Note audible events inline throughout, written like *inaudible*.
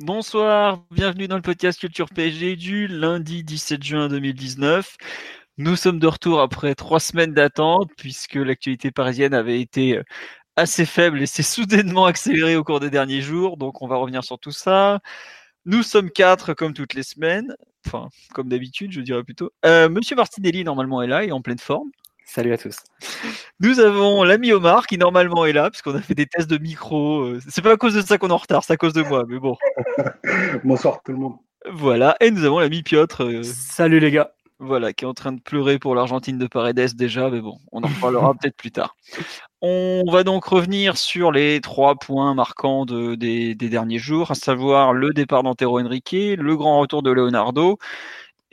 Bonsoir, bienvenue dans le podcast Culture PSG du lundi 17 juin 2019. Nous sommes de retour après trois semaines d'attente puisque l'actualité parisienne avait été assez faible et s'est *laughs* soudainement accélérée au cours des derniers jours. Donc on va revenir sur tout ça. Nous sommes quatre comme toutes les semaines, enfin comme d'habitude je dirais plutôt. Euh, Monsieur Martinelli normalement est là et en pleine forme. Salut à tous. Nous avons l'ami Omar qui normalement est là, puisqu'on a fait des tests de micro. C'est pas à cause de ça qu'on est en retard, c'est à cause de moi, mais bon. *laughs* Bonsoir tout le monde. Voilà, et nous avons l'ami Piotr. euh, Salut les gars. voilà, qui est en train de pleurer pour l'Argentine de Paredes déjà, mais bon, on en reparlera *laughs* peut-être plus tard. On va donc revenir sur les trois points marquants de- des, des derniers jours, à savoir le départ d'Antero Henrique, le grand retour de Leonardo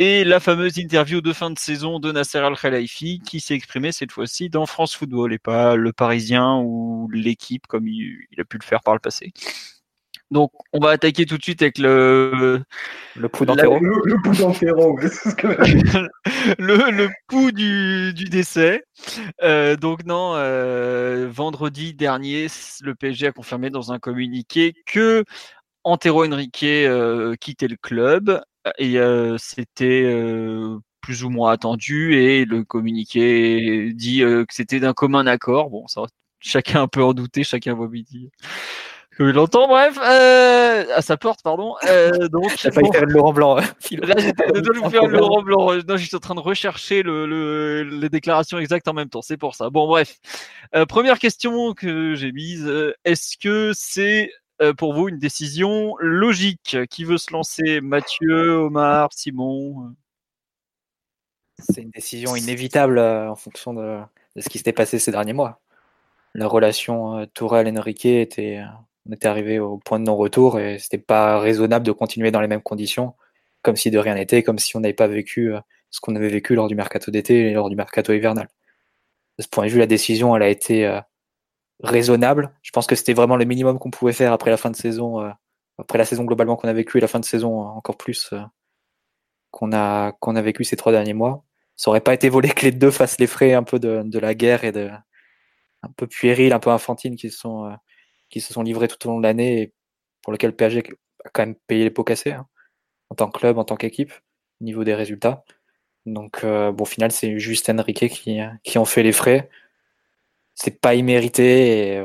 et la fameuse interview de fin de saison de Nasser Al-Khelaifi qui s'est exprimé cette fois-ci dans France Football et pas le Parisien ou l'équipe comme il, il a pu le faire par le passé. Donc, on va attaquer tout de suite avec le, Le coup d'enterro. Le, d'enterro, que *laughs* le, le pouls du, du décès. Euh, donc non, euh, vendredi dernier, le PSG a confirmé dans un communiqué que Antero Henrique euh, quittait le club et euh, c'était euh, plus ou moins attendu et le communiqué dit euh, que c'était d'un commun accord. Bon, ça, chacun peut en douter, chacun va midi. Comme il l'entend, bref, euh, à sa porte, pardon. Euh, *laughs* donc, T'as failli bon. faire le Laurent Blanc. *laughs* euh. Là, j'étais *laughs* de faire le. Laurent Blanc. Non, j'étais en train de rechercher le, le- les déclarations exactes en même temps. C'est pour ça. Bon, bref. Euh, première question que j'ai mise. Est-ce que c'est pour vous une décision logique Qui veut se lancer? Mathieu, Omar, Simon C'est une décision inévitable euh, en fonction de, ce qui s'était passé ces derniers mois. La relation euh, Tourelle-Henrique était, euh, on était arrivé au point de non-retour et c'était pas raisonnable de continuer dans les mêmes conditions, comme si de rien n'était, comme si on n'avait pas vécu euh, ce qu'on avait vécu lors du mercato d'été et lors du mercato hivernal. De ce point de vue, la décision, elle a été euh, raisonnable. Je pense que c'était vraiment le minimum qu'on pouvait faire après la fin de saison, euh, après la saison globalement qu'on a vécue et la fin de saison euh, encore plus euh, qu'on a qu'on a vécu ces trois derniers mois. Ça aurait pas été volé que les deux fassent les frais un peu de, de la guerre et de un peu puéril, un peu infantile qui sont euh, qui se sont livrés tout au long de l'année et pour lequel le PSG a quand même payé les pots cassés hein, en tant que club, en tant qu'équipe, au niveau des résultats. Donc euh, bon, au final, c'est juste Enrique qui qui ont fait les frais. C'est pas immérité et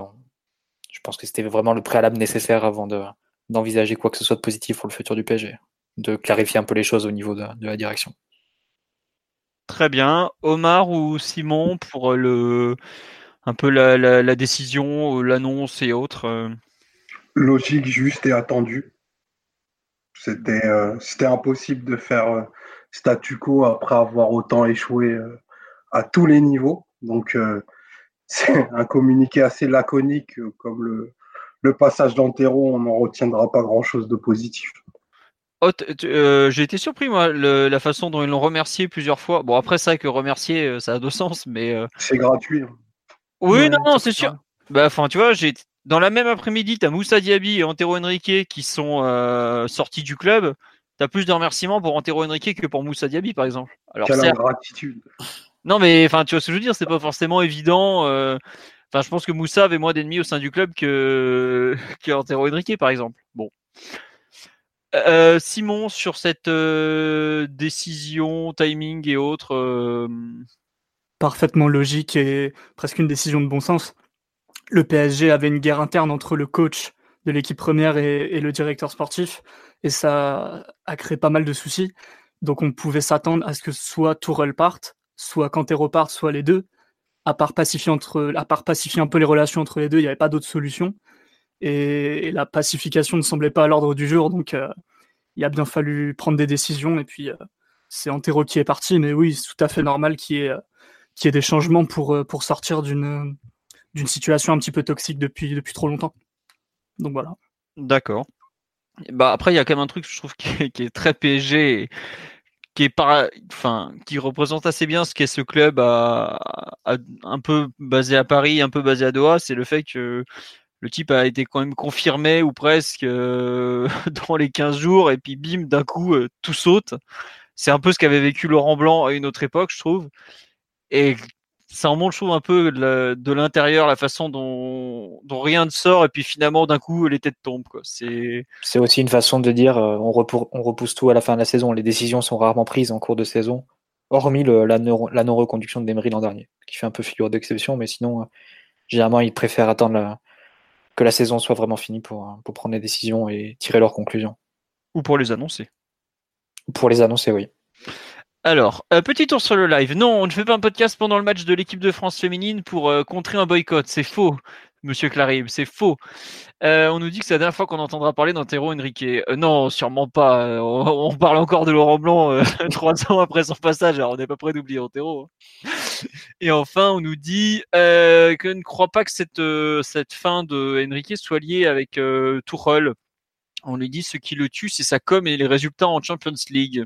je pense que c'était vraiment le préalable nécessaire avant de d'envisager quoi que ce soit de positif pour le futur du PSG, de clarifier un peu les choses au niveau de, de la direction. Très bien. Omar ou Simon pour euh, le un peu la, la, la décision, euh, l'annonce et autres. euh. logique, juste et attendu. C'était euh, c'était impossible de faire euh, statu quo après avoir autant échoué euh, à tous les niveaux. Donc, euh, c'est un communiqué assez laconique, euh, comme le, le passage d'Antero, on n'en retiendra pas grand-chose de positif. Oh, euh, j'ai été surpris moi le- la façon dont ils l'ont remercié plusieurs fois. Bon après ça que remercier euh, ça a deux sens mais euh, C'est gratuit. hein. oui Ouais, non non c'est sûr. Bah enfin tu vois j'ai dans la même après-midi t'as Moussa Diaby et Antero Henrique qui sont euh, sortis du club. T'as plus de remerciements pour Antero Henrique que pour Moussa Diaby par exemple. Alors Quelle ingratitude. Non mais enfin tu vois ce que je veux dire c'est pas forcément évident. euh, Enfin je pense que Moussa avait moins d'ennemis au sein du club que *laughs* que Antero par exemple. Bon. Euh, Simon, sur cette euh, décision, timing et autres, euh, parfaitement logique et presque une décision de bon sens. Le PSG avait une guerre interne entre le coach de l'équipe première et, et le directeur sportif, et ça a créé pas mal de soucis. Donc on pouvait s'attendre à ce que soit Tourelle parte, soit Cantero parte, soit les deux. À part pacifier entre, part un peu les relations entre les deux, il n'y avait pas d'autre solution. Et, la pacification ne semblait pas à l'ordre du jour, donc euh, il a bien fallu prendre des décisions. Et puis euh, c'est Antero qui est parti, mais oui, c'est tout à fait normal qu'il y ait euh, des changements pour, sortir d'une situation un petit peu toxique depuis, trop longtemps. Donc voilà. D'accord. Bah après, il y a quand même un truc, je trouve, qui est, qui est très PSG, qui par, enfin, qui représente assez bien ce qu'est ce club à, un peu basé à Paris, un peu basé à Doha, c'est le fait que le type a été quand même confirmé ou presque euh, *laughs* dans les 15 jours et puis bim d'un coup euh, tout saute. C'est un peu ce qu'avait vécu Laurent Blanc à une autre époque, je trouve. Et ça en montre, je trouve, un peu de l'intérieur, la façon dont, rien ne sort, et puis finalement, d'un coup, les têtes tombent. C'est aussi une façon de dire euh, on, repousse tout à la fin de la saison. Les décisions sont rarement prises en cours de saison, hormis la non-reconduction de Demery l'an dernier, qui fait un peu figure d'exception, mais sinon, généralement, ils préfèrent attendre que la saison soit vraiment finie pour, pour prendre des décisions et tirer leurs conclusions. Ou pour les annoncer. Pour les annoncer, oui. Alors, euh, petit tour sur le live. Non, on ne fait pas un podcast pendant le match de l'équipe de France féminine pour euh, contrer un boycott. C'est faux, monsieur Clarib, c'est faux. Euh, on nous dit que c'est la dernière fois qu'on entendra parler d'Antero Henrique. non, sûrement pas. On, parle encore de Laurent Blanc *laughs* trois ans après son passage. Alors, on n'est pas prêt d'oublier Antero. Hein. Et enfin, on nous dit que ne croit pas que cette, cette fin de Henrique soit liée avec Tourelle. On lui dit ce qui le tue, c'est sa com et les résultats en Champions League.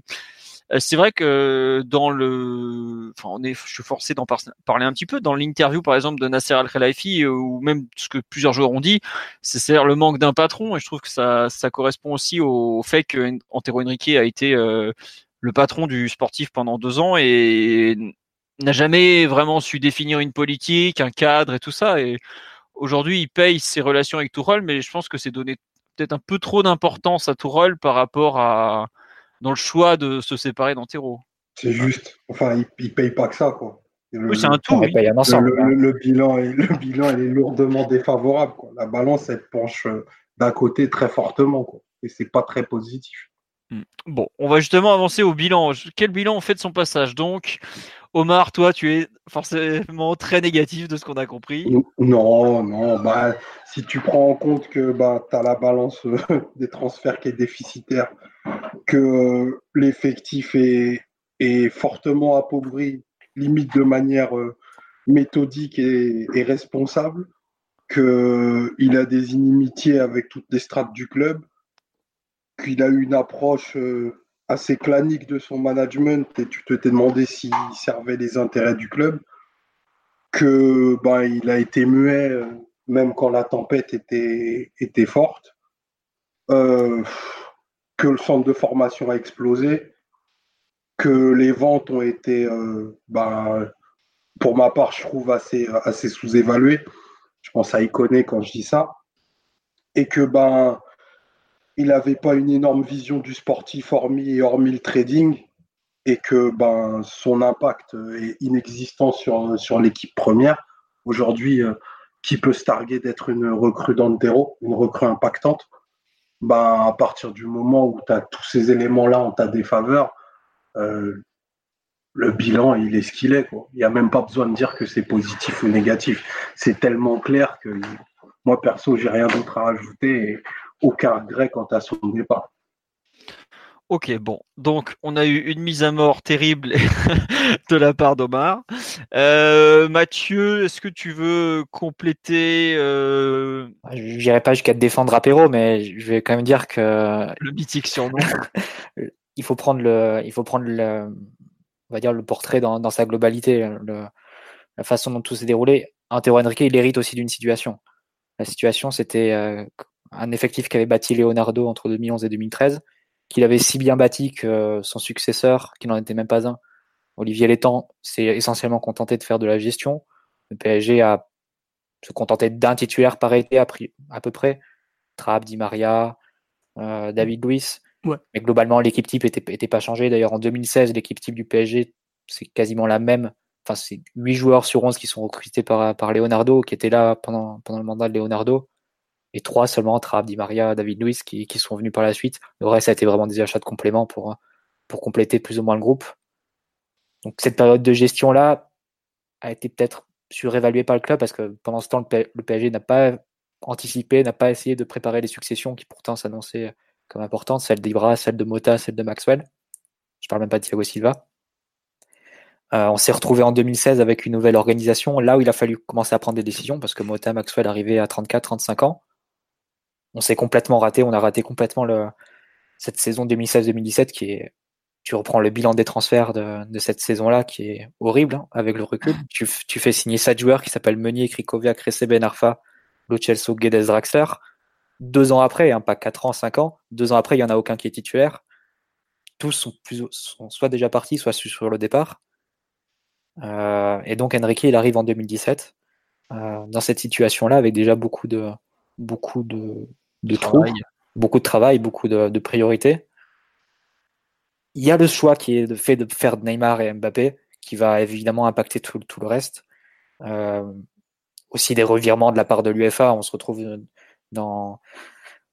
Euh, c'est vrai que dans le, enfin, on est, je suis forcé d'en parler un petit peu dans l'interview, par exemple, de Nasser Al Khelaifi, euh, ou même ce que plusieurs joueurs ont dit, c'est le manque d'un patron, et je trouve que ça, ça correspond aussi au fait que Antero Henrique a été euh, le patron du sportif pendant deux ans et n'a jamais vraiment su définir une politique, un cadre et tout ça. Et aujourd'hui, il paye ses relations avec Tourelle, mais je pense que c'est donné peut-être un peu trop d'importance à Tourelle par rapport à dans le choix de se séparer d'Antero. C'est juste. Enfin, il, ne paye pas que ça, quoi. oui, c'est un tout. Le, bilan est, le bilan est lourdement défavorable. La balance, elle penche euh, d'un côté très fortement. Quoi. Et c'est pas très positif. Hmm. Bon, on va justement avancer au bilan. Quel bilan on fait de son passage Donc, Omar, toi, tu es forcément très négatif de ce qu'on a compris. Non, non. Bah, si tu prends en compte que bah, tu as la balance euh, *laughs* des transferts qui est déficitaire, que l'effectif est, fortement appauvri, limite de manière euh, méthodique et, responsable, qu'il a des inimitiés avec toutes les strates du club, qu'il a une approche euh, assez clanique de son management et tu te t'es demandé s'il servait les intérêts du club, que ben, il a été muet euh, même quand la tempête était, était forte, euh, que le centre de formation a explosé, que les ventes ont été, euh, ben, pour ma part, je trouve assez, assez sous-évaluées. Je pense à Iconé quand je dis ça. Et que ben, il n'avait pas une énorme vision du sportif hormis et hormis le trading et que ben, son impact est inexistant sur, sur l'équipe première. Aujourd'hui, euh, qui peut se targuer d'être une recrue d'Antero, une recrue impactante? Ben, À partir du moment où tu as tous ces éléments-là en ta défaveur, euh, le bilan, il est ce qu'il est. Il n'y a même pas besoin de dire que c'est positif ou négatif. C'est tellement clair que moi, perso, j'ai rien d'autre à rajouter. Aucun regret quant à son départ. Ok, bon. Donc, on a eu une mise à mort terrible *laughs* de la part d'Omar. Euh, Mathieu, est-ce que tu veux compléter euh... Je n'irai pas jusqu'à te défendre Apéro, mais je vais quand même dire que. Le mythique surnom. *laughs* il faut prendre le. Il faut prendre le. On va dire le portrait dans, sa globalité. la façon dont tout s'est déroulé. Antero Henrique, il hérite aussi d'une situation. La situation, c'était euh, un effectif qu'avait bâti Leonardo entre 2011 et 2013, qu'il avait si bien bâti que son successeur, qui n'en était même pas un, Olivier Létang, s'est essentiellement contenté de faire de la gestion. Le PSG a se contenté d'un titulaire par été à, à peu près. Trapp, Di Maria, euh, David Luiz. Mais globalement, l'équipe type n'était pas changée. D'ailleurs, en 2016, l'équipe type du PSG, c'est quasiment la même. Enfin, c'est 8 joueurs sur 11 qui sont recrutés par, par Leonardo, qui étaient là pendant, pendant le mandat de Leonardo et trois seulement entre Di Maria, David Luiz qui, qui, sont venus par la suite. Le reste a été vraiment des achats de compléments pour, pour compléter plus ou moins le groupe. Donc cette période de gestion là a été peut-être surévaluée par le club parce que pendant ce temps le PSG n'a pas anticipé, n'a pas essayé de préparer les successions qui pourtant s'annonçaient comme importantes, celle d'Ibra, celle de Mota, celle de Maxwell. Je parle même pas de Thiago Silva. Euh, on s'est retrouvé en 2016 avec une nouvelle organisation, là où il a fallu commencer à prendre des décisions parce que Mota Maxwell arrivait à 34-35 ans. On s'est complètement raté, on a raté complètement le, cette saison 2016-2017 qui est, tu reprends le bilan des transferts de, de cette saison-là qui est horrible hein, avec le recul. Tu, tu fais signer 7 joueurs qui s'appellent Meunier, Krikoviak, Resse Ben Arfa, Lo Celso, Guedes, Draxler. Deux ans après, hein, pas 4 ans, 5 ans, deux ans après, il n'y en a aucun qui est titulaire. Tous sont, plus, sont soit déjà partis, soit sur le départ. Euh, et donc Enrique, il arrive en 2017 euh, dans cette situation-là avec déjà beaucoup de beaucoup de, de trous, beaucoup de travail, beaucoup de, de, priorités. Il y a le choix qui est de fait de faire de Neymar et Mbappé, qui va évidemment impacter tout, tout le reste. Euh, aussi des revirements de la part de l'UFA. On se retrouve dans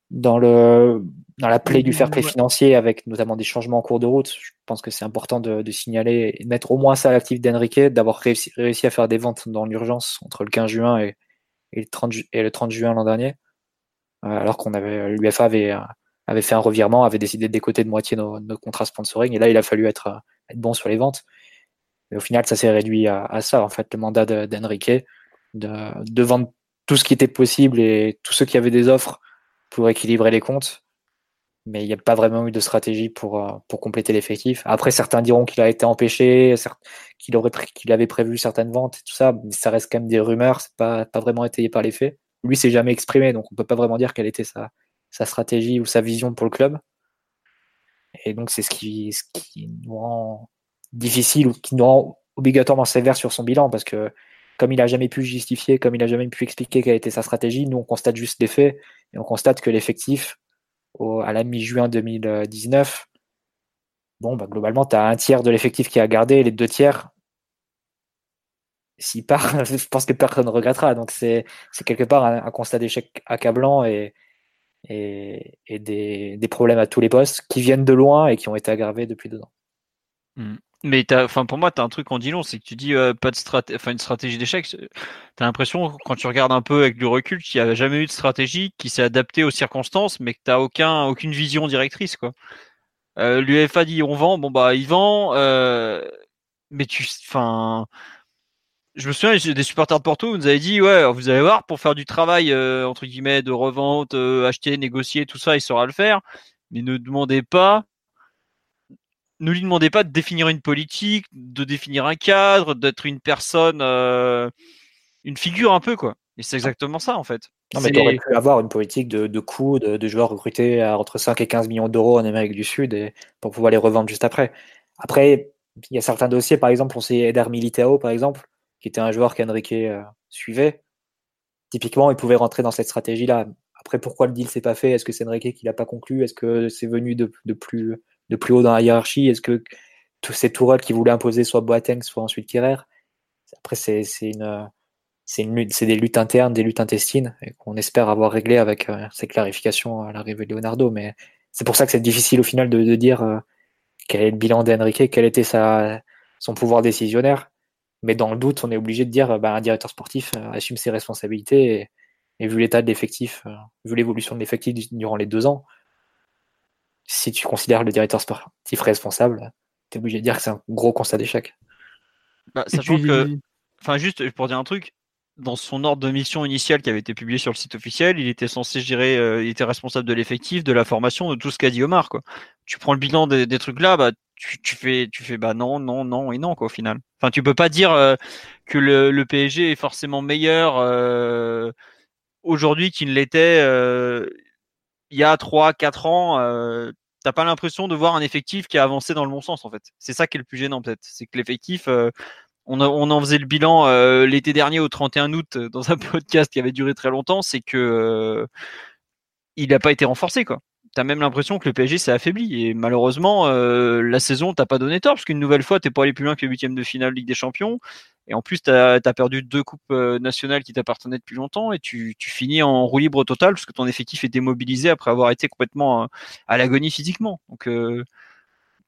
dans le dans la plaie du fair play financier avec notamment des changements en cours de route. Je pense que c'est important de, de, signaler et mettre au moins ça à l'actif d'Enrique, d'avoir réussi, réussi, à faire des ventes dans l'urgence entre le 15 juin et, et, le, 30, et le 30 juin l'an dernier, euh, alors qu'on avait l'UFA avait avait fait un revirement, avait décidé de décoter de moitié nos, nos, contrats sponsoring et là il a fallu être, être bon sur les ventes. Mais au final, ça s'est réduit à, à, ça en fait le mandat d'Enrique de, de vendre tout ce qui était possible et tous ceux qui avaient des offres pour équilibrer les comptes. Mais il n'y a pas vraiment eu de stratégie pour, euh, pour compléter l'effectif. Après, certains diront qu'il a été empêché, qu'il aurait qu'il avait prévu certaines ventes et tout ça, mais ça reste quand même des rumeurs, c'est pas, pas vraiment étayé par les faits. Lui s'est jamais exprimé, donc on peut pas vraiment dire quelle était sa, stratégie ou sa vision pour le club. Et donc c'est ce qui, nous rend difficile ou qui nous rend obligatoirement sévère sur son bilan parce que comme il a jamais pu justifier, comme il a jamais pu expliquer quelle était sa stratégie, nous on constate juste des faits et on constate que l'effectif à la mi-juin 2019, bon bah globalement tu as un tiers de l'effectif qui a gardé et les deux tiers s'il part, *laughs* je pense que personne ne regrettera. Donc c'est quelque part un, constat d'échec accablant et, et, des, des, problèmes à tous les postes qui viennent de loin et qui ont été aggravés depuis deux ans. Mmh. Mais enfin, pour moi, tu as un truc en dit long, c'est que tu dis euh, pas de une stratégie d'échec. Tu as l'impression, quand tu regardes un peu avec du recul, qu'il n'y a jamais eu de stratégie qui s'est adaptée aux circonstances, mais que tu aucun, aucune vision directrice. quoi. Euh, L'UEFA dit on vend, bon bah il vend, euh, mais tu, je me souviens, des supporters de Porto vous nous avez dit ouais, vous allez voir, pour faire du travail euh, entre guillemets de revente, euh, acheter, négocier, tout ça, il saura le faire, mais ne demandez pas ne lui demandez pas de définir une politique, de définir un cadre, d'être une personne, euh, une figure un peu, quoi. Et c'est exactement ça, en fait. Non, mais tu aurais pu avoir une politique de, de coûts, de, de, joueurs recrutés à entre 5 et 15 millions d'euros en Amérique du Sud et pour pouvoir les revendre juste après. Après, il y a certains dossiers, par exemple, on sait Eder Militao, par exemple, qui était un joueur qu'Enrique euh, suivait. Typiquement, il pouvait rentrer dans cette stratégie-là. Après, pourquoi le deal s'est pas fait? Est-ce que c'est Enrique qui l'a pas conclu? Est-ce que c'est venu de, plus de plus haut dans la hiérarchie? Est-ce que tous ces tourelles qui voulaient imposer soit Boateng, soit ensuite Kerrer Après, c'est une, c'est c'est des luttes internes, des luttes intestines, qu'on espère avoir réglé avec euh, ces clarifications à l'arrivée de Leonardo. Mais c'est pour ça que c'est difficile au final de, de dire euh, quel est le bilan d'Enrique, quel était sa, son pouvoir décisionnaire. Mais dans le doute, on est obligé de dire bah, un directeur sportif euh, assume ses responsabilités et, et vu l'état de l'effectif, euh, vu l'évolution de l'effectif durant les deux ans, si tu considères le directeur sportif responsable, tu es obligé de dire que c'est un gros constat d'échec. Bah, sachant puis... que, enfin, juste pour dire un truc, dans son ordre de mission initial qui avait été publié sur le site officiel, il était censé gérer, euh, il était responsable de l'effectif, de la formation, de tout ce qu'a dit Omar. Quoi. Tu prends le bilan des, trucs là, bah, tu, fais, tu fais bah non, non, non et non quoi, au final. Enfin, tu peux pas dire euh, que le, PSG est forcément meilleur euh, aujourd'hui qu'il ne l'était euh, il y a 3-4 ans, euh, t'as pas l'impression de voir un effectif qui a avancé dans le bon sens en fait. C'est ça qui est le plus gênant peut-être. C'est que l'effectif, on, en faisait le bilan euh, l'été dernier au 31 août euh, dans un *laughs* podcast qui avait duré très longtemps, c'est que euh, il n'a pas été renforcé quoi. T'as même l'impression que le PSG s'est affaibli et malheureusement la saison t'a pas donné tort parce qu'une nouvelle fois t'es pas allé plus loin que le huitième de finale Ligue des Champions et en plus, tu as, perdu deux coupes nationales qui t'appartenaient depuis longtemps et tu, finis en roue libre total parce que ton effectif est démobilisé après avoir été complètement à l'agonie physiquement. Donc, euh,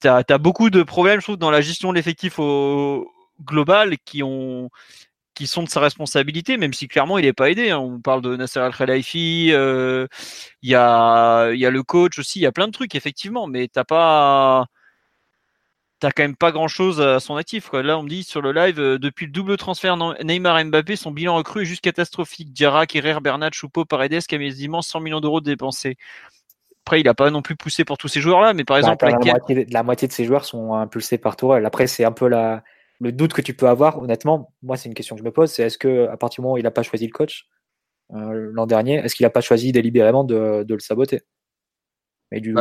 tu as, as, beaucoup de problèmes, je trouve, dans la gestion de l'effectif au global qui ont qui sont de sa responsabilité, même si clairement il n'est pas aidé. Hein. On parle de Nasser Al Khelaifi, il euh, y, a, y a le coach aussi, il y a plein de trucs effectivement, mais t'as pas t'as quand même pas grand chose à son actif. Quoi. Là, on me dit sur le live, euh, depuis le double transfert Neymar Mbappé, son bilan recru est juste catastrophique. Dirac, Herrera, Bernat, Choupo, Paredes, qui a quasiment 100 millions d'euros dépensés. Après, il n'a pas non plus poussé pour tous ces joueurs-là, mais par bah, exemple, la, moitié, de ces joueurs sont impulsés par Tourelle. Après, c'est un peu la, le doute que tu peux avoir. Honnêtement, moi, c'est une question que je me pose c'est est-ce que à partir du moment où il n'a pas choisi le coach euh, l'an dernier, est-ce qu'il n'a pas choisi délibérément de, le saboter? Du,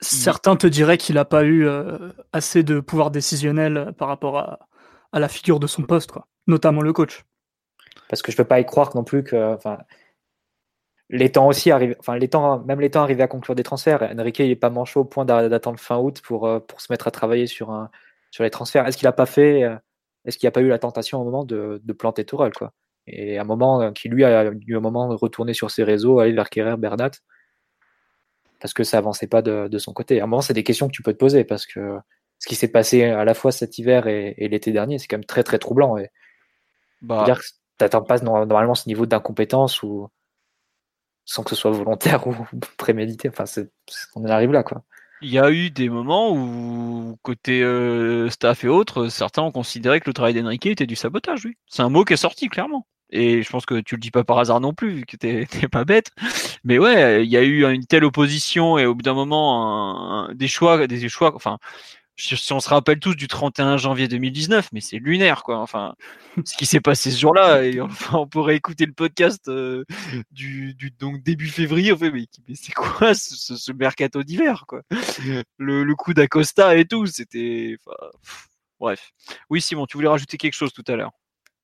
Certains te diraient qu'il n'a pas eu euh, assez de pouvoir décisionnel par rapport à, la figure de son poste, quoi. notamment le coach. Parce que je peux pas y croire non plus que. Les temps aussi arrivent, enfin les temps, même les temps arrivés à conclure des transferts. Enrique n'est pas manchot au point d'attendre fin août pour, euh, pour se mettre à travailler sur, un, sur les transferts. Est-ce qu'il n'a pas fait, euh, est-ce qu'il n'y a pas eu la tentation au moment de, de planter Tourelle quoi? Et à un moment qui lui a eu un moment de retourner sur ses réseaux, aller vers Kerrer, Bernat parce que ça avançait pas de, son côté. À un moment, c'est des questions que tu peux te poser parce que ce qui s'est passé à la fois cet hiver et, l'été dernier, c'est quand même très très troublant. Et bah, dire que t'atteins pas normalement ce niveau d'incompétence ou sans que ce soit volontaire *laughs* ou prémédité. Enfin, on en arrive là, quoi. Il y a eu des moments où, côté euh, staff et autres, certains ont considéré que le travail d'Enrique était du sabotage, oui. C'est un mot qui est sorti, clairement. Et je pense que tu le dis pas par hasard non plus, vu que t'es *laughs* pas bête. Mais ouais, il y a eu une telle opposition et au bout d'un moment, des choix, des choix, enfin, si on se rappelle tous du 31 janvier 2019, mais c'est lunaire, quoi. Enfin, ce qui s'est passé ce jour-là, *laughs* et enfin, on pourrait écouter le podcast euh, du, du, donc début février. On fait, mais, c'est quoi ce, ce, mercato d'hiver, quoi? *laughs* Le, le coup d'Acosta et tout, c'était, bref. Oui, Simon, tu voulais rajouter quelque chose tout à l'heure?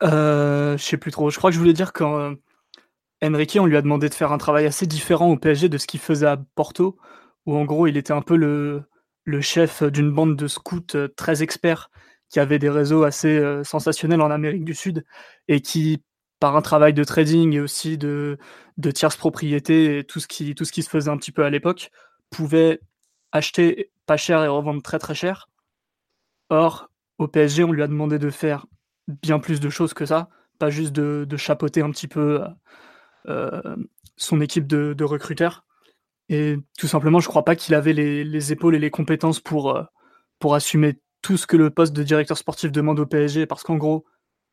Euh, je sais plus trop. Je crois que je voulais dire quand euh, Enrique, on lui a demandé de faire un travail assez différent au PSG de ce qu'il faisait à Porto, où en gros il était un peu le, le chef d'une bande de scouts euh, très experts qui avait des réseaux assez euh, sensationnels en Amérique du Sud et qui, par un travail de trading et aussi de, de tierce propriété et tout ce, qui, se faisait un petit peu à l'époque, pouvait acheter pas cher et revendre très très cher. Or, au PSG, on lui a demandé de faire bien plus de choses que ça, pas juste de, chapeauter un petit peu euh, son équipe de, recruteurs. Et tout simplement, je crois pas qu'il avait les, épaules et les compétences pour, euh, pour assumer tout ce que le poste de directeur sportif demande au PSG, parce qu'en gros,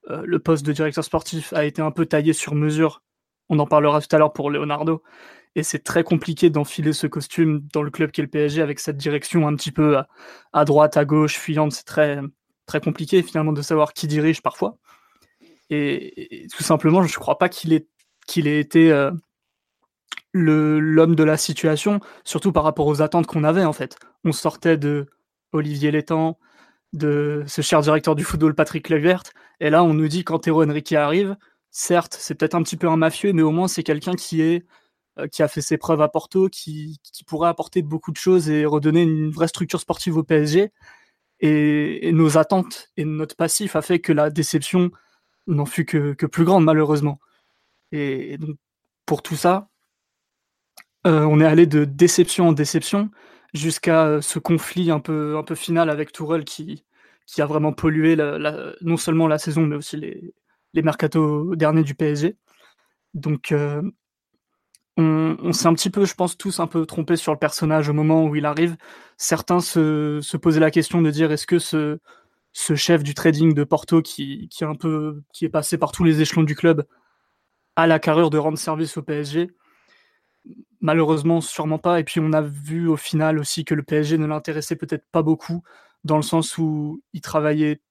euh, le poste de directeur sportif a été un peu taillé sur mesure. On en parlera tout à l'heure pour Leonardo. Et c'est très compliqué d'enfiler ce costume dans le club qui est le PSG avec cette direction un petit peu à, droite, à gauche, fuyante. C'est très, très compliqué finalement de savoir qui dirige parfois. Et, tout simplement, je ne crois pas qu'il ait, qu'il ait été euh, l'homme de la situation, surtout par rapport aux attentes qu'on avait en fait. On sortait de Olivier Létang, de ce cher directeur du football Patrick Levert, et là on nous dit qu'Antero Henrique arrive, certes c'est peut-être un petit peu un mafieux, mais au moins c'est quelqu'un qui est euh, qui a fait ses preuves à Porto, qui, qui, pourrait apporter beaucoup de choses et redonner une vraie structure sportive au PSG. Et, nos attentes et notre passif a fait que la déception n'en fut que, plus grande, malheureusement. Et, donc, pour tout ça, euh, on est allé de déception en déception jusqu'à euh, ce conflit un peu, un peu final avec Tourelle qui, a vraiment pollué non seulement la saison, mais aussi les, les mercatos derniers du PSG. Donc, euh, on, s'est un petit peu, je pense, tous un peu trompés sur le personnage au moment où il arrive. Certains se, posaient la question de dire est-ce que ce, chef du trading de Porto qui, est qui est passé par tous les échelons du club a la carrure de rendre service au PSG Malheureusement, sûrement pas. Et puis on a vu au final aussi que le PSG ne l'intéressait peut-être pas beaucoup, dans le sens où il travaillait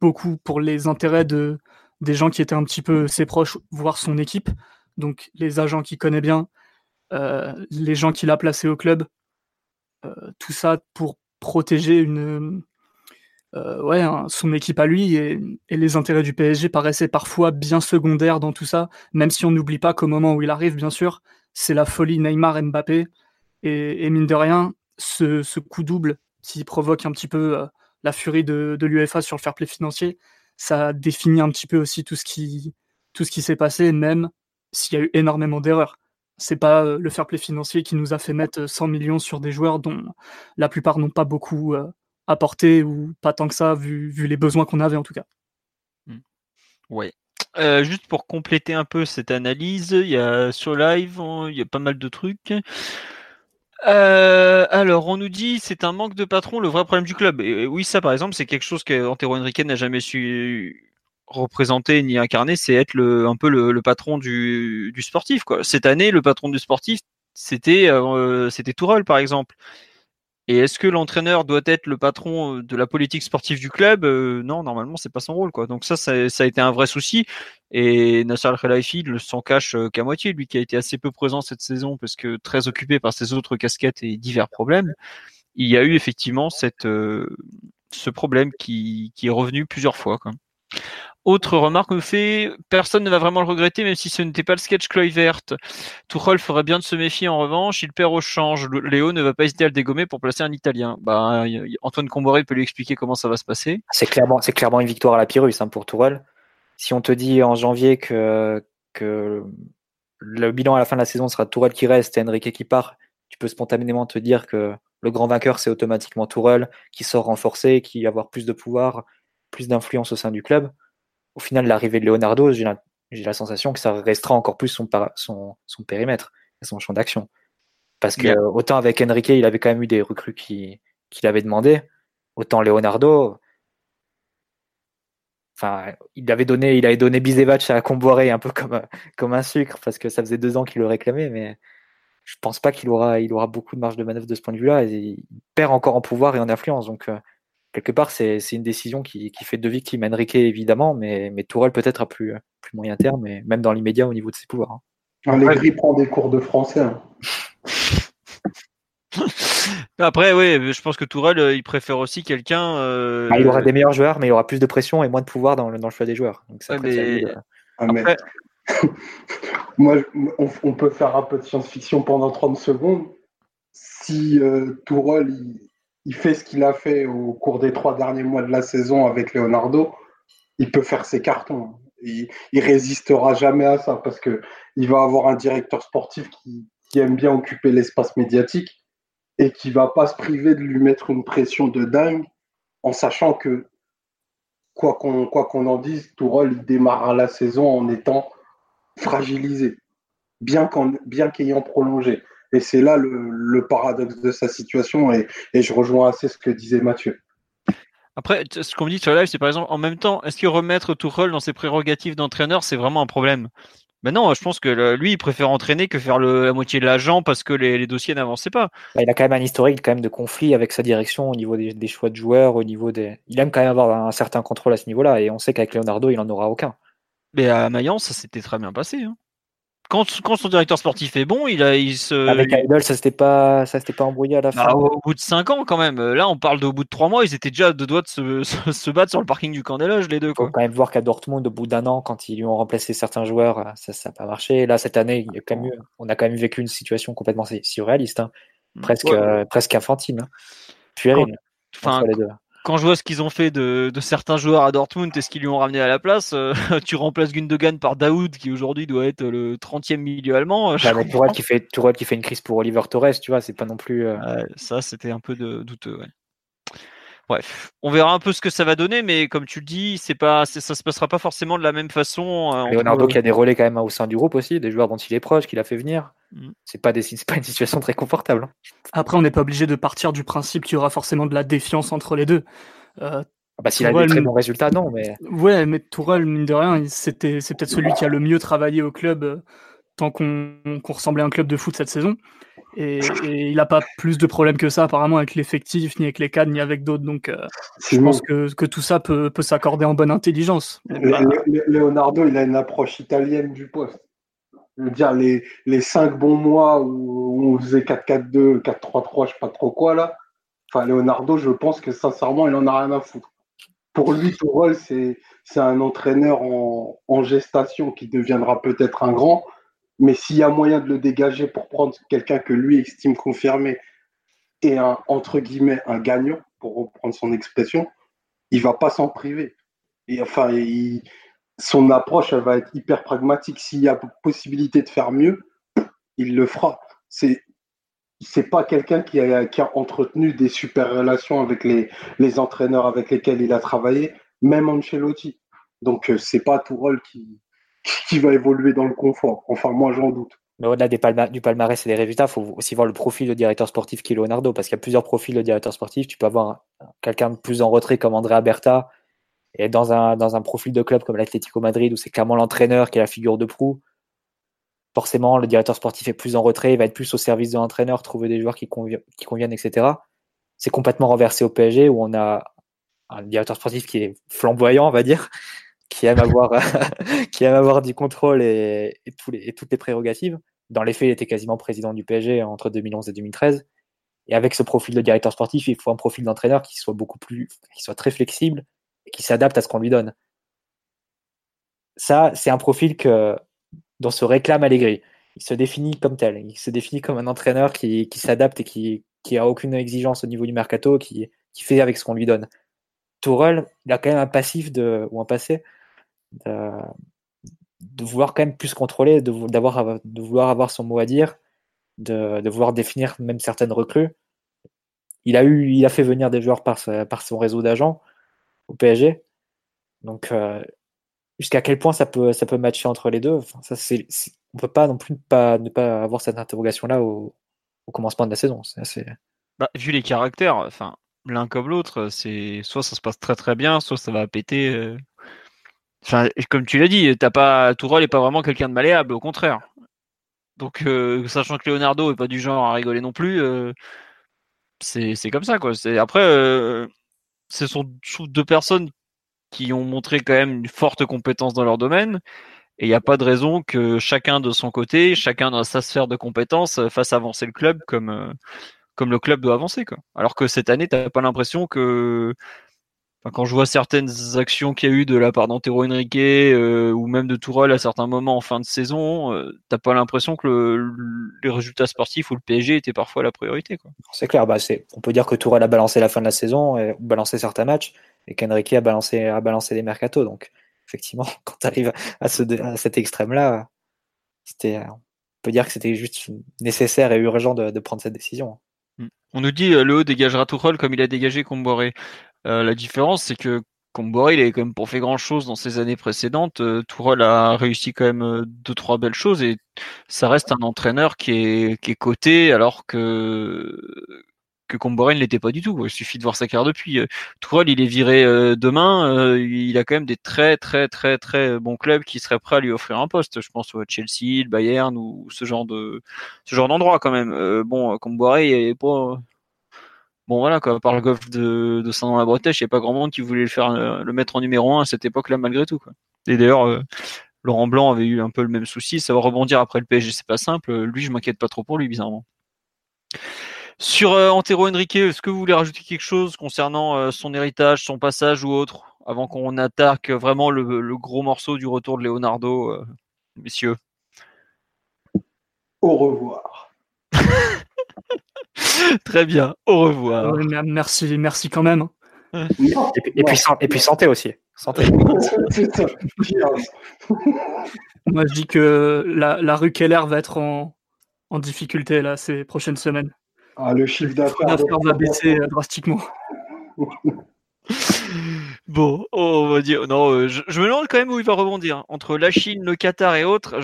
beaucoup pour les intérêts de, des gens qui étaient un petit peu ses proches, voire son équipe donc les agents qu'il connaît bien, euh, les gens qu'il a placés au club, euh, tout ça pour protéger une, euh, ouais, son équipe à lui et, les intérêts du PSG paraissaient parfois bien secondaires dans tout ça, même si on n'oublie pas qu'au moment où il arrive, bien sûr, c'est la folie Neymar-Mbappé et, mine de rien, ce, coup double qui provoque un petit peu la furie de, de l'UEFA sur le fair play financier, ça définit un petit peu aussi tout ce qui, s'est passé, même s'il y a eu énormément d'erreurs. C'est pas euh, le fair play financier qui nous a fait mettre 100 millions sur des joueurs dont la plupart n'ont pas beaucoup euh, apporté ou pas tant que ça, vu, les besoins qu'on avait en tout cas. Mmh. Euh, juste pour compléter un peu cette analyse, il y a sur live, il y a pas mal de trucs. Euh, alors, on nous dit c'est un manque de patron, le vrai problème du club. Oui, ça, par exemple, c'est quelque chose qu'Antero Henrique n'a jamais su représenter ni incarner, c'est être le, un peu le, patron du, sportif. Quoi. Cette année, le patron du sportif, c'était euh, c'était par exemple. Et est-ce que l'entraîneur doit être le patron euh, de la politique sportive du club? Euh, Non, normalement, c'est pas son rôle. Quoi. Donc ça, ça, a été un vrai souci. Et Nasser Al-Khelaifi ne s'en cache euh, qu'à moitié, lui qui a été assez peu présent cette saison parce que très occupé par ses autres casquettes et divers problèmes. Il y a eu effectivement cette, ce problème qui, qui est revenu plusieurs fois. Quoi. Autre remarque me fait, personne ne va vraiment le regretter, même si ce n'était pas le sketch Kluivert. Tuchel ferait bien de se méfier en revanche, il perd au change. Léo ne va pas hésiter à le dégommer pour placer un Italien. Bah, Antoine Comboré peut lui expliquer comment ça va se passer. C'est clairement, c'est clairement une victoire à la Pyrrhus hein, pour Tourelle. Si on te dit en janvier que, que le bilan à la fin de la saison sera Tourelle qui reste et Enrique qui part, tu peux spontanément te dire que le grand vainqueur c'est automatiquement Tourelle qui sort renforcé, qui va avoir plus de pouvoir, plus d'influence au sein du club au final, l'arrivée de Leonardo, j'ai la, sensation que ça restera encore plus son, son, son périmètre, son champ d'action. Parce que autant avec Enrique, il avait quand même eu des recrues qui avait demandé, autant Leonardo, enfin, il avait donné, il avait donné Bizevac à Comboiré un peu comme, comme un sucre, parce que ça faisait deux ans qu'il le réclamait, mais je pense pas qu'il aura, il aura beaucoup de marge de manœuvre de ce point de vue-là. Il perd encore en pouvoir et en influence. Donc, euh, quelque part, c'est une décision qui, fait deux victimes. Enrique, évidemment, mais, mais Tourelle peut-être à plus, plus moyen terme, mais même dans l'immédiat au niveau de ses pouvoirs. Hein. Allegri prend des cours de français. Hein. *laughs* Après, oui, je pense que Tourelle, euh, il préfère aussi quelqu'un. Euh, ah, il aura des meilleurs joueurs, mais il aura plus de pression et moins de pouvoir dans le, dans le choix des joueurs. Donc, ça ah, *laughs* Moi, on, peut faire un peu de science-fiction pendant 30 secondes. Si euh, Tourelle, il, il fait ce qu'il a fait au cours des trois derniers mois de la saison avec Leonardo, il peut faire ses cartons. Il, il résistera jamais à ça parce que il va avoir un directeur sportif qui, aime bien occuper l'espace médiatique et qui va pas se priver de lui mettre une pression de dingue en sachant que quoi qu'on en dise, Tourelle il démarrera la saison en étant fragilisé, bien qu'ayant prolongé. Et c'est là le, paradoxe de sa situation. Et, je rejoins assez ce que disait Mathieu. Après, ce qu'on me dit sur le live, c'est par exemple, en même temps, est-ce que remettre Tourelle dans ses prérogatives d'entraîneur, c'est vraiment un problème? Mais non, je pense que lui, il préfère entraîner que faire la moitié de l'agent parce que les, dossiers n'avançaient pas. Bah, il a quand même un historique quand même de conflit avec sa direction au niveau des, choix de joueurs, au niveau des. Il aime quand même avoir un certain contrôle à ce niveau-là, et on sait qu'avec Leonardo, il n'en aura aucun. Mais à Mayence, ça s'était très bien passé. Hein quand, son directeur sportif est bon, il a, il se. Avec Idol, ça s'était pas, ça s'était pas embrouillé à la bah, fin. au bout de 5 ans, quand même. Là, on parle d'au bout de 3 mois, ils étaient déjà de doigts de *laughs* se, se, battre sur le parking du camp des loges, les deux. Quoi. Faut quand même voir qu'à Dortmund, au bout d'un an, quand ils lui ont remplacé certains joueurs, ça, n'a pas marché. Là, cette année, il y a quand même on a quand même vécu une situation complètement surréaliste, hein. mm. presque, euh, presque infantile, hein. Enfin, deux quand je vois ce qu'ils ont fait de, certains joueurs à Dortmund et ce qu'ils lui ont ramené à la place, euh, *laughs* tu remplaces Gundogan par Daoud, qui aujourd'hui doit être le 30e milieu allemand. Euh, bah, Tourelle, qui fait, qui fait une crise pour Oliver Torres, tu vois, c'est pas non plus. Euh, ça, c'était un peu de, douteux. Bref, on verra un peu ce que ça va donner, mais comme tu le dis, c'est pas, ça se passera pas forcément de la même façon. Leonardo qui a des relais quand même au sein du groupe aussi, des joueurs dont il est proche, qu'il a fait venir. Mm. C'est pas, pas une situation très confortable. Hein. Après, on n'est pas obligé de partir du principe qu'il y aura forcément de la défiance entre les deux. Euh, ah bah, S'il a des très bons résultats, non. Mais... Ouais, mais Tourelle, mine de rien, c'était, c'est peut-être celui qui a le mieux travaillé au club euh, tant qu'on, ressemblait à un club de foot cette saison. Et, il n'a pas plus de problèmes que ça, apparemment, avec l'effectif, ni avec les cadres, ni avec d'autres. Donc, euh, je pense que, que, tout ça peut, peut s'accorder en bonne intelligence. Leonardo, il a une approche italienne du poste. Je veux dire, les, les cinq bons mois où on faisait 4-4-2, 4-3-3, je sais pas trop quoi, là. Enfin, Leonardo, je pense que sincèrement, il en a rien à foutre. Pour lui, Tourelle, c'est, c'est un entraîneur en, en gestation qui deviendra peut-être un grand, mais s'il y a moyen de le dégager pour prendre quelqu'un que lui estime confirmé et un, entre guillemets, un gagnant, pour reprendre son expression, il va pas s'en priver. Et enfin, son approche, elle va être hyper pragmatique. S'il y a possibilité de faire mieux, il le fera. C'est c'est pas quelqu'un qui a, qui a entretenu des super relations avec les, les entraîneurs avec lesquels il a travaillé, même Ancelotti. Donc euh, c'est pas Tourelle qui, qui va évoluer dans le confort. Enfin, moi j'en doute. Mais au-delà du palmarès et des résultats, il faut aussi voir le profil de directeur sportif qui est Leonardo, parce qu'il y a plusieurs profils de directeur sportif. Tu peux avoir quelqu'un de plus en retrait comme Andrea Berta, et dans un, profil de club comme l'Atlético Madrid, où c'est clairement l'entraîneur qui est la figure de proue, forcément, le directeur sportif est plus en retrait, il va être plus au service de l'entraîneur, trouver des joueurs qui conviennent, etc. C'est complètement renversé au PSG, où on a un directeur sportif qui est flamboyant, on va dire, qui aime avoir, *laughs* qui aime avoir du contrôle et, toutes les prérogatives. Dans les faits, il était quasiment président du PSG entre 2011 et 2013. Et avec ce profil de directeur sportif, il faut un profil d'entraîneur qui soit beaucoup plus, qui soit très flexible et qui s'adapte à ce qu'on lui donne. Ça, c'est un profil que, dont se réclame Allegri. Il se définit comme tel. Il se définit comme un entraîneur qui, s'adapte et qui, qui a aucune exigence au niveau du mercato, qui, fait avec ce qu'on lui donne. Tourelle, il a quand même un passif ou un passé de, vouloir quand même plus contrôler, de, d'avoir, de vouloir avoir son mot à dire, de, de vouloir définir même certaines recrues. Il a eu, il a fait venir des joueurs par, par son réseau d'agents au PSG. Donc, euh, jusqu'à quel point ça peut, ça peut matcher entre les deux? Ça, On peut pas non plus pas, ne pas avoir cette interrogation-là au, au commencement de la saison. Bah, vu les caractères, l'un comme l'autre, soit ça se passe très très bien, soit ça va péter. Euh. Comme tu l'as dit, t'as pas Tourelle est pas vraiment quelqu'un de malléable, au contraire. Donc, euh, sachant que Leonardo est pas du genre à rigoler non plus, c'est, c'est comme ça quoi. Après ce sont deux personnes qui ont montré quand même une forte compétence dans leur domaine. Et il n'y a pas de raison que chacun de son côté, chacun dans sa sphère de compétences, fasse avancer le club comme, euh, comme le club doit avancer. Alors que cette année, tu n'as pas l'impression que quand je vois certaines actions qu'il y a eu de la part d'Antero Henrique euh, ou même de Tourelle à certains moments en fin de saison, euh, t'as pas l'impression que le, les résultats sportifs ou le PSG étaient parfois la priorité. C'est clair, bah on peut dire que Tourelle a balancé la fin de la saison, et, balancé certains matchs, et qu'Henrique a balancé, a balancé les mercatos. Donc effectivement, *laughs* quand tu arrives à, ce, à cet extrême-là, c'était, on peut dire que c'était juste nécessaire et urgent de, de prendre cette décision. On nous dit euh, le haut dégagera Tourelle comme il a dégagé Comboré. Euh, la différence, c'est que Comboré, il avait quand même pas fait grand chose dans ses années précédentes. Euh, Tourelle a réussi quand même euh, deux, trois belles choses et ça reste un entraîneur qui est, qui est coté alors que, que ne l'était pas du tout. Il suffit de voir sa carte depuis. Tourelle, il est viré demain. il a quand même des très, très, très, très bons clubs qui seraient prêts à lui offrir un poste. Je pense au Chelsea, le Bayern ou ce genre de, ce genre d'endroit quand même. bon, Comboré, il est pas, bon voilà quoi, par le golf de, de Saint-Jean-la-Bretèche, il n'y a pas grand monde qui voulait le faire euh, le mettre en numéro 1 à cette époque-là malgré tout. Quoi. Et d'ailleurs, euh, Laurent Blanc avait eu un peu le même souci, ça va rebondir après le PSG, c'est pas simple. Lui, je m'inquiète pas trop pour lui, bizarrement. Sur euh, Antero Henrique, est-ce que vous voulez rajouter quelque chose concernant euh, son héritage, son passage ou autre, avant qu'on attaque vraiment le, le, gros morceau du retour de Leonardo, messieurs? Au revoir. *laughs* *laughs* Très bien. Au revoir. merci, merci quand même. Et, puis, et, puis, santé aussi. Santé. *laughs* *laughs* Moi, je dis que la, la rue Keller va être en, en difficulté là ces prochaines semaines. Ah, le chiffre d'affaires va baisser euh, drastiquement. Bon, on va dire. Non, euh, je, me demande quand même où il va rebondir. Entre la Chine, le Qatar et autres,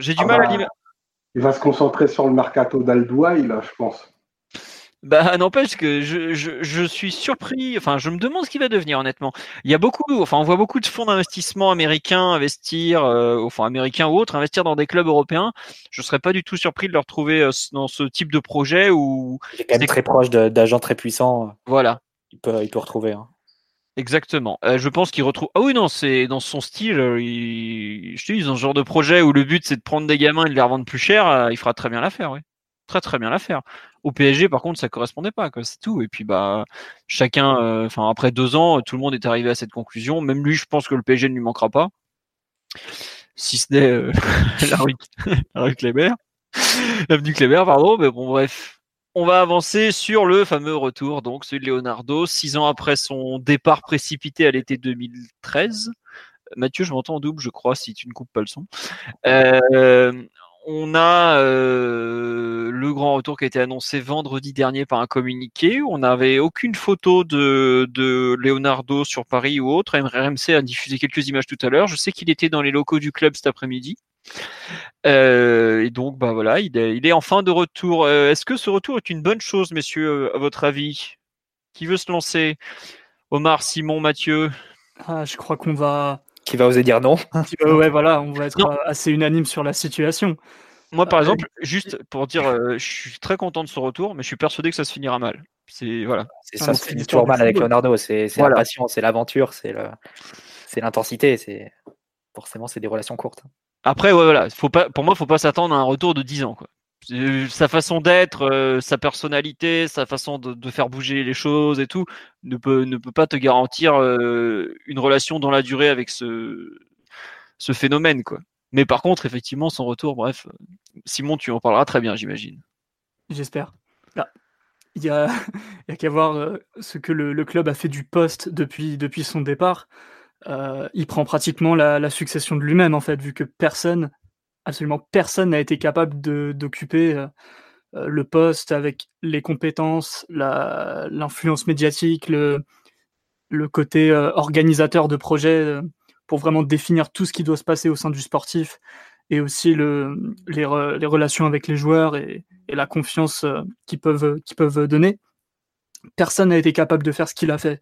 j'ai du ah mal à bah, l'imaginer il va se concentrer sur le mercato d'Aldouaï, là, je pense. Bah n'empêche que je, je, je, suis surpris, enfin je me demande ce qu'il va devenir honnêtement. Il y a beaucoup, enfin on voit beaucoup de fonds d'investissement américains investir, euh, enfin américains ou autres, investir dans des clubs européens. Je serais pas du tout surpris de le retrouver euh, dans ce type de projet où... Il est quand même très proche d'agents très puissants. Voilà. Il peut, il peut retrouver. Hein. Exactement. Euh, je pense qu'il retrouve. Ah oui, non, c'est dans son style. Euh, il... Je te dis, dans ce genre de projet où le but c'est de prendre des gamins et de les revendre plus cher, euh, il fera très bien l'affaire, oui. Très très bien l'affaire. Au PSG, par contre, ça correspondait pas, quoi. C'est tout. Et puis bah, chacun, enfin après deux ans, tout le monde est arrivé à cette conclusion. Même lui, je pense que le PSG ne lui manquera pas, si ce n'est *laughs* la rue, la rue Kléber, l'avenue Kléber, pardon. Mais bon, bref, on va avancer sur le fameux retour, donc celui de Leonardo, six ans après son départ précipité à l'été 2013. Mathieu, je m'entends en double, je crois, si tu ne coupes pas le son. Euh, on a euh, le grand retour qui a été annoncé vendredi dernier par un communiqué. On n'avait aucune photo de, de, Leonardo sur Paris ou autre. RMC a diffusé quelques images tout à l'heure. Je sais qu'il était dans les locaux du club cet après-midi. Et donc, bah voilà, il est, il est enfin de retour. Est-ce que ce retour est une bonne chose, messieurs, à votre avis? Qui veut se lancer? Omar, Simon, Mathieu? Ah, Je crois qu'on va. Qui va oser dire non? *laughs* Ouais, voilà, on va être assez unanime sur la situation. Moi, par exemple, juste pour dire, je suis très content de ce retour, mais je suis persuadé que ça se finira mal. C'est voilà. C'est ça, se finit toujours mal avec Leonardo. C'est la passion, c'est l'aventure, c'est l'intensité. C'est forcément c'est des relations courtes. Après, ouais, voilà, faut pas, pour moi, faut pas s'attendre à un retour de 10 ans. Quoi. Sa façon d'être, euh, sa personnalité, sa façon de, faire bouger les choses et tout ne peut, ne peut pas te garantir euh, une relation dans la durée avec ce, ce phénomène. Quoi. Mais par contre, effectivement, son retour, bref, Simon, tu en parleras très bien, j'imagine. J'espère. Ah, il y a, *laughs* a qu'à voir euh, ce que le, le, club a fait du poste depuis, depuis son départ. Euh, il prend pratiquement la, succession de lui-même, en fait, vu que personne, absolument personne n'a été capable d'occuper euh, euh, le poste avec les compétences, l'influence médiatique, le, côté organisateur de projet pour vraiment définir tout ce qui doit se passer au sein du sportif et aussi le, les, relations avec les joueurs et, la confiance qu'ils peuvent donner. Personne n'a été capable de faire ce qu'il a fait.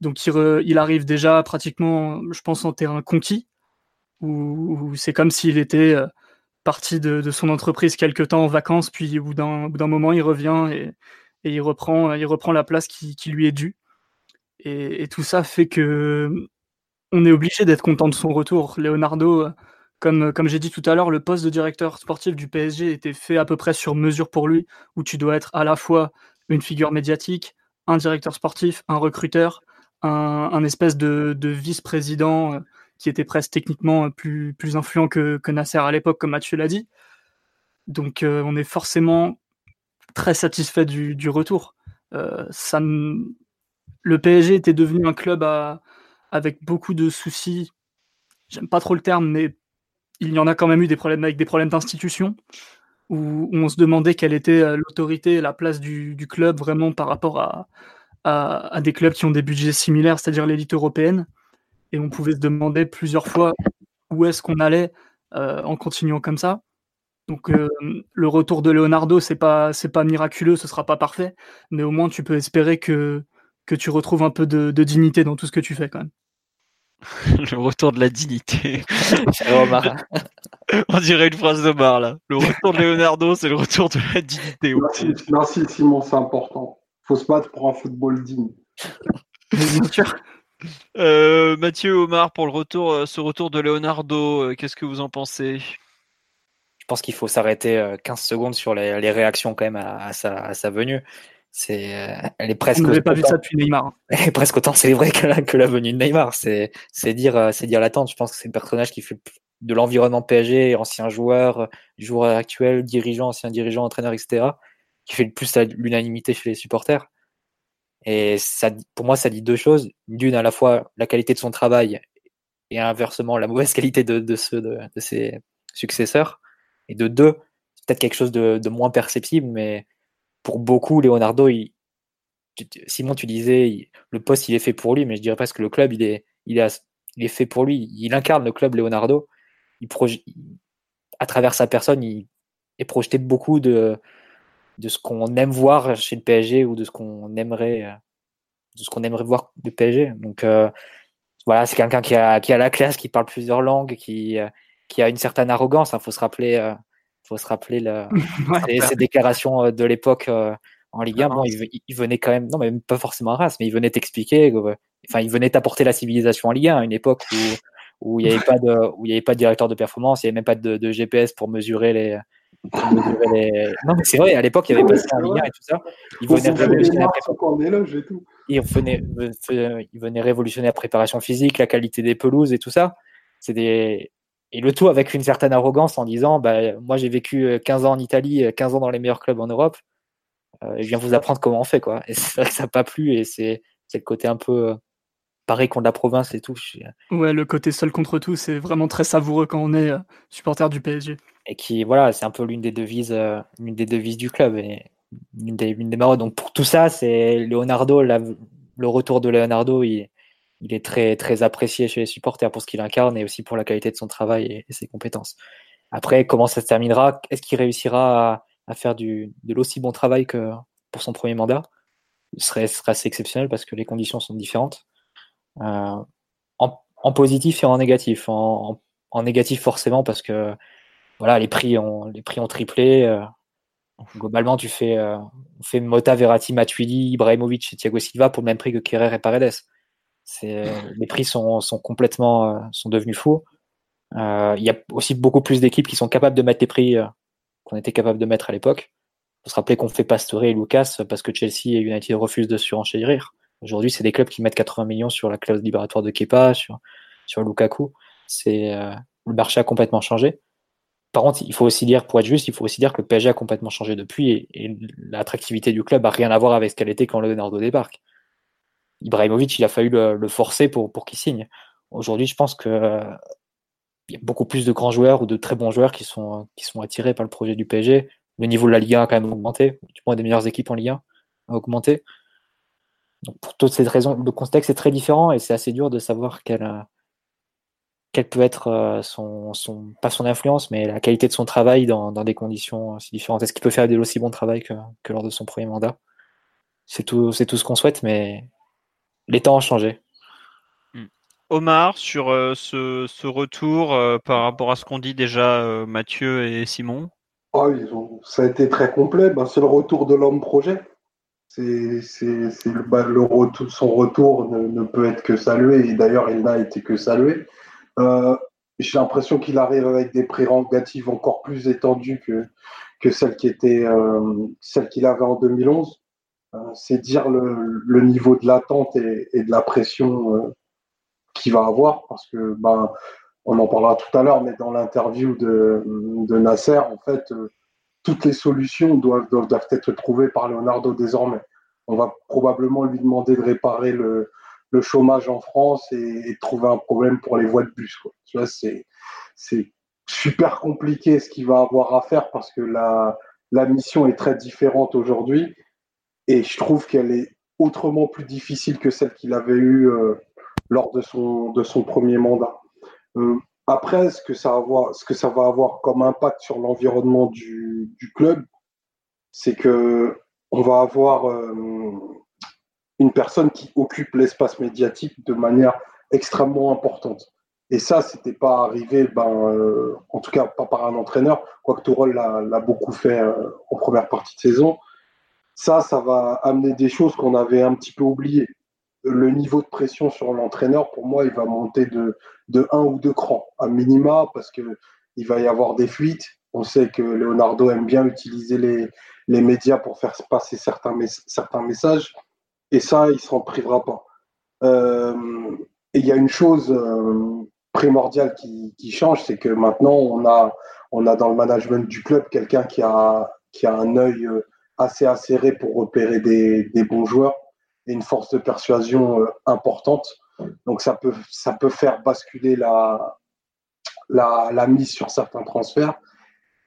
Donc il, arrive déjà pratiquement, je pense, en terrain conquis, où, c'est comme s'il était euh, parti de, son entreprise quelque temps en vacances, puis au bout d'un moment, il revient et, il, reprend, il reprend la place qui, lui est due. Et, tout ça fait que on est obligé d'être content de son retour. Leonardo, comme, comme j'ai dit tout à l'heure, le poste de directeur sportif du PSG était fait à peu près sur mesure pour lui, où tu dois être à la fois une figure médiatique, un directeur sportif, un recruteur, un, espèce de, vice-président euh, qui était presque techniquement plus, plus influent que, Nasser à l'époque, comme Mathieu l'a dit. Donc euh, on est forcément très satisfait du, retour. Euh, ça, le PSG était devenu un club avec beaucoup de soucis. J'aime pas trop le terme, mais il y en a quand même eu des problèmes avec des problèmes d'institution, où, on se demandait quelle était l'autorité et la place du, club vraiment par rapport à, à, des clubs qui ont des budgets similaires, c'est-à-dire l'élite européenne. Et on pouvait se demander plusieurs fois où est-ce qu'on allait euh, en continuant comme ça. Donc euh, le retour de Leonardo, c'est pas c'est pas miraculeux, ce sera pas parfait, mais au moins tu peux espérer que que tu retrouves un peu de, dignité dans tout ce que tu fais quand même. *laughs* le retour de la dignité. *laughs* *laughs* On dirait une phrase de bar là. Le retour de Leonardo, c'est le retour de la dignité. Merci, merci Simon, c'est important faut se battre pour un football digne. *laughs* Euh, Mathieu Omar, pour le retour, euh, ce retour de Leonardo, euh, qu'est-ce que vous en pensez? Je pense qu'il faut s'arrêter 15 secondes sur les, réactions quand même à, sa, venue. C'est, elle est presque. On pas vu ça depuis Neymar. Hein. *laughs* Elle est presque autant célébrée que la, que la venue de Neymar. C'est, dire, c'est dire l'attente. Je pense que c'est le personnage qui fait de l'environnement PSG, ancien joueur, joueur actuel, dirigeant, ancien dirigeant, entraîneur, etc qui fait le plus l'unanimité chez les supporters. Et ça, pour moi, ça dit deux choses. D'une, à la fois la qualité de son travail et inversement la mauvaise *laughs* qualité de, ceux de, ses successeurs. Et de deux, c'est peut-être quelque chose de, moins perceptible, mais pour beaucoup, Leonardo, Simon, tu disais, le poste, il est fait pour lui, mais je dirais presque que le club, il est, il est, il est fait pour lui. Il incarne le club Leonardo. Il à travers sa personne, il est projeté beaucoup de, de ce qu'on aime voir chez le PSG ou de ce qu'on aimerait, euh, de ce qu'on aimerait voir du PSG. Donc euh, voilà, c'est quelqu'un qui a, qui a la classe, qui parle plusieurs langues, qui, euh, qui a une certaine arrogance. Il faut se rappeler, faut se rappeler le, *laughs* ses, déclarations de l'époque en Ligue 1. Bon, il, venait quand même, non, mais pas forcément à race, mais il venait t'expliquer, enfin, il venait t'apporter la civilisation en Ligue 1 à une époque où où il n'y avait *laughs* pas de où il y avait pas de directeur de performance, il n'y avait même pas de, de GPS pour mesurer les, non, mais c'est vrai, à l'époque, il y avait pas ça en Ligue 1 et tout ça. Il venait révolutionner il venait, révolutionner la préparation physique, la qualité des pelouses et tout ça. C'est des... Et le tout avec une certaine arrogance en disant bah, Moi, j'ai vécu 15 ans en Italie, 15 ans dans les meilleurs clubs en Europe. Euh, je viens vous apprendre comment on fait. Quoi. Et c'est vrai que ça n'a pas plu et c'est le côté un peu euh, pareil contre la province et tout. Ouais, le côté seul contre tout, c'est vraiment très savoureux quand on est euh, supporter du PSG et qui voilà c'est un peu l'une des devises euh, des devises du club et l'une des, des marottes donc pour tout ça c'est Leonardo le retour de Leonardo il, il, est très très apprécié chez les supporters pour ce qu'il incarne et aussi pour la qualité de son travail et, ses compétences Après, comment ça se terminera? Est-ce qu'il réussira à, faire du, de l'aussi bon travail que pour son premier mandat? Ce serait, assez exceptionnel parce que les conditions sont différentes. Euh, en, positif et en négatif. En, négatif forcément parce que voilà, les prix ont, les prix ont triplé. Euh, globalement, tu fais, euh, on fait Mota, Verratti, Matuidi, Ibrahimovic et Thiago Silva pour le même prix que Kerrer et Paredes. *laughs* les prix sont, sont complètement sont devenus fous. Euh, il y a aussi beaucoup plus d'équipes qui sont capables de mettre les prix euh, qu'on était capable de mettre à l'époque. Il faut se rappeler qu'on fait Pastore et Lucas parce que Chelsea et United refusent de surenchérir. Aujourd'hui, c'est des clubs qui mettent 80 millions sur la clause libératoire de Kepa, sur, sur Lukaku. C'est euh, le marché a complètement changé. Par contre, il faut aussi dire, pour être juste, il faut aussi dire que le PSG a complètement changé depuis et, l'attractivité du club a rien à voir avec ce qu'elle était quand Leonardo débarque. Ibrahimovic, il a fallu le, forcer pour, pour qu'il signe. Aujourd'hui, je pense que il y a beaucoup plus de grands joueurs ou de très bons joueurs qui sont, qui sont attirés par le projet du PSG. Le niveau de la Ligue 1 a quand même augmenté. Du moins, des meilleures équipes en Ligue 1 a augmenté. Donc, pour toutes ces raisons, le contexte est très différent et c'est assez dur de savoir quelle, quelle peut être euh, son, son, pas son influence, mais la qualité de son travail dans, dans des conditions si différentes. Est-ce qu'il peut faire des aussi bon travail que, que lors de son premier mandat? C'est tout, c'est tout ce qu'on souhaite, mais les temps ont changé. Omar, sur euh, ce, retour euh, par rapport à ce qu'ont dit déjà euh, Mathieu et Simon? Oh, Ça a été très complet. Ben, c'est le retour de l'homme projet. C'est, ben, le, retour, son retour ne, peut être que salué. Et d'ailleurs, il n'a été que salué. j'ai l'impression qu'il arrive avec des prérogatives encore plus étendues que, que celles, qui étaient, celles qu'il avait en 2011. c'est dire le, niveau de l'attente et, et de la pression qu'il va avoir parce que ben on en parlera tout à l'heure, mais dans l'interview de, de, Nasser, en fait, euh, toutes les solutions doivent, doivent, être trouvées par Leonardo désormais. On va probablement lui demander de réparer le, le chômage en France et, et, trouver un problème pour les voies de bus. Tu vois, c'est, c'est super compliqué ce qu'il va avoir à faire parce que la, la mission est très différente aujourd'hui et je trouve qu'elle est autrement plus difficile que celle qu'il avait eue euh, lors de son, de son premier mandat. Euh, après, ce que, ça va avoir, comme impact sur l'environnement du, club, c'est que on va avoir euh, une personne qui occupe l'espace médiatique de manière extrêmement importante. Et ça, c'était pas arrivé, ben, euh, en tout cas pas par un entraîneur, quoique Tourol l'a beaucoup fait en première partie de saison. Ça, ça va amener des choses qu'on avait un petit peu oubliées le niveau de pression sur l'entraîneur, pour moi, il va monter de, de un ou deux crans, à minima, parce que il va y avoir des fuites. On sait que Leonardo aime bien utiliser les, médias pour faire passer certains, messages, et ça, il s'en privera pas. Euh, et il y a une chose euh, primordiale qui, change, c'est que maintenant, on a, dans le management du club quelqu'un qui a, qui a un œil euh, assez acéré pour repérer des, des bons joueurs et une force de persuasion euh, importante. Donc ça peut, ça peut faire basculer la, la, mise sur certains transferts.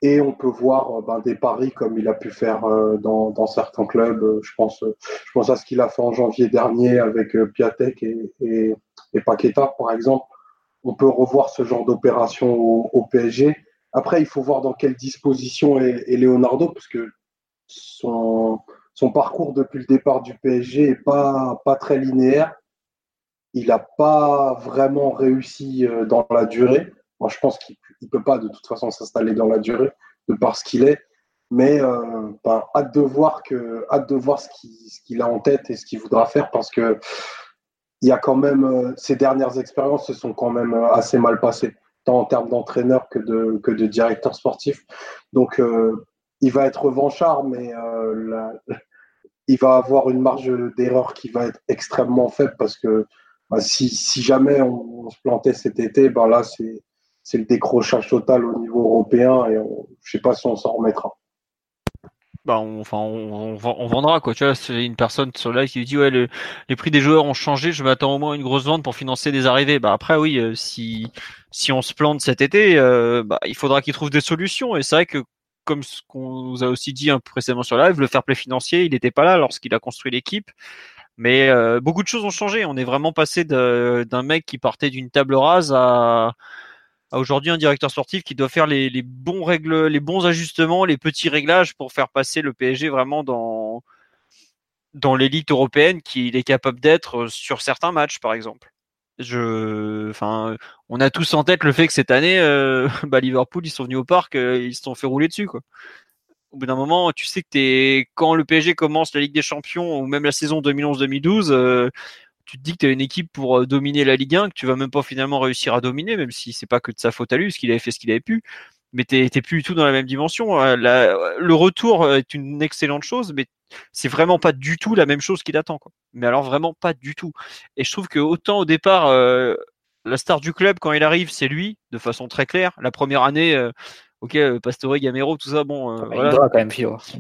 Et on peut voir euh, ben, des paris comme il a pu faire euh, dans, certains clubs. Je pense, je pense à ce qu'il a fait en janvier dernier avec Piatek et, et, et, Paqueta, par exemple. On peut revoir ce genre d'opération au, PSG. Après, il faut voir dans quelle disposition est, Leonardo, parce son, son parcours depuis le départ du PSG n'est pas, pas très linéaire. Il n'a pas vraiment réussi euh, dans la durée. Moi, je pense qu'il ne peut pas de toute façon s'installer dans la durée, de par ce qu'il est. Mais euh, ben, hâte de voir, que, hâte de voir ce qu'il a en tête et ce qu'il voudra faire parce que il y a quand même, euh, ces dernières expériences se sont quand même assez mal passées, tant en termes d'entraîneur que de, que de directeur sportif. Donc, il va être revanchard, mais il va avoir une marge d'erreur qui va être extrêmement faible parce que bah, si, jamais on, se plantait cet été, bah là, c'est, le décrochage total au niveau européen et je ne sais pas si on s'en remettra. Bah on, enfin, on, on, vendra quoi. Tu vois, une personne sur là qui dit ouais, les prix des joueurs ont changé. Je m'attends au moins une grosse vente pour financer des arrivées. Bah après oui, euh, si si on se plante cet été, euh, bah, il faudra qu'ils trouvent des solutions. Et c'est vrai que comme ce qu'on nous a aussi dit peu précédemment sur live, le fair play financier, il n'était pas là lorsqu'il a construit l'équipe. Mais euh, beaucoup de choses ont changé. On est vraiment passé d'un mec qui partait d'une table rase à, aujourd'hui un directeur sportif qui doit faire les, les, bons règles, les bons ajustements, les petits réglages pour faire passer le PSG vraiment dans dans l'élite européenne qu'il est capable d'être sur certains matchs, par exemple. Je, enfin, on a tous en tête le fait que cette année, euh, *laughs* bah, Liverpool, ils sont venus au parc, euh, ils se sont fait rouler dessus, quoi. Au bout d'un moment, tu sais que t'es, quand le PSG commence la Ligue des Champions ou même la saison 2011-2012, euh, tu te dis que tu as une équipe pour dominer la Ligue 1 que tu vas même pas finalement réussir à dominer, même si c'est pas que de sa faute à lui, parce qu'il avait fait ce qu'il avait pu. Mais t'es plus du tout dans la même dimension. Euh, le retour est une excellente chose, mais c'est vraiment pas du tout la même chose qu'il attend. Quoi. Mais alors vraiment pas du tout. Et je trouve que autant au départ, euh, la star du club quand il arrive, c'est lui, de façon très claire. La première année, ok, Pastore, Gamero, tout ça, bon. Ah, voilà. Ibra quand même,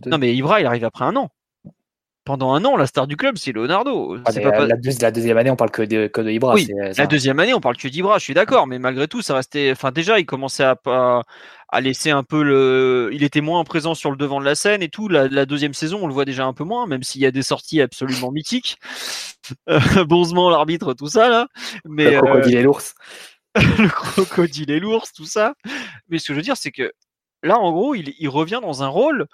Non mais Ibra, il arrive après un an pendant un an, la star du club, c'est Leonardo. Ah, la, deuxième année, on parle que de, que de Ibra. Oui, la deuxième année, on parle que d'Ibra, je suis d'accord, mais malgré tout, ça restait. Enfin, déjà, il commençait à, à, laisser un peu le. Il était moins présent sur le devant de la scène et tout. La, deuxième saison, on le voit déjà un peu moins, même s'il y a des sorties absolument mythiques. *laughs* bonzement, l'arbitre, tout ça, là. Mais, le crocodile et l'ours. *laughs* le crocodile et l'ours, tout ça. Mais ce que je veux dire, c'est que là, en gros, il, il revient dans un rôle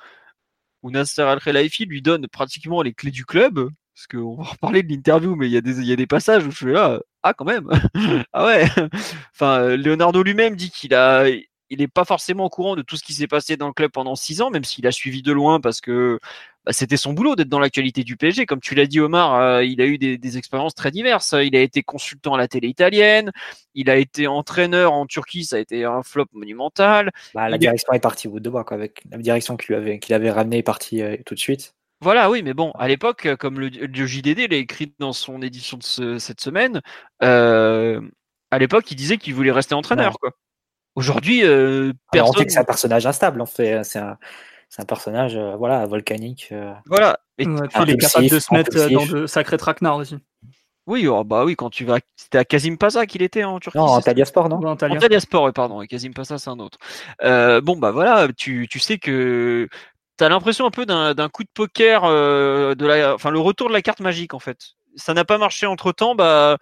où Nasser Al-Khelaifi lui donne pratiquement les clés du club. Parce qu'on va reparler de l'interview, mais il y, a des, y a des passages où je suis là, ah quand même, *laughs* ah ouais. Enfin, Leonardo lui-même dit qu'il a, il n'est pas forcément au courant de tout ce qui s'est passé dans le club pendant six ans, même s'il a suivi de loin parce que bah, c'était son boulot d'être dans l'actualité du PSG. Comme tu l'as dit, Omar, euh, il a eu des, expériences très diverses. Il a été consultant à la télé italienne, il a été entraîneur en Turquie, ça a été un flop monumental. Bah, la direction est... partie au bout de bois, quoi, avec la direction qu'il avait, qu'il avait ramené est partie euh, tout de suite. Voilà, oui, mais bon, à l'époque, euh, comme le, JDD l'a écrit dans son édition de cette semaine, à l'époque, il disait qu'il voulait rester entraîneur, quoi. Aujourd'hui, personne. On dit que c'est un personnage instable, en fait. C'est un, c'est un personnage euh, voilà, volcanique. Euh, voilà. Et il est capable de se mettre euh, dans de sacrés traquenards aussi. Oui, oh, bah oui, quand tu vas. C'était à Kazim Paza qu'il était en Turquie. Non, en Sport, non? En Sport, pardon. Kazim Paza, c'est un autre. bon, bah voilà, tu, tu sais que tu as l'impression un peu d'un coup de poker, de la, enfin, le retour de la carte magique, en fait. Ça n'a pas marché entre temps, bah.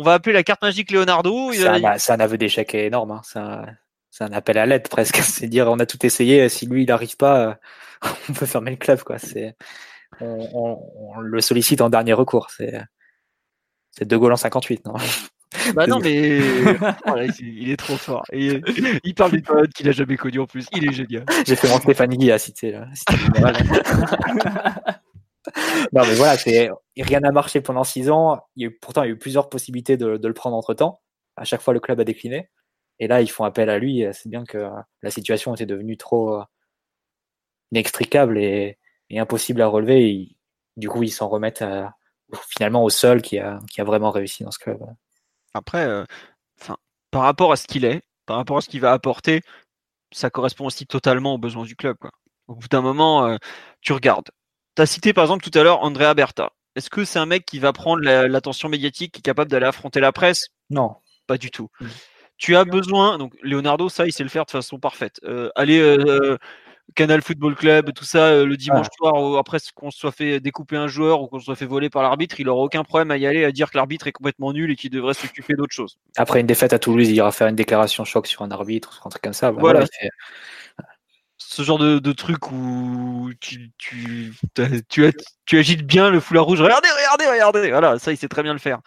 On va appeler la carte magique Leonardo. C'est un, aveu d'échec énorme. Hein. Ça, c'est un appel à l'aide *laughs* presque. C'est dire on a tout essayé, si lui il n'arrive pas, *laughs* on peut fermer le club quoi. C'est on, le sollicite en dernier recours. C'est c'est De Gaulle en 58, non? *laughs* Bah non mais oh il est trop fort. il parle d'une période qu'il a jamais connue en plus. Il est génial. J'ai fait mon Stéphanie à citer là. *laughs* non mais voilà, rien n'a marché pendant six ans. Il y a pourtant il y a eu plusieurs possibilités de, le prendre entre temps. À chaque fois le club a décliné. Et là, ils font appel à lui. C'est bien que la situation était devenue trop euh, inextricable et, impossible à relever. du coup, ils s'en remettent finalement au seul qui a, vraiment réussi dans ce club. Après, euh, par rapport à ce qu'il est, par rapport à ce qu'il va apporter, ça correspond aussi totalement aux besoins du club. Au bout d'un moment, euh, tu regardes. Tu as cité par exemple tout à l'heure Andrea Berta. Est-ce que c'est un mec qui va prendre l'attention médiatique, qui est capable d'aller affronter la presse? Non. Pas du tout. Mmh. Tu as besoin, donc Leonardo, ça, il sait le faire de façon parfaite. Euh, aller euh, Canal Football Club, tout ça, euh, le dimanche soir, après qu'on se soit fait découper un joueur ou qu'on se soit fait voler par l'arbitre, il n'aura aucun problème à y aller, à dire que l'arbitre est complètement nul et qu'il devrait s'occuper d'autre chose. Après une défaite à Toulouse, il ira faire une déclaration choc sur un arbitre, un truc comme ça. voilà. Ce genre de, truc où tu, tu, tu, agites bien le foulard rouge. Regardez, regardez, regardez. Voilà, ça, il sait très bien le faire.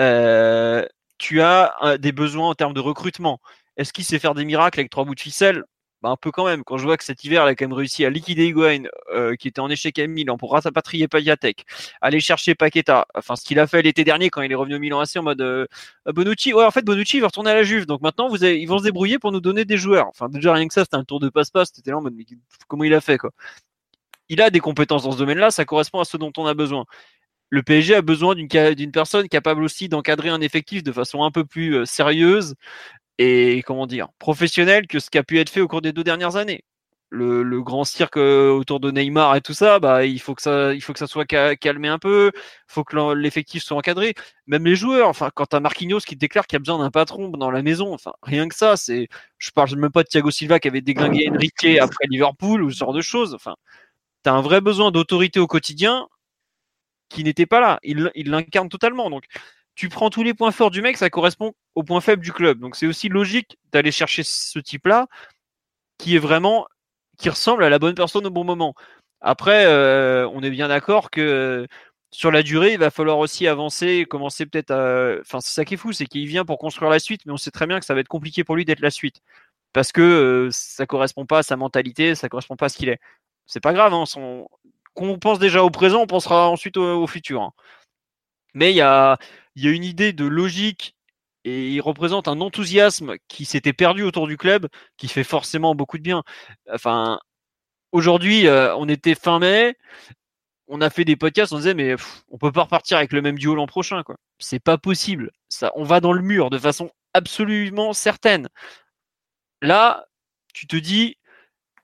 Euh, tu as euh, des besoins en termes de recrutement. Est-ce qu'il sait faire des miracles avec trois bouts de ficelle? Bah, un peu quand même. Quand je vois que cet hiver, il a quand même réussi à liquider Higuain, euh, qui était en échec à Milan, pour rapatrier Payatek, aller chercher Paqueta. Enfin, ce qu'il a fait l'été dernier quand il est revenu au Milan AC en mode euh, Bonucci. Ouais, en fait, Bonucci va retourner à la Juve. Donc maintenant, vous ils vont se débrouiller pour nous donner des joueurs. Enfin, déjà rien que ça, c'était un tour de passe-passe. C'était là en mode comment il a fait quoi? Il a des compétences dans ce domaine-là. Ça correspond à ce dont on a besoin le PSG a besoin d'une personne capable aussi d'encadrer un effectif de façon un peu plus euh, sérieuse et comment dire professionnelle que ce qui a pu être fait au cours des deux dernières années. Le, le, grand cirque euh, autour de Neymar et tout ça, bah il faut que ça, il faut que ça soit calmé un peu, il faut que l'effectif soit encadré. Même les joueurs, enfin quand t'as Marquinhos qui déclare qu'il y a besoin d'un patron dans la maison, enfin rien que ça, c'est, je parle même pas de Thiago Silva qui avait déglingué Enrique après Liverpool ou ce genre de choses. Enfin, t'as un vrai besoin d'autorité au quotidien qui n'était pas là. Il l'incarne totalement. Donc, tu prends tous les points forts du mec, ça correspond aux points faibles du club. Donc c'est aussi logique d'aller chercher ce type-là qui est vraiment qui ressemble à la bonne personne au bon moment. Après, euh, on est bien d'accord que sur la durée, il va falloir aussi avancer, commencer peut-être à. Enfin, c'est ça qui est fou, c'est qu'il vient pour construire la suite, mais on sait très bien que ça va être compliqué pour lui d'être la suite parce que euh, ça correspond pas à sa mentalité, ça correspond pas à ce qu'il est. C'est pas grave, hein, qu'on pense déjà au présent, on pensera ensuite au, futur. Hein. Mais il y a, une idée de logique et il représente un enthousiasme qui s'était perdu autour du club, qui fait forcément beaucoup de bien. Enfin, aujourd'hui, euh, on était fin mai, on a fait des podcasts, on disait mais on peut pas repartir avec le même duo l'an prochain, quoi. C'est pas possible. Ça, on va dans le mur de façon absolument certaine. Là, tu te dis,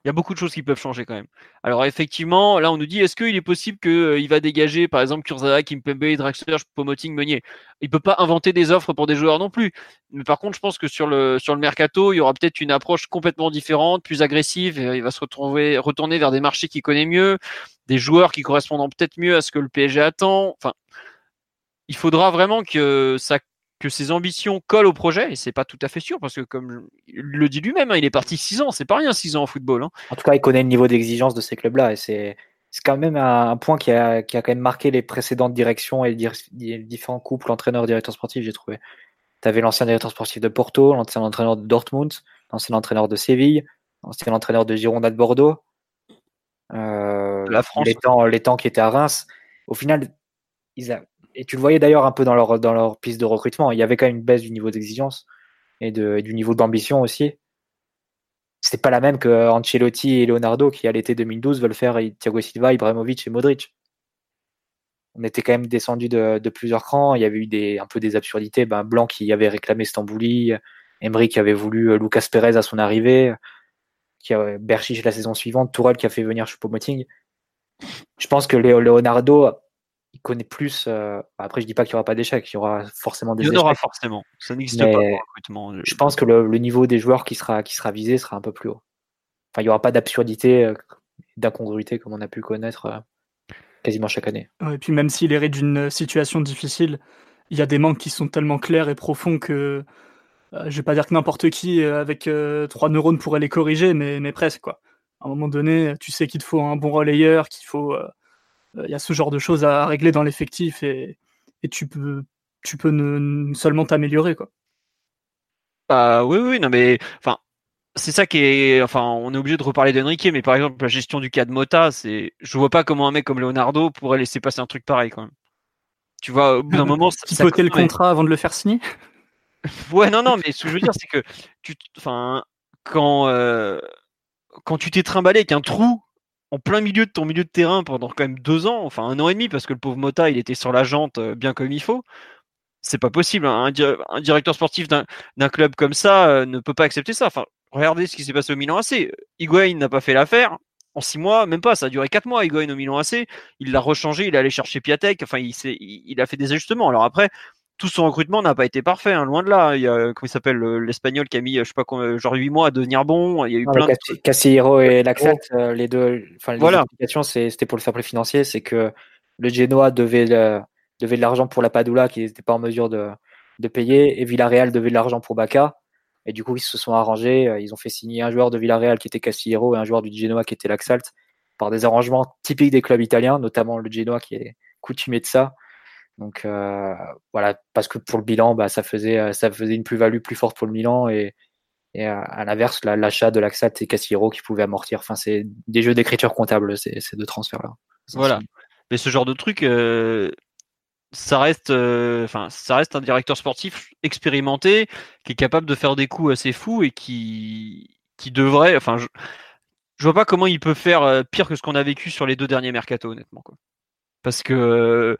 il y a beaucoup de choses qui peuvent changer quand même. Alors effectivement, là on nous dit est-ce qu'il est possible qu'il euh, va dégager par exemple Kurzawa, Kimpembe, Draxler, Pomoting, Meunier? Il peut pas inventer des offres pour des joueurs non plus. Mais par contre, je pense que sur le sur le mercato, il y aura peut-être une approche complètement différente, plus agressive. Il va se retrouver retourner vers des marchés qu'il connaît mieux, des joueurs qui correspondent peut-être mieux à ce que le PSG attend. Enfin, il faudra vraiment que ça que ses ambitions collent au projet, et c'est pas tout à fait sûr, parce que comme il le dit lui-même, hein, il est parti 6 ans, c'est pas rien 6 ans en football. Hein. En tout cas, il connaît le niveau d'exigence de ces clubs-là, et c'est quand même un, point qui a, qui a, quand même marqué les précédentes directions et les, différents couples entraîneurs-directeurs sportifs, j'ai trouvé. Tu avais l'ancien directeur sportif de Porto, l'ancien entraîneur de Dortmund, l'ancien entraîneur de Séville, l'ancien entraîneur de Girondin de Bordeaux, euh, la France. Les, temps, les temps qui étaient à Reims. Au final, ils, a, et tu le voyais d'ailleurs un peu dans leur, dans leur piste de recrutement. Il y avait quand même une baisse du niveau d'exigence et, de, du niveau d'ambition aussi. C'était pas la même que Ancelotti et Leonardo qui, à l'été 2012, veulent faire Thiago Silva, Ibrahimovic et Modric. On était quand même descendu de, de, plusieurs crans. Il y avait eu des, un peu des absurdités. Ben, Blanc qui avait réclamé Stambouli, Emery qui avait voulu euh, Lucas Perez à son arrivée, qui Berchich la saison suivante, Tourelle qui a fait venir Choupo-Moting. Je pense que Leonardo il connaît plus. Euh, après, je dis pas qu'il y aura pas d'échecs, il y aura forcément des échecs. Il y en aura forcément. Ça n'existe pas recrutement. Je pense que le, niveau des joueurs qui sera, qui sera visé sera un peu plus haut. Enfin, il y aura pas d'absurdité, euh, d'incongruité comme on a pu connaître euh, quasiment chaque année. et puis même s'il hérite d'une situation difficile, il y a des manques qui sont tellement clairs et profonds que je vais pas dire que n'importe qui avec trois neurones pourrait les corriger, mais, mais presque quoi. À un moment donné, tu sais qu'il te faut un bon relayeur, qu'il faut il euh, y a ce genre de choses à régler dans l'effectif et, tu peux, tu peux ne, seulement t'améliorer. quoi. Bah, oui, oui, non, mais enfin, c'est ça qui est. Enfin, on est obligé de reparler d'Enrique, mais par exemple, la gestion du cas de Mota, c'est. Je vois pas comment un mec comme Leonardo pourrait laisser passer un truc pareil quand même. Tu vois, au bout d'un moment. Qui peut le contrat avant de le faire signer? *laughs* Ouais, non, non, mais ce que je veux dire, c'est que tu. Enfin, quand. Euh, quand tu t'es trimballé avec un trou en plein milieu de ton milieu de terrain pendant quand même deux ans, enfin un an et demi, parce que le pauvre Mota, il était sur la jante euh, bien comme il faut. C'est pas possible. Hein. Un, directeur sportif d'un club comme ça euh, ne peut pas accepter ça. Enfin, regardez ce qui s'est passé au Milan AC. Higuain n'a pas fait l'affaire. En six mois, même pas, ça a duré quatre mois, Higuain au Milan AC. Il l'a rechangé, il est allé chercher Piatek. Enfin, il, il a fait des ajustements. Alors après, tout son recrutement n'a pas été parfait, hein, loin de là. Il y a, comment il s'appelle, l'espagnol qui a mis, je sais pas, genre 8 mois à devenir bon. Il y a eu plein de... Casillero et Laxat, euh, les deux, enfin, les voilà. c'était pour le fair play financier, c'est que le Genoa devait, devait de l'argent pour la Padula qui n'était pas en mesure de, de payer, et Villarreal devait de l'argent pour Baca. Et du coup, ils se sont arrangés. Euh, ils ont fait signer un joueur de Villarreal qui était Casillero et un joueur du Genoa qui était Laxalt par des arrangements typiques des clubs italiens, notamment le Genoa qui est coutumé de ça. Donc euh, voilà, parce que pour le bilan, bah, ça faisait euh, ça faisait une plus-value plus forte pour le Milan et, et à, l'inverse, l'achat de l'Axat et Cassiro qui pouvait amortir. Enfin, c'est des jeux d'écriture comptable ces, ces deux transferts-là. Voilà. Mais ce genre de truc, euh, ça reste, enfin, ça reste un directeur sportif expérimenté qui est capable de faire des coups assez fous et qui, qui devrait, enfin, je, je vois pas comment il peut faire pire que ce qu'on a vécu sur les deux derniers mercato, honnêtement, quoi. Parce que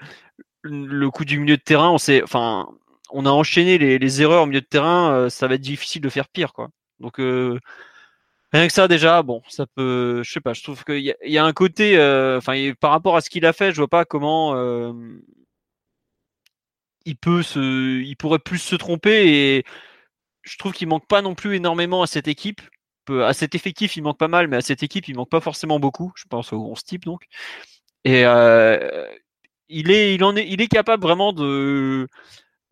le coup du milieu de terrain, on s'est, enfin, on a enchaîné les, erreurs au milieu de terrain, euh, ça va être difficile de faire pire, quoi. Donc euh, rien que ça déjà, bon, ça peut, je sais pas, je trouve qu'il y, y, a un côté, euh, enfin, par rapport à ce qu'il a fait, je vois pas comment il peut se, il pourrait plus se tromper et je trouve qu'il manque pas non plus énormément à cette équipe. À cet effectif, il manque pas mal, mais à cette équipe, il manque pas forcément beaucoup. Je pense au 11 type donc. Et il est, il en est, il est capable vraiment de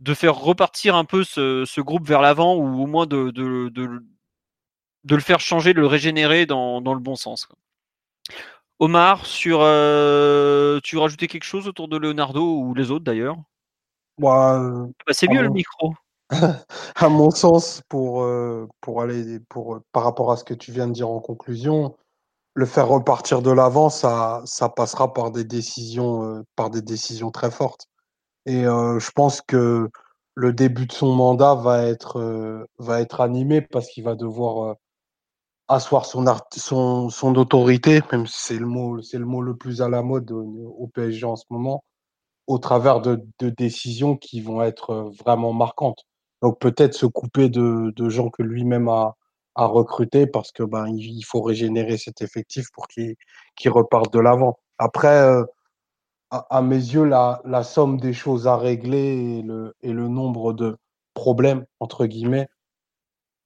de faire repartir un peu ce, groupe vers l'avant ou au moins de, de, le faire changer, de le régénérer dans, le bon sens. Omar, sur, euh, tu rajoutais quelque chose autour de Leonardo ou les autres d'ailleurs? Euh, bah, C'est mieux le micro. *laughs* à mon sens, pour, euh, pour aller pour, par rapport à ce que tu viens de dire en conclusion, le faire repartir de l'avant, ça, ça passera par des décisions, par des décisions très fortes. Et je pense que le début de son mandat va être, va être animé parce qu'il va devoir asseoir son, son, son autorité, même si c'est le, mot, c'est le mot le plus à la mode au, PSG en ce moment, au travers de, de, décisions qui vont être vraiment marquantes. Donc peut-être se couper de, de gens que lui-même a, a recruté parce que ben il faut régénérer cet effectif pour qu'il qu'il reparte de l'avant. Après, à, mes yeux, la, la, somme des choses à régler et le, nombre de problèmes, entre guillemets,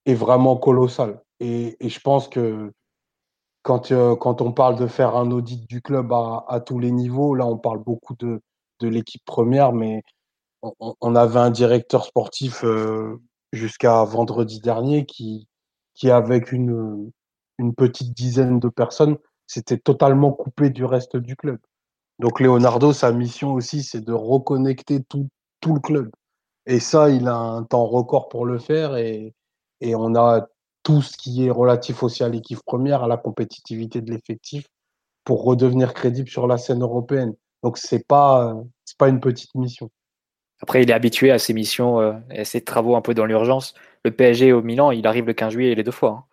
est vraiment colossal. Et, je pense que quand, euh, quand on parle de faire un audit du club à, à tous les niveaux, là, on parle beaucoup de, de l'équipe première, mais on, on, avait un directeur sportif euh, jusqu'à vendredi dernier qui, qui, avec une, une petite dizaine de personnes, s'était totalement coupé du reste du club. Donc Leonardo, sa mission aussi, c'est de reconnecter tout, tout, le club. Et ça, il a un temps record pour le faire et, et on a tout ce qui est relatif aussi à l'équipe première, à la compétitivité de l'effectif pour redevenir crédible sur la scène européenne. Donc c'est pas c'est pas une petite mission. Après, il est habitué à ces missions euh, et à ces travaux un peu dans l'urgence. Le PSG au Milan, il arrive le 15 juillet les deux fois. Hein.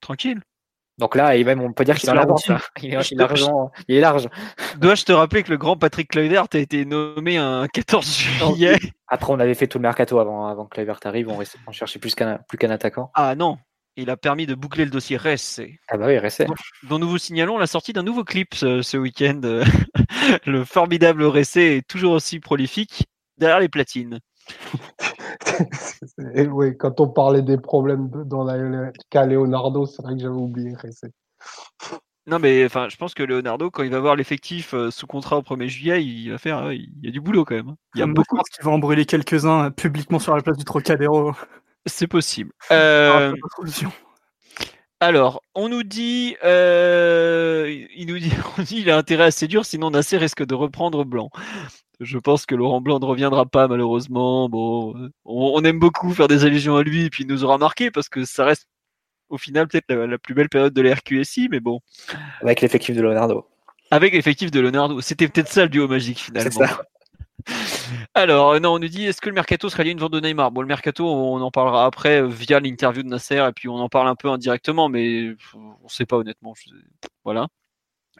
Tranquille. Donc là, même, on peut dire qu'il est en avance. Il, est, *laughs* il, est large. Dois-je te rappeler que le grand Patrick Kluivert a été nommé un 14 juillet? Après, on avait fait tout le mercato avant, avant que Kluivert arrive. On, on cherchait plus qu'un plus qu'un attaquant. Ah non, il a permis de boucler le dossier RSC. Ah bah oui, RSC. Dont, nous vous signalons la sortie d'un nouveau clip ce, week-end. *laughs* le formidable RSC est toujours aussi prolifique derrière les platines. *laughs* oui, quand on parlait des problèmes dans la cas Leonardo, c'est vrai que j'avais oublié Non, mais enfin, je pense que Leonardo, quand il va voir l'effectif euh, sous contrat au 1er juillet, il va faire. il y a du boulot quand même. Hein. Il y a beaucoup. qui va en brûler quelques-uns euh, publiquement sur la place du Trocadéro. C'est possible. *laughs* Euh, alors, on nous dit, il nous dit, *laughs* on dit, il a intérêt assez dur, sinon Nasser risque de reprendre Blanc. Je pense que Laurent Blanc ne reviendra pas malheureusement. Bon, on, aime beaucoup faire des allusions à lui, et puis il nous aura marqué parce que ça reste au final peut-être la, plus belle période de la RQSI, mais bon. Avec l'effectif de Leonardo. Avec l'effectif de Leonardo. C'était peut-être ça le duo magique finalement. C'est ça. Alors, euh, non, on nous dit est-ce que le mercato serait lié une vente de Neymar? Bon, le mercato, on en parlera après euh, via l'interview de Nasser et puis on en parle un peu indirectement, mais on ne sait pas honnêtement. Voilà.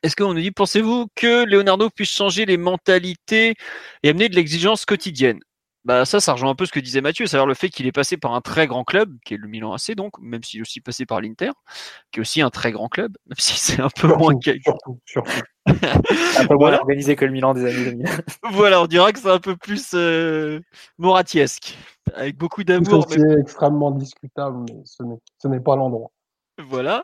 Est-ce qu'on nous dit, pensez-vous que Leonardo puisse changer les mentalités et amener de l'exigence quotidienne? Bah ça, ça rejoint un peu ce que disait Mathieu, c'est-à-dire le fait qu'il est passé par un très grand club, qui est le Milan AC donc, même s'il est aussi passé par l'Inter, qui est aussi un très grand club, même si c'est un peu moins surtout, surtout. un *laughs* peu moins organisé que le Milan des années 2000. *laughs* voilà, on dira que c'est un peu plus euh, moratiesque, avec beaucoup d'amour. C'est extrêmement discutable, mais ce n'est pas l'endroit. Voilà.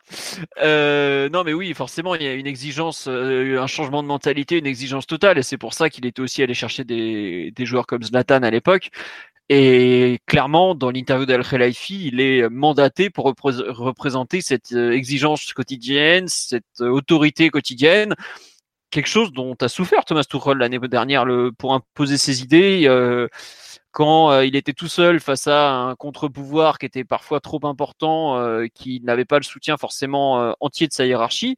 Euh, non, mais oui, forcément, il y a une exigence, euh, un changement de mentalité, une exigence totale, et c'est pour ça qu'il était aussi allé chercher des, des joueurs comme Zlatan à l'époque. Et clairement, dans l'interview d'Al Khelaifi, il est mandaté pour représenter cette euh, exigence quotidienne, cette autorité quotidienne, quelque chose dont a souffert Thomas Tuchel l'année dernière le, pour imposer ses idées. Euh, quand euh, il était tout seul face à un contre-pouvoir qui était parfois trop important, euh, qui n'avait pas le soutien forcément euh, entier de sa hiérarchie.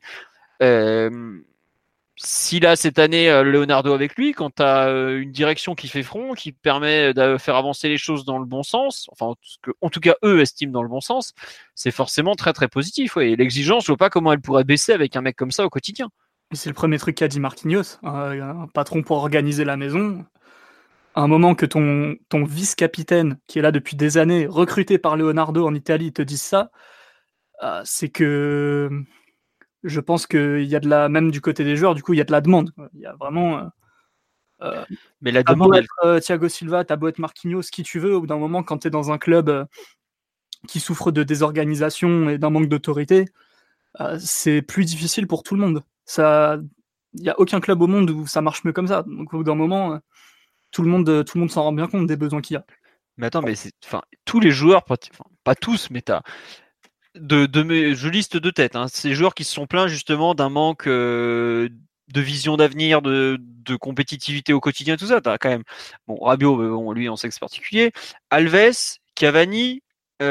S'il a cette année Leonardo avec lui, quand tu as une direction qui fait front, qui permet de faire avancer les choses dans le bon sens, enfin en tout cas eux estiment dans le bon sens, c'est forcément très très positif. Et l'exigence, je vois pas comment elle pourrait baisser avec un mec comme ça au quotidien. C'est le premier truc qu'a dit Marquinhos, un patron pour organiser la maison un moment que ton, ton vice-capitaine, qui est là depuis des années, recruté par Leonardo en Italie, te dise ça, euh, c'est que je pense qu'il y a de la, même du côté des joueurs, du coup, il y a de la demande. Il y a vraiment. Euh, euh, mais la demande. Beau Thiago Silva, t'as beau être Marquinhos, qui tu veux, au bout d'un moment, quand tu es dans un club qui souffre de désorganisation et d'un manque d'autorité, c'est plus difficile pour tout le monde. Il n'y a aucun club au monde où ça marche mieux comme ça. Donc, au bout d'un moment tout le monde, tout le monde s'en rend bien compte des besoins qu'il y a. Mais attends, mais enfin, tous les joueurs, pas tous, mais t'as de, je liste de tête. Hein, ces joueurs qui se sont plaints justement d'un manque de vision d'avenir, de, compétitivité au quotidien, tout ça. T'as quand même, bon, Rabiot, bon, lui, on sait que c'est particulier. Alves, Cavani, il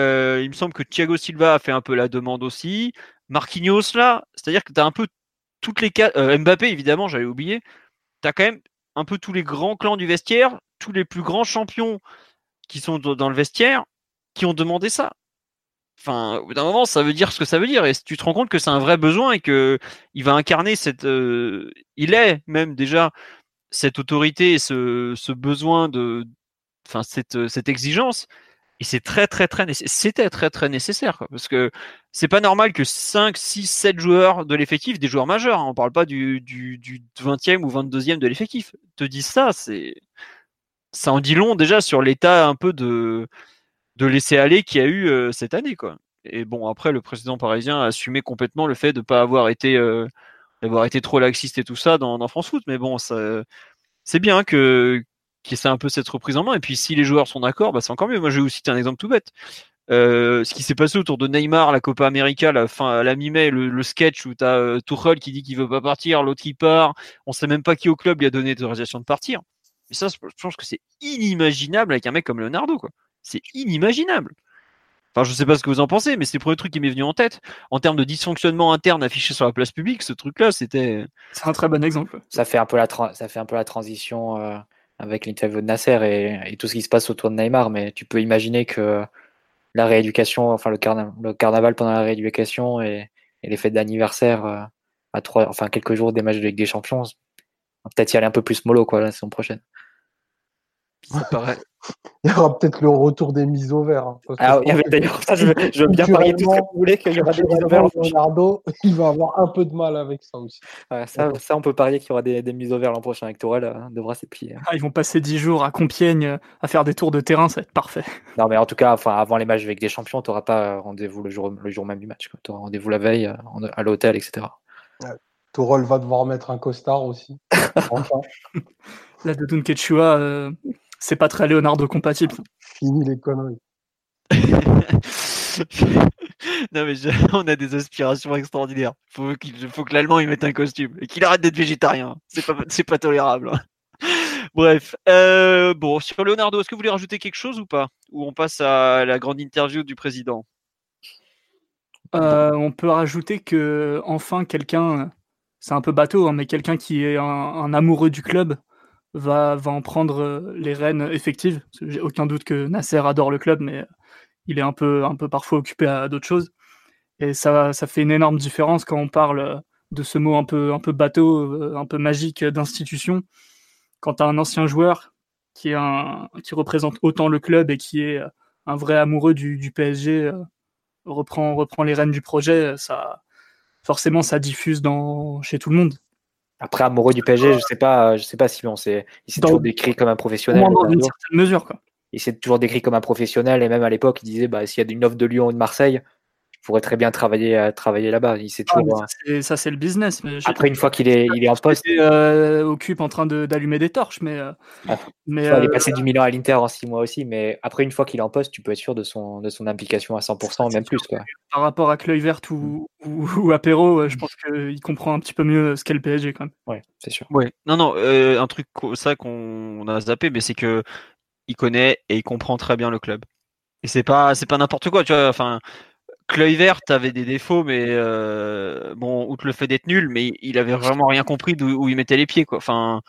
me semble que Thiago Silva a fait un peu la demande aussi. Marquinhos là, c'est-à-dire que tu as un peu toutes les cas, euh, Mbappé évidemment, j'avais oublié. Tu as quand même un peu tous les grands clans du vestiaire, tous les plus grands champions qui sont dans le vestiaire qui ont demandé ça. Enfin, au bout d'un moment, ça veut dire ce que ça veut dire. Et tu te rends compte que c'est un vrai besoin et que il va incarner cette, euh, il est même déjà cette autorité, ce, ce besoin de, enfin cette, cette exigence. Et C'était très, très nécessaire. parce que c'est pas normal que 5, 6, 7 joueurs de l'effectif, des joueurs majeurs, hein, on parle pas du, du, du 20e ou 22e de l'effectif, te disent ça, c'est ça en dit long déjà sur l'état un peu de, de laisser aller qu'il y a eu euh, cette année. quoi. Et bon, après, le président parisien a assumé complètement le fait de pas avoir été, euh, d'avoir été trop laxiste et tout ça dans, dans France Foot. Mais bon, ça, c'est bien que, qui essaie un peu cette reprise en main. Et puis si les joueurs sont d'accord, bah, c'est encore mieux. Moi, je vais vous citer un exemple tout bête. Euh, ce qui s'est passé autour de Neymar, la Copa América, la fin, à la mi-mai, le, sketch où tu as euh, Tuchel qui dit qu'il veut pas partir, l'autre qui part, on sait même pas qui au club lui a donné l'autorisation de partir. Mais ça, je pense que c'est inimaginable avec un mec comme Leonardo, quoi. C'est inimaginable. Enfin, je sais pas ce que vous en pensez, mais c'est le premier truc qui m'est venu en tête. En termes de dysfonctionnement interne affiché sur la place publique, ce truc-là, c'était. C'est un très bon exemple. Ça fait un peu la, ça fait un peu la transition. Euh, avec l'interview de Nasser et, tout ce qui se passe autour de Neymar, mais tu peux imaginer que la rééducation, enfin le, carnaval pendant la rééducation et, les fêtes d'anniversaire euh, à trois, enfin quelques jours des matchs de Ligue des Champions, peut-être y aller un peu plus mollo quoi la saison prochaine. Ça paraît, *laughs* il y aura peut-être le retour des mises au vert. Hein, ah, il y avait d'ailleurs ça, je veux, je veux bien parier tout ce que vous voulez qu'il y aura des mises au vert. Leonardo, *laughs* il va avoir un peu de mal avec ça aussi. ça, ça, on peut parier qu'il y aura des, des mises au vert l'an prochain avec Tourelle, euh, devra s'éplier. Ah, ils vont passer 10 jours à Compiègne euh, à faire des tours de terrain, ça va être parfait. *laughs* Non, mais en tout cas, enfin, avant les matchs avec des champions, tu n'auras pas rendez-vous le jour, le jour même du match. Tu auras rendez-vous la veille euh, à l'hôtel, etc. Ouais. va devoir mettre un costard aussi. enfin. La de Quechua, euh, c'est pas très Leonardo compatible. Fini les conneries. *laughs* non mais *laughs* on a des aspirations extraordinaires. Faut qu'il faut que l'allemand il mette un costume et qu'il arrête d'être végétarien. C'est pas c'est pas tolérable. *laughs* Bref, euh, bon sur Leonardo, est-ce que vous voulez rajouter quelque chose ou pas? Ou on passe à la grande interview du président? Euh, On peut rajouter que enfin quelqu'un, c'est un peu bateau, hein, mais quelqu'un qui est un amoureux du club va, va en prendre euh, les rênes effectives. J'ai aucun doute que Nasser adore le club, mais il est un peu, un peu parfois occupé à, d'autres choses. Et ça, ça fait une énorme différence quand on parle de ce mot un peu, un peu bateau, euh, un peu magique d'institution. Quand tu un ancien joueur qui, est un, qui représente autant le club et qui est un vrai amoureux du, du PSG, euh, reprend, reprend les rênes du projet, ça, forcément ça diffuse dans, chez tout le monde. Après, amoureux du PSG, je sais pas, je sais pas si on s'est, il s'est toujours décrit comme un professionnel. Dans une certaine mesure, quoi. Il s'est toujours décrit comme un professionnel et même à l'époque, il disait, bah, s'il y a une offre de Lyon ou de Marseille, pourrait très bien travailler, euh, travailler là-bas. Il sait toujours. Ah, ça, c'est le business. Après, une fois qu'il est, il est en poste. Il euh, occupe en train d'allumer des torches, mais. Euh, ah, mais il est passé du Milan à l'Inter en six mois aussi, mais après, une fois qu'il est en poste, tu peux être sûr de son, de son implication à 100%, même plus. Quoi. Par rapport à Kluivert ou, ou, ou Apéro, je pense qu'il comprend un petit peu mieux ce qu'est le PSG quand même. Oui, c'est sûr. Oui, non, non, un truc, ça qu'on a zappé, mais c'est que il connaît et il comprend très bien le club. Et c'est pas, c'est pas n'importe quoi, tu vois. Enfin, Kluivert avait des défauts, mais euh, bon, outre le fait d'être nul, mais il avait vraiment rien compris d'où il mettait les pieds, quoi. Enfin,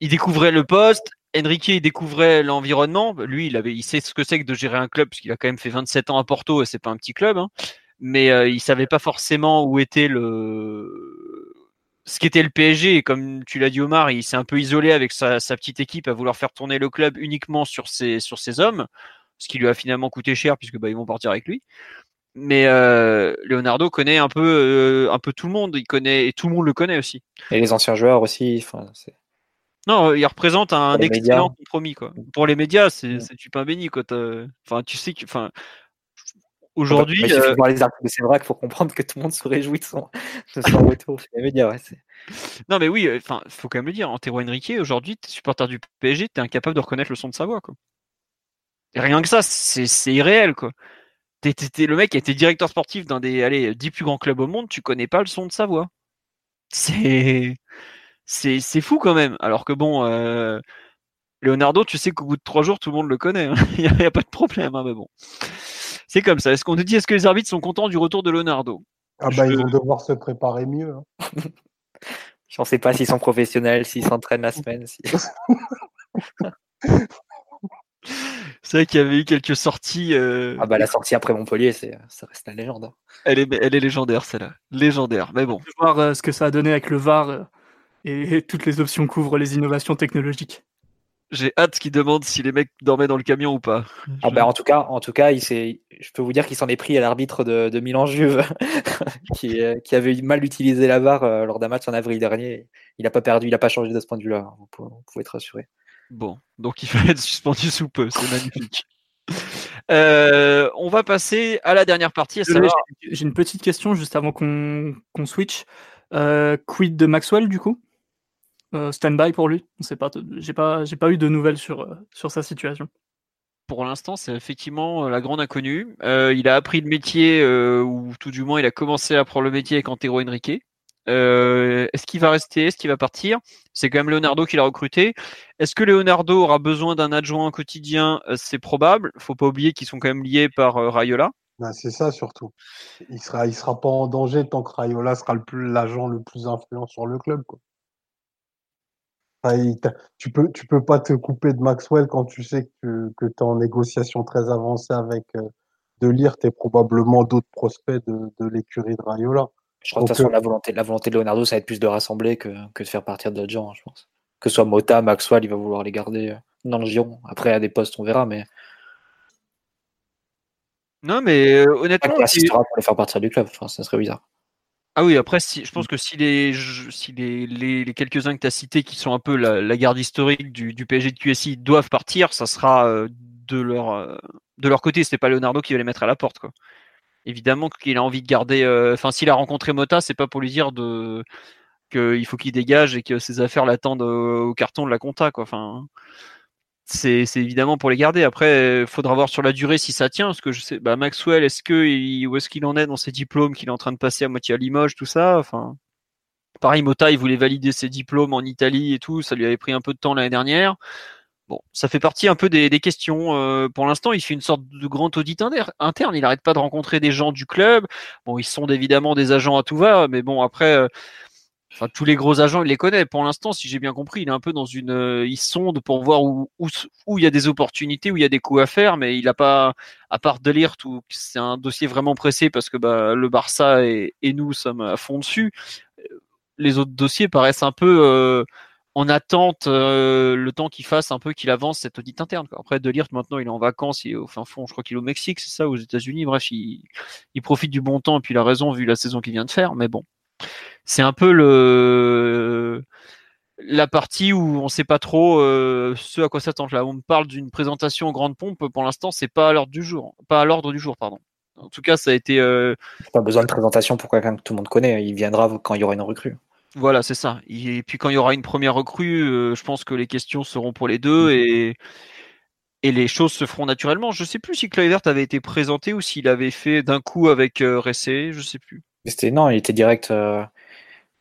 il découvrait le poste. Enrique il découvrait l'environnement. Lui, il avait, il sait ce que c'est que de gérer un club, parce qu'il a quand même fait 27 ans à Porto et c'est pas un petit club. Hein. Mais euh, il savait pas forcément où était le, ce qu'était le PSG. Et comme tu l'as dit, Omar, il s'est un peu isolé avec sa, sa, petite équipe à vouloir faire tourner le club uniquement sur ses, sur ses hommes, ce qui lui a finalement coûté cher puisque bah, ils vont partir avec lui mais euh, Leonardo connaît un peu, euh, un peu tout le monde. Il connaît et tout le monde le connaît aussi. Et les anciens joueurs aussi. non, il représente un excellent compromis quoi. Pour les médias, c'est du pain béni quoi. Enfin, tu sais que, enfin, Aujourd'hui, il suffit euh, voir les articles de Sévrac pour comprendre que tout le monde se réjouit de son, de son retour chez les médias. Ouais, non mais oui, enfin, faut quand même le dire. Antero Henrique, aujourd'hui, t'es supporter du PSG, t'es incapable de reconnaître le son de sa voix, quoi. Et rien que ça, c'est c'est irréel, quoi. Le mec a été directeur sportif d'un des allez, 10 plus grands clubs au monde, tu connais pas le son de sa voix. C'est c'est c'est fou quand même. Alors que bon, euh, Leonardo, tu sais qu'au bout de trois jours, tout le monde le connaît. hein. *laughs* Il n'y a, il y a pas de problème, hein, mais bon. C'est comme ça. Est-ce qu'on nous dit, est-ce que les arbitres sont contents du retour de Leonardo? Ah bah, Je- ils vont devoir se préparer mieux. hein. *laughs* Je ne sais pas s'ils sont professionnels, s'ils s'entraînent la semaine. si- *laughs* C'est vrai qu'il y avait eu quelques sorties. euh, Ah bah la sortie après Montpellier, c'est, ça reste la légende. hein. elle, est, elle est légendaire, celle-là. Légendaire. Mais bon. Je vais voir euh, ce que ça a donné avec le VAR euh, et, et toutes les options couvrent les innovations technologiques. J'ai hâte qu'ils demandent si les mecs dormaient dans le camion ou pas. Ah Je- bah en tout cas, en tout cas, il s'est, je peux vous dire qu'il s'en est pris à l'arbitre de, de Milan Juve, *laughs* qui, euh, qui avait eu mal utilisé la VAR euh, lors d'un match en avril dernier. Il n'a pas perdu, il n'a pas changé de ce point de vue-là. hein. Vous pouvez, vous pouvez être rassuré. Bon, donc il *laughs* va être suspendu sous peu, c'est magnifique. Euh, on va passer à la dernière partie, savoir j'ai- une petite question juste avant qu'on switch. Euh, quid de Maxwell du coup? Euh, Stand-by pour lui? On sait pas. J'ai pas, j'ai pas eu de nouvelles sur, sur sa situation. pour l'instant, c'est effectivement la grande inconnue. Il a appris le métier, ou tout du moins, il a commencé à apprendre le métier avec Antero Henrique. Euh, est-ce qu'il va rester? Est-ce qu'il va partir? C'est quand même Leonardo qui l'a recruté. Est-ce que Leonardo aura besoin d'un adjoint quotidien? Euh, C'est probable. Faut pas oublier qu'ils sont quand même liés par euh, Raiola. Ben, c'est ça surtout. Il sera, il sera pas en danger tant que Rayola sera l'agent le plus influent sur le club. Tu peux, tu peux pas te couper de Maxwell quand tu sais que, que tu es en négociation très avancée avec De Lire, tu probablement d'autres prospects de, de l'écurie de Rayola. Je crois que de toute façon, la volonté, la volonté de Leonardo, ça va être plus de rassembler que, que de faire partir d'autres gens, hein, je pense. Que ce soit Mota, Maxwell, il va vouloir les garder euh, dans le giron. Après, à des postes, on verra, mais Non, mais euh, honnêtement, qu'il insistera pour les faire partir du club. Enfin, ça serait bizarre. Ah oui, après, si, je pense que si les, si les, les, les quelques-uns que tu as cités, qui sont un peu la, la garde historique du, du PSG de QSI, doivent partir, ça sera euh, de leur, euh, de leur côté. C'est pas Leonardo qui va les mettre à la porte. Quoi. Évidemment qu'il a envie de garder. euh, Enfin, s'il a rencontré Mota, c'est pas pour lui dire qu'il faut qu'il dégage et que ses affaires l'attendent au carton de la compta. Enfin, c'est c'est évidemment pour les garder. Après, il faudra voir sur la durée si ça tient, parce que je sais, bah, Maxwell, est-ce que il- où est-ce qu'il en est dans ses diplômes qu'il est en train de passer à moitié à Limoges, tout ça? Enfin, pareil, Mota, il voulait valider ses diplômes en Italie et tout, ça lui avait pris un peu de temps l'année dernière. Bon, ça fait partie un peu des, questions. Euh, pour l'instant, il fait une sorte de grand audit inter- interne. Il n'arrête pas de rencontrer des gens du club. Bon, ils sont évidemment des agents à tout va, mais bon, après, euh, enfin, tous les gros agents, il les connaît. Pour l'instant, si j'ai bien compris, il est un peu dans une, euh, il sonde pour voir où, où, où il y a des opportunités, où il y a des coups à faire, mais il n'a pas, à part Delire, tout, c'est un dossier vraiment pressé parce que bah, le Barça et, nous sommes à fond dessus. Les autres dossiers paraissent un peu en attente euh, le temps qu'il fasse un peu qu'il avance cette audit interne. Après, Delire, maintenant, il est en vacances, il est au fin fond, je crois qu'il est au Mexique, c'est ça, aux États-Unis. Bref, il, profite du bon temps et puis il a raison vu la saison qu'il vient de faire, mais bon c'est un peu la partie où on sait pas trop euh, ce à quoi s'attendre. Là, on me parle d'une présentation en grande pompe. Pour l'instant, c'est pas à l'ordre du jour, pas à l'ordre du jour, pardon. En tout cas, ça a été euh, Pas besoin de présentation pour quelqu'un que tout le monde connaît. Il viendra quand il y aura une recrue. Voilà, c'est ça. Et puis quand il y aura une première recrue, euh, je pense que les questions seront pour les deux et et les choses se feront naturellement. Je sais plus si Kluivert avait été présenté ou s'il avait fait d'un coup avec euh, Ressé, je sais plus. C'était non, il était direct. euh,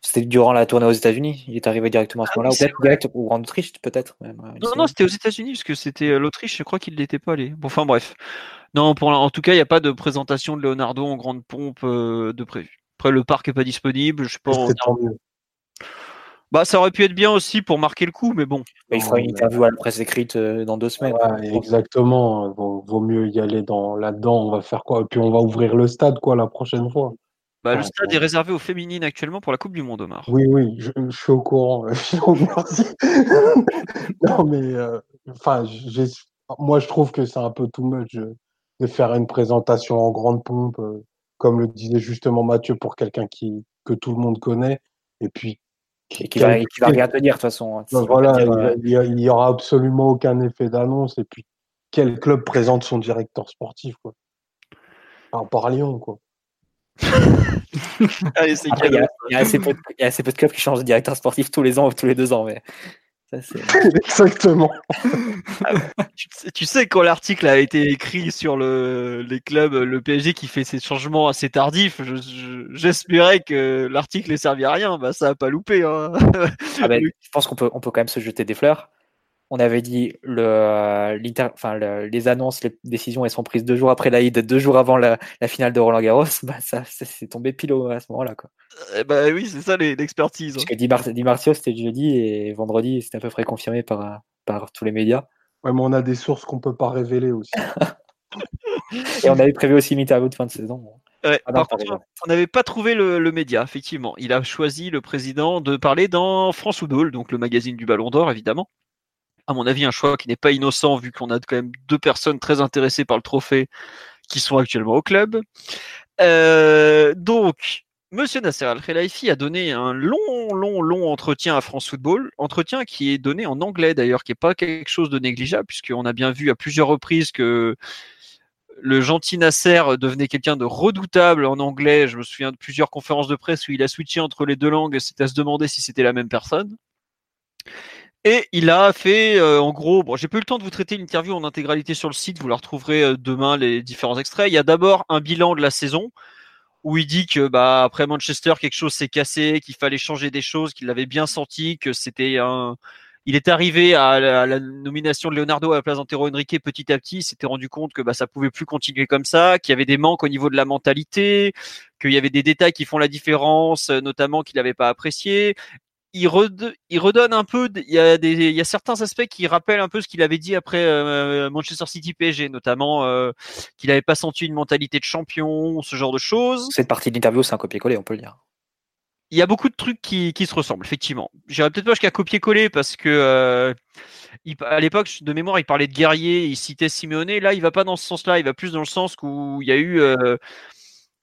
C'était durant la tournée aux États-Unis. Il est arrivé directement à ce Ah moment-là, ou peut-être direct ou en Autriche, peut-être. même, Non, non, c'était aux États-Unis, parce que c'était euh, l'Autriche, je crois qu'il n'était pas allé. Bon, enfin bref. Non, pour en tout cas, il n'y a pas de présentation de Leonardo en grande pompe euh, de prévu. Après, le parc est pas disponible, je sais pas. Bah, ça aurait pu être bien aussi pour marquer le coup, mais bon. Mais il fera une interview à la presse écrite euh, dans deux semaines. Ouais, exactement. Vaut, vaut mieux y aller dans là-dedans. On va faire quoi? Et puis on va ouvrir le stade quoi la prochaine fois. Bah, le stade est réservé aux féminines actuellement pour la Coupe du Monde, Omar. Oui, oui, je, je suis au courant. *laughs* *laughs* Non, mais euh, enfin, j'ai, moi, je trouve que c'est un peu too much euh, de faire une présentation en grande pompe, euh, comme le disait justement Mathieu, pour quelqu'un qui que tout le monde connaît, et puis Et qui va, qui va rien te dire, de toute façon. Donc Il va voilà, dire, il euh, y a- il y aura absolument aucun effet d'annonce. Et puis, quel club présente son directeur sportif quoi? Par rapport à Lyon, quoi. *laughs* Allez, c'est Après, il y, a- il y a assez peu de- il y a assez peu de clubs qui changent de directeur sportif tous les ans ou tous les deux ans. Mais ça, *laughs* Exactement. Tu sais, tu sais, quand l'article a été écrit sur le, les clubs, le PSG qui fait ces changements assez tardifs, je- je- j'espérais que l'article ait servi à rien. Bah, ça a pas loupé. Hein. Ah ben, *laughs* je pense qu'on peut, on peut quand même se jeter des fleurs. On avait dit le, enfin, le- les annonces, les décisions, elles sont prises deux jours après l'Aïd, deux jours avant la, la finale de Roland Garros. *laughs* Bah, ça, ça, c'est tombé pile au- à ce moment-là. Quoi. Eh bah oui, c'est ça l'expertise. hein. Parce que Di, Mar- Di Marzio, c'était jeudi et vendredi, c'était à peu près confirmé par, par tous les médias. Ouais, mais on a des sources qu'on peut pas révéler aussi. *laughs* *laughs* Et on avait prévu aussi une interview de fin de saison. Ouais, Ah non, par contre, on n'avait pas trouvé le, le média, effectivement. Il a choisi, le président, de parler dans France Football, donc le magazine du Ballon d'Or, évidemment. À mon avis, un choix qui n'est pas innocent, vu qu'on a quand même deux personnes très intéressées par le trophée qui sont actuellement au club. Euh, donc, Monsieur Nasser Al-Khelaifi a donné un long, long, long entretien à France Football, entretien qui est donné en anglais d'ailleurs, qui est pas quelque chose de négligeable, puisqu'on a bien vu à plusieurs reprises que le gentil Nasser devenait quelqu'un de redoutable en anglais. Je me souviens de plusieurs conférences de presse où il a switché entre les deux langues, c'était à se demander si c'était la même personne. Et il a fait, euh, en gros, bon, j'ai pas eu le temps de vous traiter l'interview en intégralité sur le site, vous la retrouverez euh, demain, les différents extraits. Il y a d'abord un bilan de la saison, où il dit que bah après Manchester quelque chose s'est cassé, qu'il fallait changer des choses, qu'il l'avait bien senti, que c'était un il est arrivé à la, nomination de Leonardo à la place d'Antero Henrique petit à petit, il s'était rendu compte que bah ça pouvait plus continuer comme ça, qu'il y avait des manques au niveau de la mentalité, qu'il y avait des détails qui font la différence, euh, notamment qu'il n'avait pas apprécié. Il, rede- il redonne un peu, il y, a des, il y a certains aspects qui rappellent un peu ce qu'il avait dit après euh, Manchester City PSG, notamment euh, qu'il n'avait pas senti une mentalité de champion, ce genre de choses. Cette partie de l'interview, c'est un copier-coller, on peut le dire. Il y a beaucoup de trucs qui, qui se ressemblent, effectivement. J'irai peut-être pas jusqu'à copier-coller parce que euh, il- à l'époque, de mémoire, il parlait de guerrier, il citait Simeone. Là, il va pas dans ce sens-là, il va plus dans le sens où il y a eu.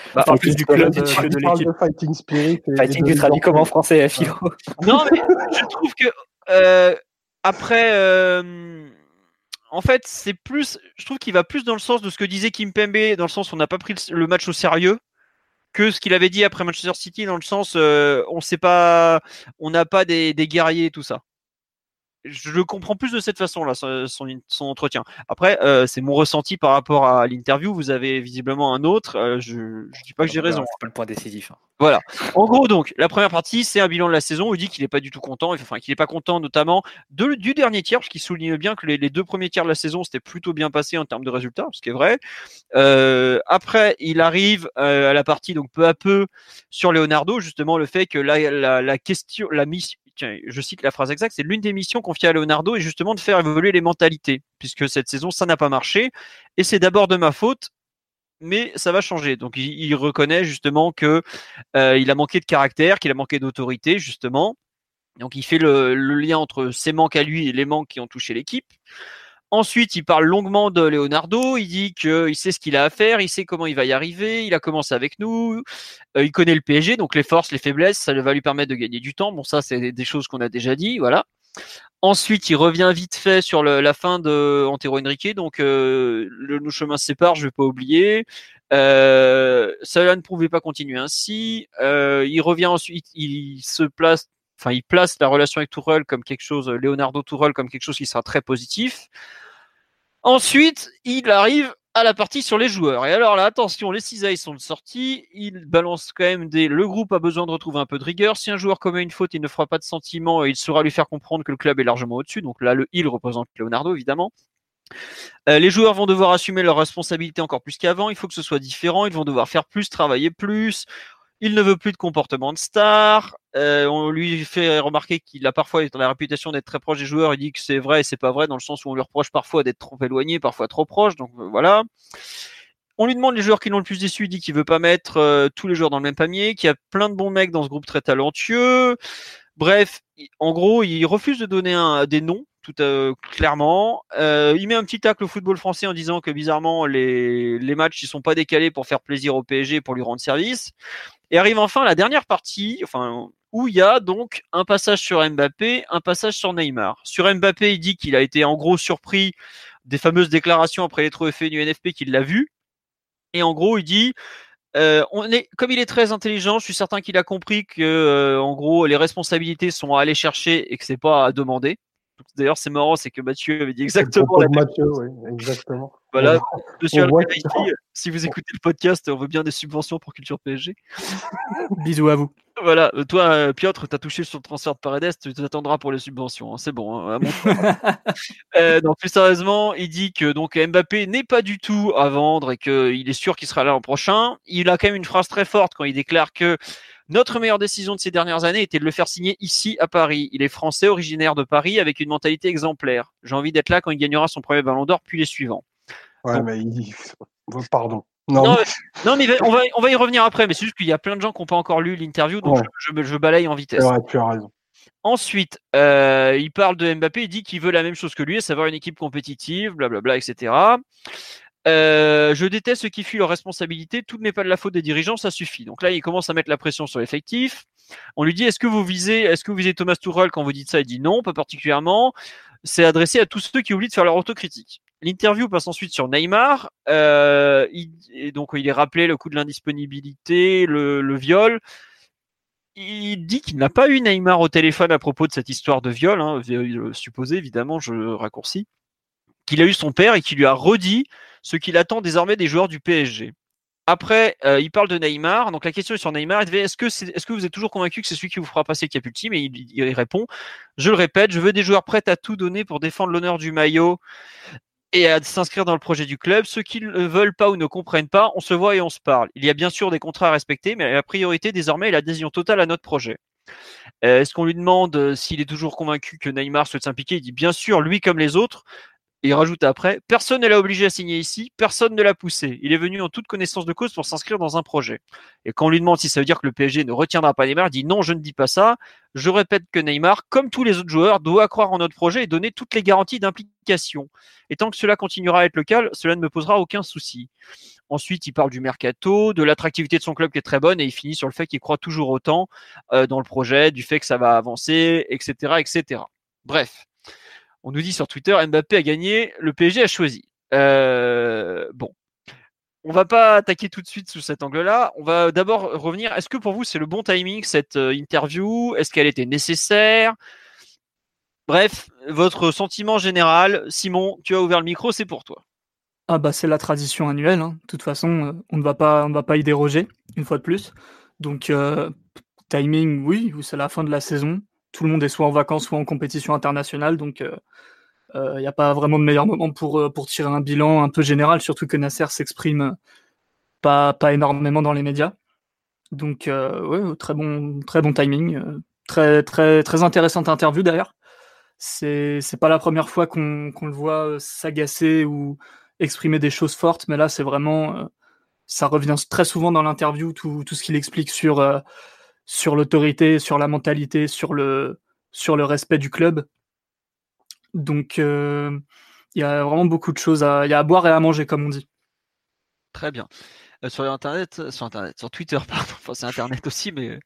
Euh, bah, en plus du club euh, de l'équipe. de Fighting Spirit. et Fighting, de tu traduis comment en français, Philo *laughs* Non, mais je trouve que euh, après, euh, en fait, c'est plus. Je trouve qu'il va plus dans le sens de ce que disait Kim Pembe, dans le sens où on n'a pas pris le, le match au sérieux, que ce qu'il avait dit après Manchester City, dans le sens euh, on sait pas, on n'a pas des, des guerriers et tout ça. Je le comprends plus de cette façon-là, son, son- entretien. Après, euh, c'est mon ressenti par rapport à l'interview. Vous avez visiblement un autre. euh, je ne dis pas que j'ai raison. C'est pas le point décisif. hein. Voilà. En gros, donc, la première partie, c'est un bilan de la saison. où Il dit qu'il n'est pas du tout content, enfin, qu'il n'est pas content, notamment de- du dernier tiers, parce qu'il souligne bien que les, les deux premiers tiers de la saison, c'était plutôt bien passé en termes de résultats, ce qui est vrai. Euh, après, il arrive à la partie, donc peu à peu, sur Leonardo, justement, le fait que la, la, la question, la mission, je cite la phrase exacte, c'est l'une des missions confiées à Leonardo est justement de faire évoluer les mentalités, puisque cette saison, ça n'a pas marché, et c'est d'abord de ma faute, mais ça va changer. Donc, il, reconnaît justement que euh, il a manqué de caractère, qu'il a manqué d'autorité, justement. Donc, il fait le lien entre ses manques à lui et les manques qui ont touché l'équipe. Ensuite, il parle longuement de Leonardo. Il dit qu'il sait ce qu'il a à faire, il sait comment il va y arriver. Il a commencé avec nous. Euh, il connaît le PSG, donc les forces, les faiblesses, ça va lui permettre de gagner du temps. Bon, ça, c'est des choses qu'on a déjà dit, voilà. Ensuite, il revient vite fait sur la fin de Antero Henrique. Donc, euh, le, nos chemins se séparent, je vais pas oublier. Euh, cela ne pouvait pas continuer ainsi. Euh, il revient ensuite, il se place, enfin, il place la relation avec Tourelle comme quelque chose, Leonardo Tourelle comme quelque chose qui sera très positif. Ensuite, il arrive à la partie sur les joueurs. Et alors là, attention, les cisailles sont sorties. Il balance quand même des. Le groupe a besoin de retrouver un peu de rigueur. Si un joueur commet une faute, il ne fera pas de sentiment et il saura lui faire comprendre que le club est largement au-dessus. Donc là, le il représente Leonardo, évidemment. Euh, les joueurs vont devoir assumer leurs responsabilités encore plus qu'avant. Il faut que ce soit différent. Ils vont devoir faire plus, travailler plus. Il ne veut plus de comportement de star. Euh, on lui fait remarquer qu'il a parfois la réputation d'être très proche des joueurs. Il dit que c'est vrai et c'est pas vrai dans le sens où on lui reproche parfois d'être trop éloigné, parfois trop proche. Donc euh, voilà. On lui demande les joueurs qui l'ont le plus déçu. Il dit qu'il veut pas mettre euh, tous les joueurs dans le même panier, qu'il y a plein de bons mecs dans ce groupe très talentueux. Bref, en gros, il refuse de donner des noms tout euh, clairement. Euh, il met un petit tacle au football français en disant que bizarrement les, les matchs ils sont pas décalés pour faire plaisir au PSG pour lui rendre service. Et arrive enfin la dernière partie, enfin où il y a donc un passage sur Mbappé, un passage sur Neymar. Sur Mbappé, il dit qu'il a été en gros surpris des fameuses déclarations après les trophées du NFP qu'il l'a vu. Et en gros, il dit euh, on est, comme il est très intelligent, je suis certain qu'il a compris que, euh, en gros, les responsabilités sont à aller chercher et que c'est pas à demander. D'ailleurs, c'est marrant, c'est que Mathieu avait dit exactement la Mathieu, oui, exactement. Voilà, Monsieur si vous écoutez le podcast, on veut bien des subventions pour Culture PSG. *laughs* Bisous à vous. Voilà, euh, toi, euh, Piotr, tu as touché sur le transfert de Paredes, tu t'attendras pour les subventions, hein, c'est bon. Hein, *laughs* euh, plus sérieusement, il dit que donc Mbappé n'est pas du tout à vendre et qu'il est sûr qu'il sera là l'an prochain. Il a quand même une phrase très forte quand il déclare que notre meilleure décision de ces dernières années était de le faire signer ici à Paris. Il est français, originaire de Paris, avec une mentalité exemplaire. J'ai envie d'être là quand il gagnera son premier ballon d'or, puis les suivants. Ouais, mais il... Pardon. Non, non, mais, on, va, on va y revenir après, mais c'est juste qu'il y a plein de gens qui n'ont pas encore lu l'interview, donc je, je, balaye en vitesse. Ouais, tu as raison. Ensuite, euh, il parle de Mbappé, il dit qu'il veut la même chose que lui, à savoir une équipe compétitive, blablabla, etc. Euh, je déteste ceux qui fuient leurs responsabilités. Tout n'est pas de la faute des dirigeants, ça suffit. Donc là, il commence à mettre la pression sur l'effectif. On lui dit est-ce que vous visez, est-ce que vous visez Thomas Tuchel quand vous dites ça? Il dit non, pas particulièrement. C'est adressé à tous ceux qui oublient de faire leur autocritique. L'interview passe ensuite sur Neymar. Euh, et donc il est rappelé le coup de l'indisponibilité, le, viol. Il dit qu'il n'a pas eu Neymar au téléphone à propos de cette histoire de viol, hein, supposé évidemment, je raccourcis, qu'il a eu son père et qui lui a redit ce qu'il attend désormais des joueurs du PSG. Après, euh, il parle de Neymar. Donc la question est sur Neymar. Est-ce que, vous êtes toujours convaincu que c'est celui qui vous fera passer cap ultime? Et il, il, répond Je le répète, je veux des joueurs prêts à tout donner pour défendre l'honneur du maillot et à s'inscrire dans le projet du club. Ceux qui ne veulent pas ou ne comprennent pas, on se voit et on se parle. Il y a bien sûr des contrats à respecter, mais la priorité désormais est l'adhésion totale à notre projet. Euh, est-ce qu'on lui demande euh, s'il est toujours convaincu que Neymar souhaite s'impliquer? Il dit bien sûr, lui comme les autres. Il rajoute après, personne ne l'a obligé à signer ici, personne ne l'a poussé. Il est venu en toute connaissance de cause pour s'inscrire dans un projet. Et quand on lui demande si ça veut dire que le PSG ne retiendra pas Neymar, il dit non, je ne dis pas ça. Je répète que Neymar, comme tous les autres joueurs, doit croire en notre projet et donner toutes les garanties d'implication. Et tant que cela continuera à être le cas, cela ne me posera aucun souci. Ensuite, il parle du mercato, de l'attractivité de son club qui est très bonne et il finit sur le fait qu'il croit toujours autant euh, dans le projet, du fait que ça va avancer, etc., etc. Bref, on nous dit sur Twitter, Mbappé a gagné, le PSG a choisi. Euh, bon, on va pas attaquer tout de suite sous cet angle-là. On va d'abord revenir. Est-ce que pour vous c'est le bon timing cette euh, interview? Est-ce qu'elle était nécessaire? Bref, votre sentiment général. Simon, tu as ouvert le micro, c'est pour toi. Ah bah c'est la tradition annuelle. Hein. De toute façon, euh, on ne va pas, on ne va pas y déroger une fois de plus. Donc timing, oui, c'est la fin de la saison tout le monde est soit en vacances, soit en compétition internationale. Donc, il euh, n'y euh, a pas vraiment de meilleur moment pour, euh, pour tirer un bilan un peu général, surtout que Nasser s'exprime pas, pas énormément dans les médias. Donc, ouais, très bon, très bon timing. très, très, très intéressante interview d'ailleurs. C'est, c'est pas la première fois qu'on, le voit s'agacer ou exprimer des choses fortes, mais là, c'est vraiment. ça revient très souvent dans l'interview, tout, tout ce qu'il explique sur sur l'autorité, sur la mentalité, sur le, sur le respect du club. Donc, euh, il y a vraiment beaucoup de choses à, y a à boire et à manger, comme on dit. Très bien. Euh, sur Internet, euh, sur Internet, sur Twitter, *laughs* pardon, enfin, c'est Internet aussi, mais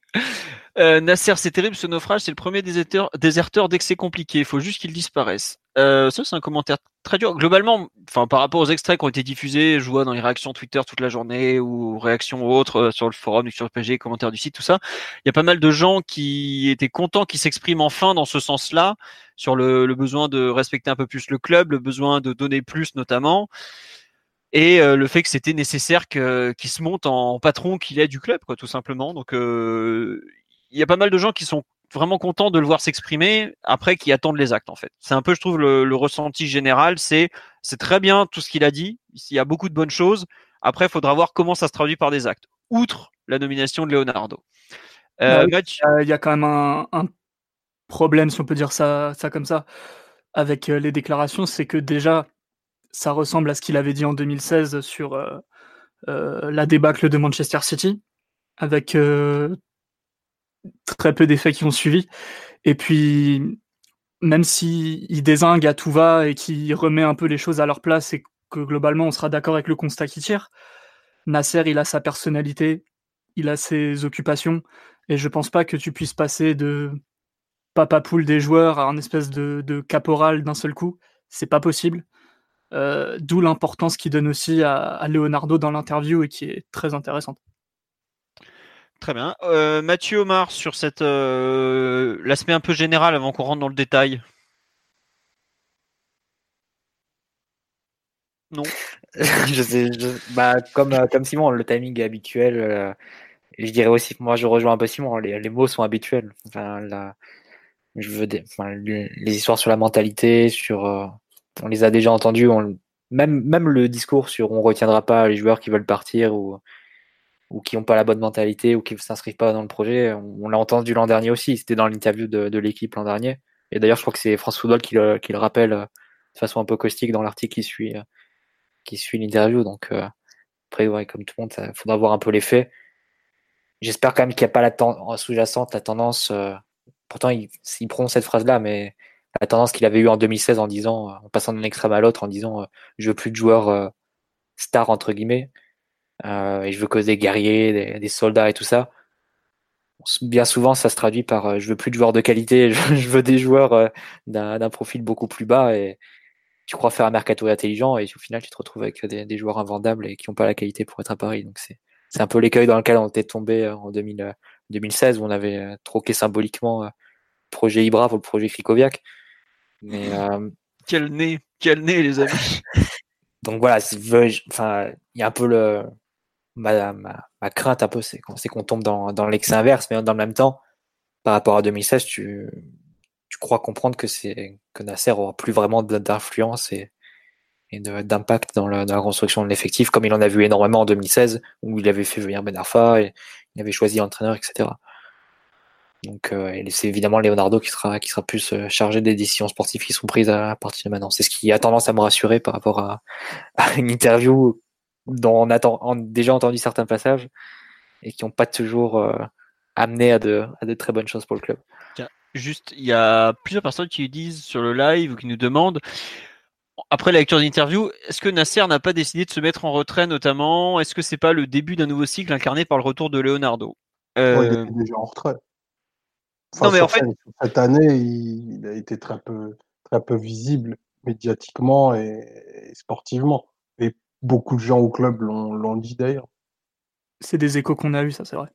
euh, Nasser, c'est terrible ce naufrage, c'est le premier déserteur, déserteur dès que c'est compliqué, il faut juste qu'il disparaisse. Euh, ça, c'est un commentaire très dur. Globalement, enfin, par rapport aux extraits qui ont été diffusés, je vois dans les réactions Twitter toute la journée ou réactions autres sur le forum, sur le PG, commentaires du site, tout ça, il y a pas mal de gens qui étaient contents qu'ils s'expriment enfin dans ce sens-là, sur le besoin de respecter un peu plus le club, le besoin de donner plus notamment et euh, le fait que c'était nécessaire qu'il se monte en patron qu'il est du club quoi tout simplement. Donc euh, il y a pas mal de gens qui sont vraiment contents de le voir s'exprimer après qui attendent les actes en fait. C'est un peu je trouve le, ressenti général c'est c'est très bien tout ce qu'il a dit il y a beaucoup de bonnes choses. Après il faudra voir comment ça se traduit par des actes outre la nomination de Leonardo. Euh, bah il y, a quand même un, un, problème si on peut dire ça ça comme ça avec les déclarations c'est que déjà ça ressemble à ce qu'il avait dit en 2016 sur euh, euh, la débâcle de Manchester City, avec euh, très peu d'effets qui ont suivi. Et puis, même s'il il désingue à tout va et qu'il remet un peu les choses à leur place et que globalement on sera d'accord avec le constat qu'il tire, Nasser, il a sa personnalité, il a ses occupations, et je pense pas que tu puisses passer de papa poule des joueurs à un espèce de, de caporal d'un seul coup. C'est pas possible. D'où l'importance qu'il donne aussi à, Leonardo dans l'interview et qui est très intéressante. Très bien. Mathieu Omar, sur cette l'aspect un peu général avant qu'on rentre dans le détail. Non. *laughs* je sais, bah, comme, comme Simon, le timing est habituel. je dirais aussi que moi, je rejoins un peu Simon. Les, les mots sont habituels. Enfin, la, je veux des, les histoires sur la mentalité, sur, euh, on les a déjà entendus. On, même, même le discours sur on retiendra pas les joueurs qui veulent partir ou, ou qui n'ont pas la bonne mentalité ou qui ne s'inscrivent pas dans le projet. On, l'a entendu l'an dernier aussi. C'était dans l'interview de, de l'équipe l'an dernier. Et d'ailleurs, je crois que c'est France Football qui le, qui le rappelle euh, de façon un peu caustique dans l'article qui suit, euh, qui suit l'interview. Donc, après, ouais, comme tout le monde, il faudra voir un peu les faits. J'espère quand même qu'il n'y a pas la sous-jacente, la tendance pourtant il, prononce cette phrase-là, mais la tendance qu'il avait eue en 2016 en disant, en passant d'un extrême à l'autre, en disant euh, je veux plus de joueurs euh, stars entre guillemets, euh, et je veux que des guerriers, des, soldats et tout ça. Bien souvent, ça se traduit par je veux plus de joueurs de qualité, *laughs* je, veux des joueurs d'un profil beaucoup plus bas et tu crois faire un mercato intelligent et au final tu te retrouves avec des, joueurs invendables et qui n'ont pas la qualité pour être à Paris. Donc c'est c'est un peu l'écueil dans lequel on était tombé en 2000, 2016 où on avait euh, troqué symboliquement euh, projet Ibra pour le projet Krikoviak. Mais *laughs* euh, quel nez, quel nez les amis. *laughs* Donc voilà, enfin il y a un peu le ma, ma, crainte un peu c'est qu'on tombe dans, dans l'excès inverse, mais dans le même temps, par rapport à 2016, tu, tu crois comprendre que c'est que Nasser aura plus vraiment d'influence et, et d'impact dans, dans, la construction de l'effectif, comme il en a vu énormément en 2016, où il avait fait venir Ben Arfa et il avait choisi l'entraîneur, etc. Donc euh, c'est évidemment Leonardo qui sera, qui sera plus euh, chargé des décisions sportives qui sont prises à, partir de maintenant. C'est ce qui a tendance à me rassurer par rapport à, *laughs* une interview dont on a déjà entendu certains passages et qui n'ont pas toujours euh, amené à de, à de très bonnes choses pour le club. Juste, il y a plusieurs personnes qui disent sur le live ou qui nous demandent après la lecture d'interview, est-ce que Nasser n'a pas décidé de se mettre en retrait notamment? Est-ce que c'est pas le début d'un nouveau cycle incarné par le retour de Leonardo? Euh... Il était déjà en retrait. Non, mais en fait... Cette année, il, a été très peu, très peu visible médiatiquement et, sportivement. Et beaucoup de gens au club l'ont dit d'ailleurs. C'est des échos qu'on a eus, ça c'est vrai.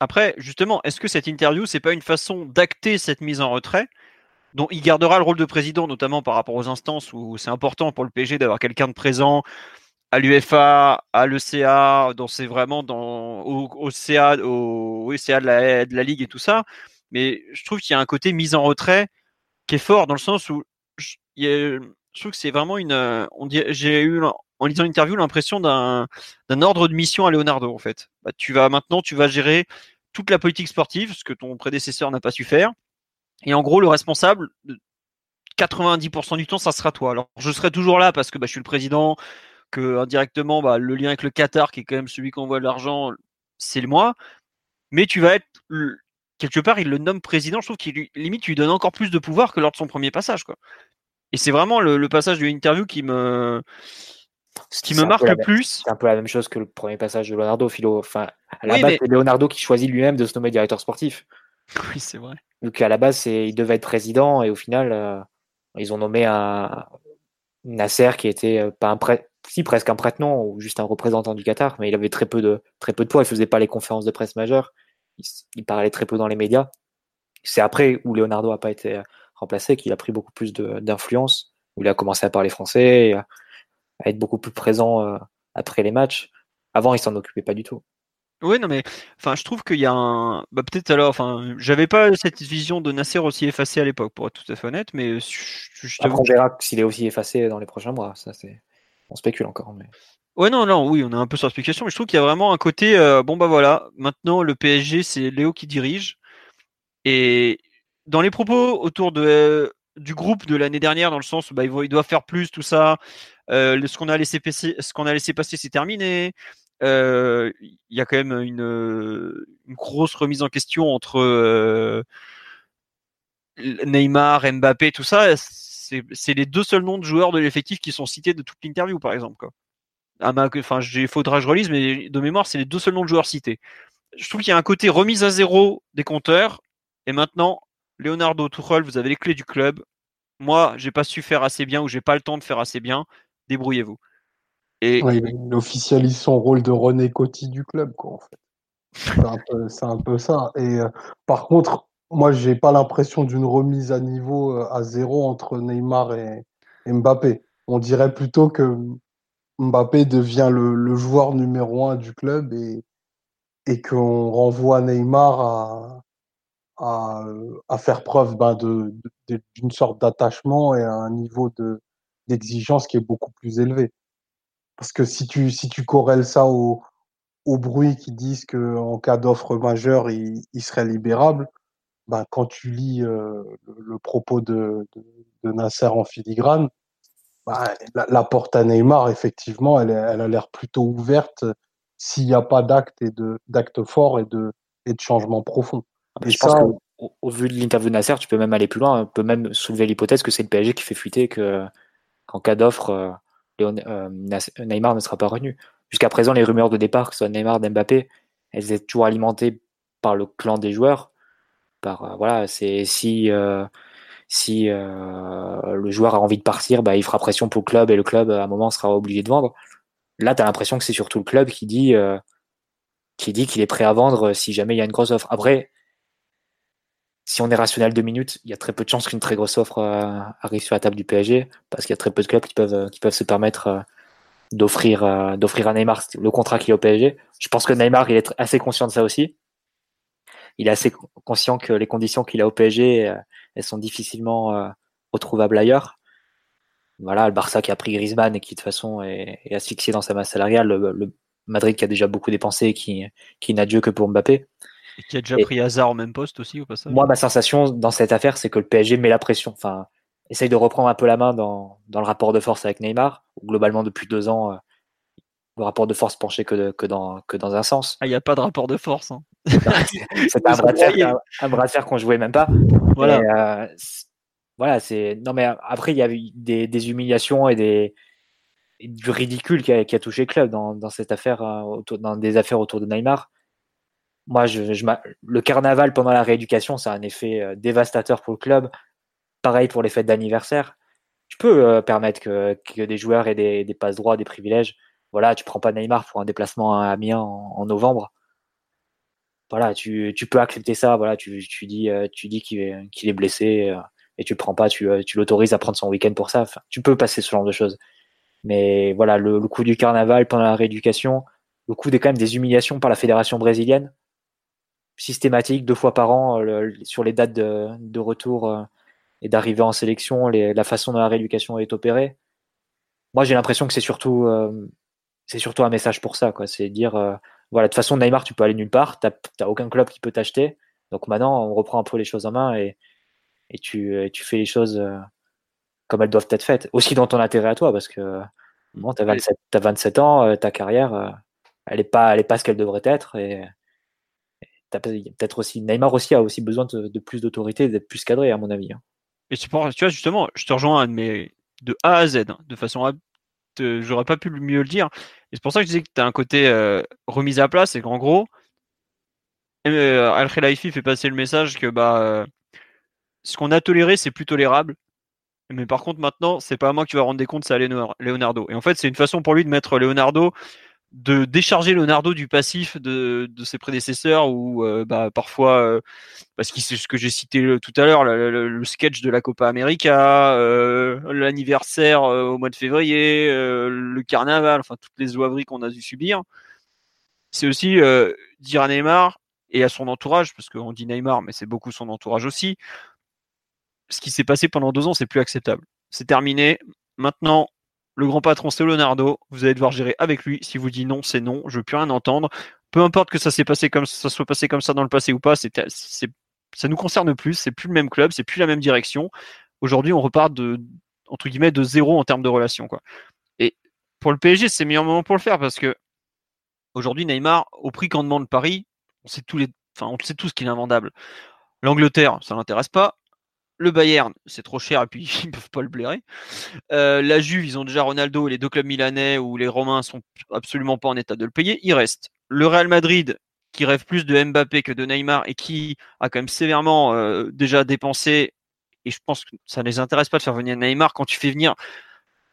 Après, justement, est-ce que cette interview, c'est pas une façon d'acter cette mise en retrait donc il gardera le rôle de président, notamment par rapport aux instances où c'est important pour le PG d'avoir quelqu'un de présent à l'UFA, à l'ECA, dans c'est vraiment dans au, CA, au, de la, de la ligue et tout ça. Mais je trouve qu'il y a un côté mise en retrait qui est fort dans le sens où je, trouve que c'est vraiment une. On j'ai eu en lisant l'interview l'impression d'un ordre de mission à Leonardo en fait. Bah, tu vas maintenant, tu vas gérer toute la politique sportive, ce que ton prédécesseur n'a pas su faire. Et en gros, le responsable, 90% du temps, ça sera toi. Alors, je serai toujours là parce que bah, je suis le président, que indirectement, bah, le lien avec le Qatar, qui est quand même celui qui envoie de l'argent, c'est moi. Mais tu vas être quelque part, il le nomme président. Je trouve qu'il limite, lui donne encore plus de pouvoir que lors de son premier passage, quoi. Et c'est vraiment le, passage de l'interview qui me qui me marque le plus. C'est un peu la même chose que le premier passage de Leonardo Philo. Enfin, à la base, c'est Leonardo qui choisit lui-même de se nommer directeur sportif. *laughs* Oui, c'est vrai. Donc à la base, il devait être président et au final, euh, ils ont nommé un Nasser qui était euh, pas un prêtre, si presque un prêtre non, ou juste un représentant du Qatar, mais il avait très peu de très peu de poids. Il faisait pas les conférences de presse majeures. Il, parlait très peu dans les médias. C'est après où Leonardo a pas été remplacé qu'il a pris beaucoup plus d'influence, où il a commencé à parler français, à, être beaucoup plus présent euh, après les matchs. Avant, il s'en occupait pas du tout. Oui, non, mais enfin, je trouve qu'il y a un. Bah, peut-être alors, enfin, j'avais pas cette vision de Nasser aussi effacée à l'époque, pour être tout à fait honnête, mais je, Après, on verra s'il est aussi effacé dans les prochains mois. Ça, c'est. On spécule encore, mais. Ouais, non, non, oui, on est un peu sur la spéculation, mais je trouve qu'il y a vraiment un côté. Euh, bon, bah voilà, maintenant le PSG, c'est Léo qui dirige. Et dans les propos autour de, du groupe de l'année dernière, dans le sens où bah, il doit faire plus, tout ça, euh, ce qu'on a laissé passer, ce qu'on a laissé passer, c'est terminé il y a quand même une, grosse remise en question entre Neymar, Mbappé, tout ça. C'est les deux seuls noms de joueurs de l'effectif qui sont cités de toute l'interview, par exemple. Quoi. Enfin, il faudra que je relise, mais de mémoire, c'est les deux seuls noms de joueurs cités. Je trouve qu'il y a un côté remise à zéro des compteurs. Et maintenant, Leonardo Tuchel, vous avez les clés du club. Moi, j'ai pas su faire assez bien ou j'ai pas le temps de faire assez bien. débrouillez-vous. Et il officialise son rôle de René Coty du club, quoi, en fait. C'est un, peu ça. Et euh, par contre, moi, j'ai pas l'impression d'une remise à niveau euh, à zéro entre Neymar et, Mbappé. On dirait plutôt que Mbappé devient le, joueur numéro un du club et, et qu'on renvoie Neymar à, à, faire preuve ben, d'une sorte d'attachement et à un niveau d'exigence qui est beaucoup plus élevé. Parce que si tu, si tu corrèles ça au, au bruit qui disent qu'en cas d'offre majeure, il, serait libérable, ben, quand tu lis euh, le, propos de, de, Nasser en filigrane, la, porte à Neymar, effectivement, elle, elle a l'air plutôt ouverte s'il n'y a pas d'acte et de forts et de, et de changements profonds. Et je pense qu'au vu de l'interview de Nasser, tu peux même aller plus loin. On peut même soulever l'hypothèse que c'est le PSG qui fait fuiter que qu'en cas d'offre, euh, euh, Neymar ne sera pas revenu. Jusqu'à présent, les rumeurs de départ, que ce soit Neymar, Mbappé, elles étaient toujours alimentées par le clan des joueurs. Par euh, voilà, c'est si si le joueur a envie de partir, bah, il fera pression pour le club et le club à un moment sera obligé de vendre. Là, tu as l'impression que c'est surtout le club qui dit qui dit qu'il est prêt à vendre si jamais il y a une grosse offre. Après, si on est rationnel deux minutes, il y a très peu de chances qu'une très grosse offre euh, arrive sur la table du PSG, parce qu'il y a très peu de clubs qui peuvent, se permettre euh, d'offrir, euh, d'offrir à Neymar le contrat qu'il a au PSG. Je pense que Neymar, il est assez conscient de ça aussi. Il est assez conscient que les conditions qu'il a au PSG, elles sont difficilement retrouvables ailleurs. Voilà, le Barça qui a pris Griezmann et qui de toute façon est, asphyxié dans sa masse salariale, le, Madrid qui a déjà beaucoup dépensé, qui, qui n'a Dieu que pour Mbappé. Et qui a déjà pris hasard au même poste aussi au passage Moi, ma sensation dans cette affaire, c'est que le PSG met la pression. Enfin, essaye de reprendre un peu la main dans, dans le rapport de force avec Neymar. globalement, depuis deux ans, euh, le rapport de force penchait que, que, dans, que dans un sens. Ah, il n'y a pas de rapport de force. Hein. *laughs* c'est un fer, un, bras de fer qu'on jouait même pas. Voilà. Euh, voilà, c'est. Non, mais après, il y a eu des, des humiliations et des du ridicule qui a, qui a touché le club dans, dans cette affaire, euh, autour, dans des affaires autour de Neymar moi, je, le carnaval pendant la rééducation, ça a un effet euh, dévastateur pour le club. Pareil pour les fêtes d'anniversaire. Tu peux euh, permettre que, que, des joueurs aient des, des passes droits, des privilèges. Voilà, tu prends pas Neymar pour un déplacement à Amiens en, novembre. Voilà, tu, tu, peux accepter ça. Voilà, tu, tu dis, euh, tu dis qu'il est, blessé et tu le prends pas. Tu, tu l'autorises à prendre son week-end pour ça. Tu peux passer ce genre de choses. Mais voilà, le, le coup du carnaval pendant la rééducation, le coup des quand même des humiliations par la fédération brésilienne systématique, deux fois par an, euh, sur les dates de, retour euh, et d'arrivée en sélection, la façon dont la rééducation est opérée. Moi, j'ai l'impression que c'est surtout, euh, c'est surtout un message pour ça. Quoi. C'est dire, voilà, de toute façon, Neymar, tu peux aller nulle part, tu n'as aucun club qui peut t'acheter. Donc maintenant, on reprend un peu les choses en main et, et tu, tu fais les choses comme elles doivent être faites. Aussi dans ton intérêt à toi, parce que bon, tu as, 27, as 27 ans, ta carrière, elle n'est pas, elle est pas ce qu'elle devrait être. Et, peut-être aussi Neymar aussi a aussi besoin de, plus d'autorité, d'être plus cadré à mon avis. Hein. Et tu vois justement, je te rejoins de A à Z, hein, de façon j'aurais pas pu mieux le dire. Et c'est pour ça que je disais que tu as un côté euh, remise à place et qu'en gros, euh, Al Khelaifi fait passer le message que bah euh, ce qu'on a toléré, c'est plus tolérable. Mais par contre, maintenant, c'est pas à moi que tu vas rendre des comptes, c'est à Leonardo. Et en fait, c'est une façon pour lui de mettre Leonardo de décharger Leonardo du passif de, ses prédécesseurs ou euh, bah, parfois euh, parce que c'est ce que j'ai cité tout à l'heure le, sketch de la Copa América euh, l'anniversaire au mois de février le carnaval enfin toutes les oiveries qu'on a dû subir. C'est aussi dire à Neymar et à son entourage parce qu'on dit Neymar mais c'est beaucoup son entourage aussi ce qui s'est passé pendant deux ans c'est plus acceptable. C'est terminé. Maintenant le grand patron, c'est Leonardo. Vous allez devoir gérer avec lui. Si vous dites non, c'est non. Je veux plus rien entendre. Peu importe que ça s'est passé comme ça soit passé comme ça dans le passé ou pas, c'est, c'est, ça nous concerne plus. C'est plus le même club, c'est plus la même direction. Aujourd'hui, on repart de entre guillemets de zéro en termes de relation, quoi. Et pour le PSG, c'est le meilleur moment pour le faire parce que aujourd'hui, Neymar, au prix qu'en demande Paris, on sait tous les, enfin, on sait tous qu'il est invendable. L'Angleterre, ça l'intéresse pas. Le Bayern, c'est trop cher et puis *laughs* ils peuvent pas le blairer. Euh, la Juve, ils ont déjà Ronaldo et les deux clubs milanais où les Romains sont absolument pas en état de le payer. Il reste le Real Madrid qui rêve plus de Mbappé que de Neymar et qui a quand même sévèrement euh, déjà dépensé. Et je pense que ça ne les intéresse pas de faire venir Neymar quand tu fais venir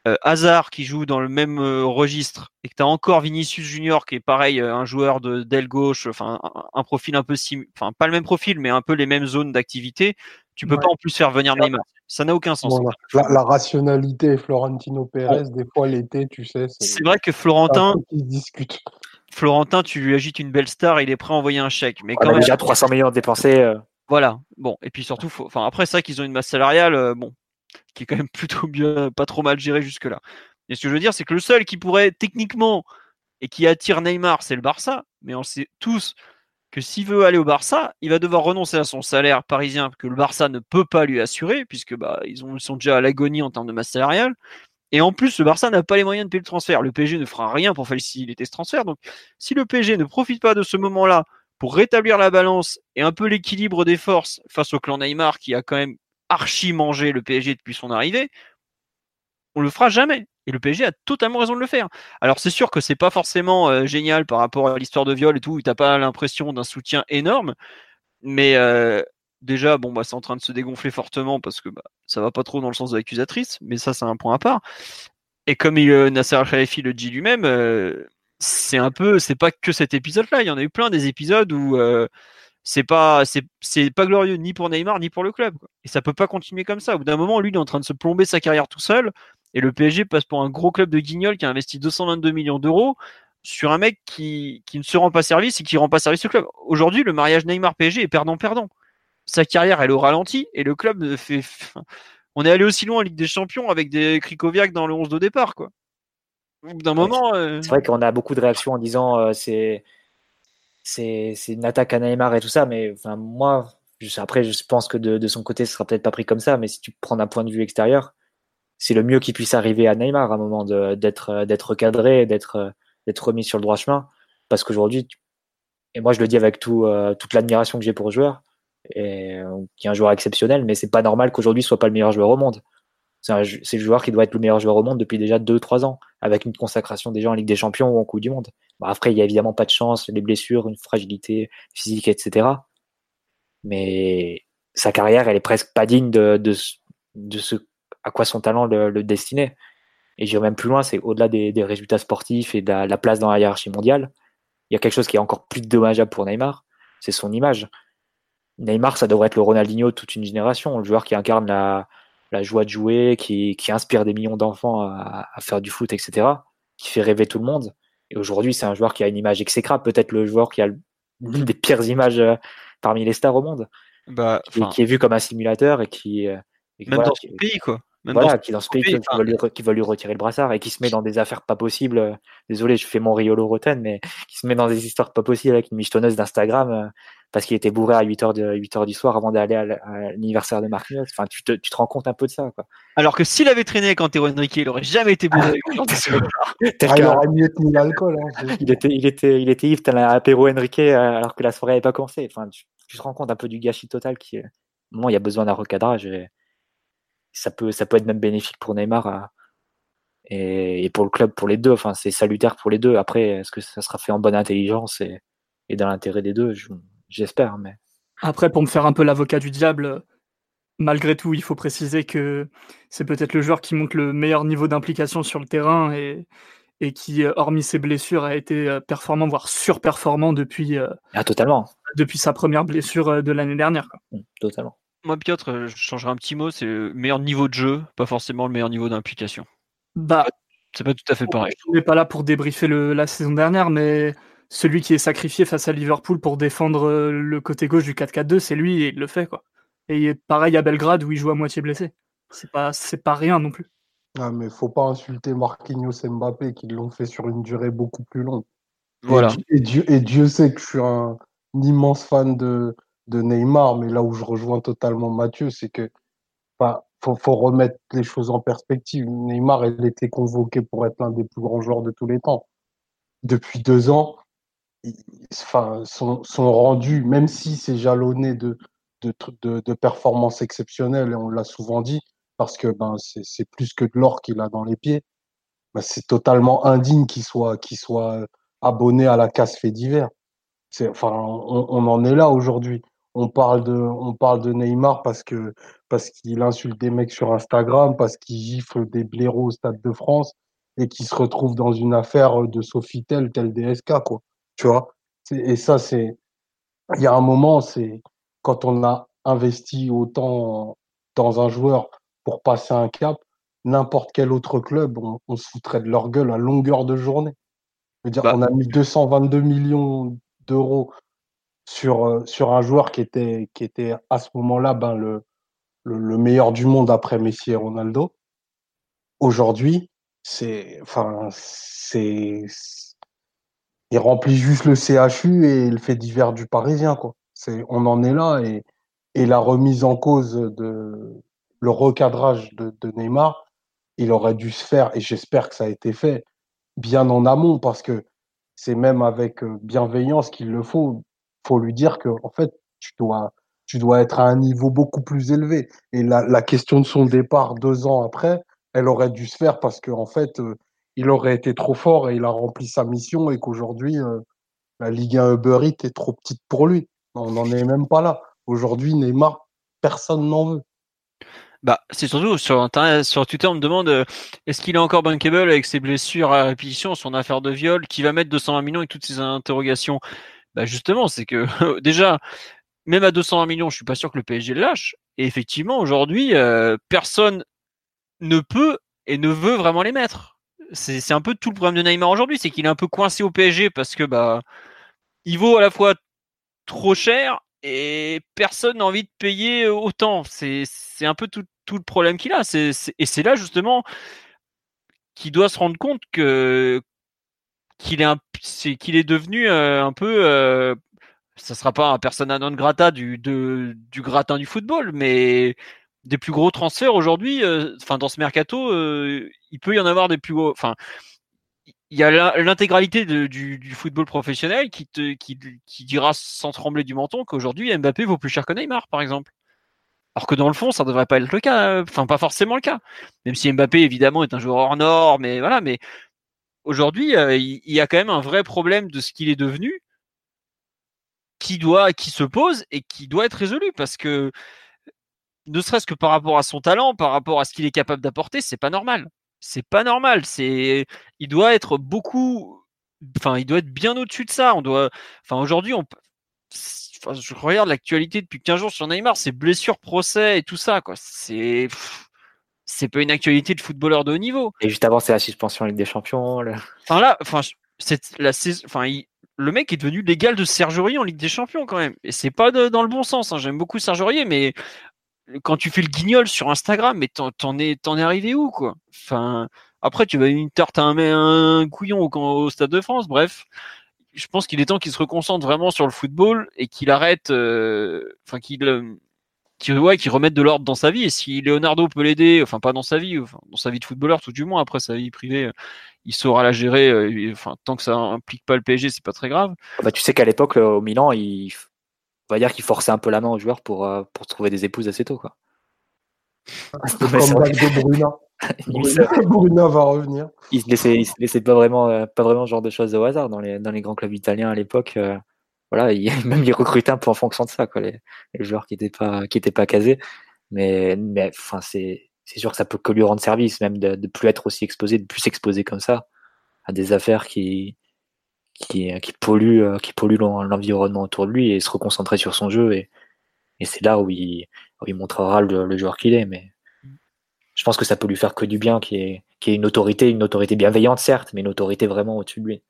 euh, Hazard qui joue dans le même registre et que tu as encore Vinicius Junior qui est pareil, un joueur de d'aile gauche, enfin un, profil un peu enfin pas le même profil, mais un peu les mêmes zones d'activité, tu peux pas en plus faire venir Neymar. Ça n'a aucun sens. la, rationalité Florentino Pérez, des fois l'été, tu sais. C'est vrai que Florentin. discute. Florentin, tu lui agites une belle star, il est prêt à envoyer un chèque. Mais quand même, déjà 300 millions dépensés. Voilà. Bon, et puis surtout, enfin après ça qu'ils ont une masse salariale, bon, qui est quand même *laughs* plutôt bien, pas trop mal géré jusque-là. Et ce que je veux dire, c'est que le seul qui pourrait techniquement et qui attire Neymar, c'est le Barça. Mais on sait tous que s'il veut aller au Barça, il va devoir renoncer à son salaire parisien que le Barça ne peut pas lui assurer, puisque bah, ils, ont, sont déjà à l'agonie en termes de masse salariale. Et en plus, le Barça n'a pas les moyens de payer le transfert. Le PSG ne fera rien pour faciliter ce transfert. Donc, si le PSG ne profite pas de ce moment-là pour rétablir la balance et un peu l'équilibre des forces face au clan Neymar, qui a quand même archi mangé le PSG depuis son arrivée, on le fera jamais. Et le PSG a totalement raison de le faire. Alors c'est sûr que c'est pas forcément euh, génial par rapport à l'histoire de viol et tout, où t'as pas l'impression d'un soutien énorme, mais euh, déjà bon bah c'est en train de se dégonfler fortement parce que bah, ça va pas trop dans le sens de l'accusatrice, mais ça c'est un point à part. Et comme il, euh, Nasser Al-Khalifi le dit lui-même, c'est un peu, c'est pas que cet épisode-là. Il y en a eu plein des épisodes où c'est pas c'est pas glorieux ni pour Neymar ni pour le club et ça peut pas continuer comme ça au bout d'un moment lui il est en train de se plomber sa carrière tout seul et le PSG passe pour un gros club de guignol qui a investi 222 millions d'euros sur un mec qui, qui ne se rend pas service et qui rend pas service au club. Aujourd'hui le mariage Neymar PSG est perdant perdant sa carrière elle est au ralenti et le club fait *laughs* on est allé aussi loin en Ligue des Champions avec des Krikoviak dans le 11 de départ quoi. D'un moment euh, c'est vrai qu'on a beaucoup de réactions en disant euh, c'est c'est une attaque à Neymar et tout ça, mais enfin, moi, après, je pense que de, son côté, ce sera peut-être pas pris comme ça, mais si tu prends d'un point de vue extérieur, c'est le mieux qui puisse arriver à Neymar à un moment d'être d'être recadré, d'être d'être remis sur le droit chemin, parce qu'aujourd'hui, et moi je le dis avec tout, euh, toute l'admiration que j'ai pour le joueur, et qui est un joueur exceptionnel, mais c'est pas normal qu'aujourd'hui soit pas le meilleur joueur au monde. C'est le joueur qui doit être le meilleur joueur au monde depuis déjà 2-3 ans, avec une consacration déjà en Ligue des Champions ou en Coupe du Monde. après, il y a évidemment pas de chance, les blessures, une fragilité physique, etc. Mais sa carrière, elle est presque pas digne de, de ce à quoi son talent le, destinait. Et j'irai même plus loin, c'est au-delà des, des, résultats sportifs et de la, place dans la hiérarchie mondiale. Il y a quelque chose qui est encore plus dommageable pour Neymar, c'est son image. Neymar, ça devrait être le Ronaldinho de toute une génération, le joueur qui incarne la, la joie de jouer, qui, qui inspire des millions d'enfants à, à, faire du foot, etc., qui fait rêver tout le monde. Et aujourd'hui, c'est un joueur qui a une image exécrable, peut-être le joueur qui a l'une des pires images euh, parmi les stars au monde, bah, qui, qui, est vu comme un simulateur et qui... Euh, même dans ce pays, quoi voilà, qui dans ce pays, qui, veut lui, qui, lui, retirer le brassard et qui se met dans des affaires pas possibles. Euh, désolé, je fais mon Riolo Roten, mais qui se met dans des histoires pas possibles avec une michetonneuse d'Instagram euh, parce qu'il était bourré à 8 heures, de, 8 heures du soir avant d'aller à l'anniversaire de Marquinhos. Enfin, tu te, tu te rends compte un peu de ça, quoi. Alors que s'il avait traîné avec Antero Henrique, il aurait jamais été bourré avec *laughs* ah, il aurait mieux tenu l'alcool. Hein, il était, il était, il était Yves, t'as un apéro Henrique euh, alors que la soirée n'avait pas commencé. Enfin, tu, te rends compte un peu du gâchis total qui est. Moment, il y a besoin d'un recadrage. Et ça peut, ça peut être même bénéfique pour Neymar euh, et, pour le club, pour les deux. Enfin, c'est salutaire pour les deux. Après, est-ce que ça sera fait en bonne intelligence et, et dans l'intérêt des deux? J'espère. Mais... Après, pour me faire un peu l'avocat du diable, malgré tout, il faut préciser que c'est peut-être le joueur qui montre le meilleur niveau d'implication sur le terrain et, et qui, euh, hormis ses blessures, a été euh, performant, voire surperformant depuis, ah, totalement. depuis sa première blessure de l'année dernière. Mmh, totalement. Moi, Piotr, euh, je changerai un petit mot, c'est le meilleur niveau de jeu, pas forcément le meilleur niveau d'implication. Bah, c'est pas tout à fait pareil. Je n'est pas là pour débriefer le, la saison dernière, mais celui qui est sacrifié face à Liverpool pour défendre euh, le côté gauche du 4-4-2, c'est lui et il le fait quoi. Et pareil à Belgrade où il joue à moitié blessé. C'est pas c'est pas rien non plus. Ah mais faut pas insulter Marquinhos et Mbappé qui l'ont fait sur une durée beaucoup plus longue. Voilà. Et, Dieu, et Dieu sait que je suis un immense fan de de Neymar, mais là où je rejoins totalement Mathieu, c'est que bah, faut, remettre les choses en perspective. Neymar, il était convoqué pour être l'un des plus grands joueurs de tous les temps. Depuis deux ans, enfin, son, rendu, même si c'est jalonné de, de, de, performances exceptionnelles, et on l'a souvent dit, parce que ben, c'est plus que de l'or qu'il a dans les pieds, ben, c'est totalement indigne qu'il soit, qu'il soit abonné à la casse fait divers. Enfin, on, en est là aujourd'hui on parle de, on parle de Neymar parce que parce qu'il insulte des mecs sur Instagram, parce qu'il gifle des blaireaux au Stade de France et qu'il se retrouve dans une affaire de Sofitel tel DSK, quoi. Tu vois? Et ça, c'est. Il y a un moment, c'est quand on a investi autant dans un joueur pour passer un cap, n'importe quel autre club, on, se foutrait de leur gueule à longueur de journée. Je veux dire, bah on a mis 222 millions d'euros sur, euh, sur un joueur qui était, qui était à ce moment-là ben, le, le, meilleur du monde après Messi et Ronaldo. Aujourd'hui, c'est, enfin, c'est, il remplit juste le CHU et le fait divers du Parisien, quoi. C'est, on en est là et, et la remise en cause de le recadrage de, de Neymar, il aurait dû se faire et j'espère que ça a été fait bien en amont parce que c'est même avec euh, bienveillance qu'il le faut. Faut lui dire que en fait, tu dois être à un niveau beaucoup plus élevé. Et la, question de son départ deux ans après, elle aurait dû se faire parce qu'en en fait, euh, il aurait été trop fort et il a rempli sa mission et qu'aujourd'hui, euh, la Ligue 1 Uber Eats est trop petite pour lui. On n'en est même pas là. Aujourd'hui, Neymar, personne n'en veut. Bah, c'est surtout sur, sur Twitter, on me demande euh, est-ce qu'il est encore bankable avec ses blessures à répétition, son affaire de viol, qui va mettre 220 millions et toutes ces interrogations? Bah justement, c'est que *laughs* déjà, même à 220 millions, je suis pas sûr que le PSG le lâche. Et effectivement, aujourd'hui, euh, personne ne peut et ne veut vraiment les mettre. C'est un peu tout le problème de Neymar aujourd'hui, c'est qu'il est un peu coincé au PSG parce que bah il vaut à la fois trop cher et personne n'a envie de payer autant. C'est un peu tout, le problème qu'il a. Et c'est là justement qu'il doit se rendre compte que qu'il est, qu'il est devenu euh, un peu. Euh, ça sera pas un persona non grata du, du gratin du football, mais des plus gros transferts aujourd'hui, euh, enfin dans ce mercato, il peut y en avoir des plus gros. Enfin, il y a l'intégralité du, du, football professionnel qui, te, qui, qui dira sans trembler du menton qu'aujourd'hui Mbappé vaut plus cher que Neymar, par exemple. Alors que dans le fond, ça devrait pas être le cas, enfin pas forcément le cas. Même si Mbappé évidemment est un joueur hors norme, mais voilà, mais aujourd'hui, euh, il, y a quand même un vrai problème de ce qu'il est devenu, qui doit, qui se pose et qui doit être résolu parce que ne serait-ce que par rapport à son talent, par rapport à ce qu'il est capable d'apporter, c'est pas normal c'est pas normal. C'est, il doit être beaucoup, enfin, il doit être bien au-dessus de ça. On doit, enfin, aujourd'hui, on, je regarde l'actualité depuis 15 jours sur Neymar, c'est blessures, procès et tout ça, quoi. C'est, c'est pas une actualité de footballeur de haut niveau. Et juste avant, c'est la suspension en Ligue des Champions. Enfin là, enfin, c'est la enfin, le mec est devenu l'égal de Serge en Ligue des Champions quand même. Et c'est pas dans le bon sens. Hein. J'aime beaucoup Serge mais quand tu fais le guignol sur Instagram, mais t'en es, es arrivé où, quoi? Enfin, après, tu vas une tarte à un, un couillon au, Stade de France, bref. Je pense qu'il est temps qu'il se reconcentre vraiment sur le football et qu'il arrête, euh, enfin, qu'il euh, qu'il ouais, remette de l'ordre dans sa vie. Et si Leonardo peut l'aider, enfin pas dans sa vie, enfin, dans sa vie de footballeur tout du moins, après sa vie privée, euh, il saura la gérer. enfin tant que ça implique pas le PSG, c'est pas très grave. Bah, tu sais qu'à l'époque au Milan, il on va dire qu'il forçait un peu la main aux joueurs pour, euh, pour trouver des épouses assez tôt. Quoi. *laughs* Comme de Bruna. *laughs* Bruna *laughs* va revenir. Il ne se laissait, pas, vraiment, euh, pas vraiment ce genre de choses au hasard dans les, dans les grands clubs italiens à l'époque. Euh, voilà, il, même il recrutait un peu en fonction de ça, quoi, les, joueurs qui n'étaient pas, qui étaient pas casés. Mais, mais enfin, c'est, c'est sûr que ça peut que lui rendre service, même de ne plus être aussi exposé, de plus s'exposer comme ça à des affaires qui, qui, qui pollue, euh, qui pollue l'environnement autour de lui et se reconcentrer sur son jeu. Et, et c'est là où il, il montrera le, joueur qu'il est. Mais je pense que ça peut lui faire que du bien, qui est, qui est une autorité, une autorité bienveillante, certes, mais une autorité vraiment au-dessus de lui.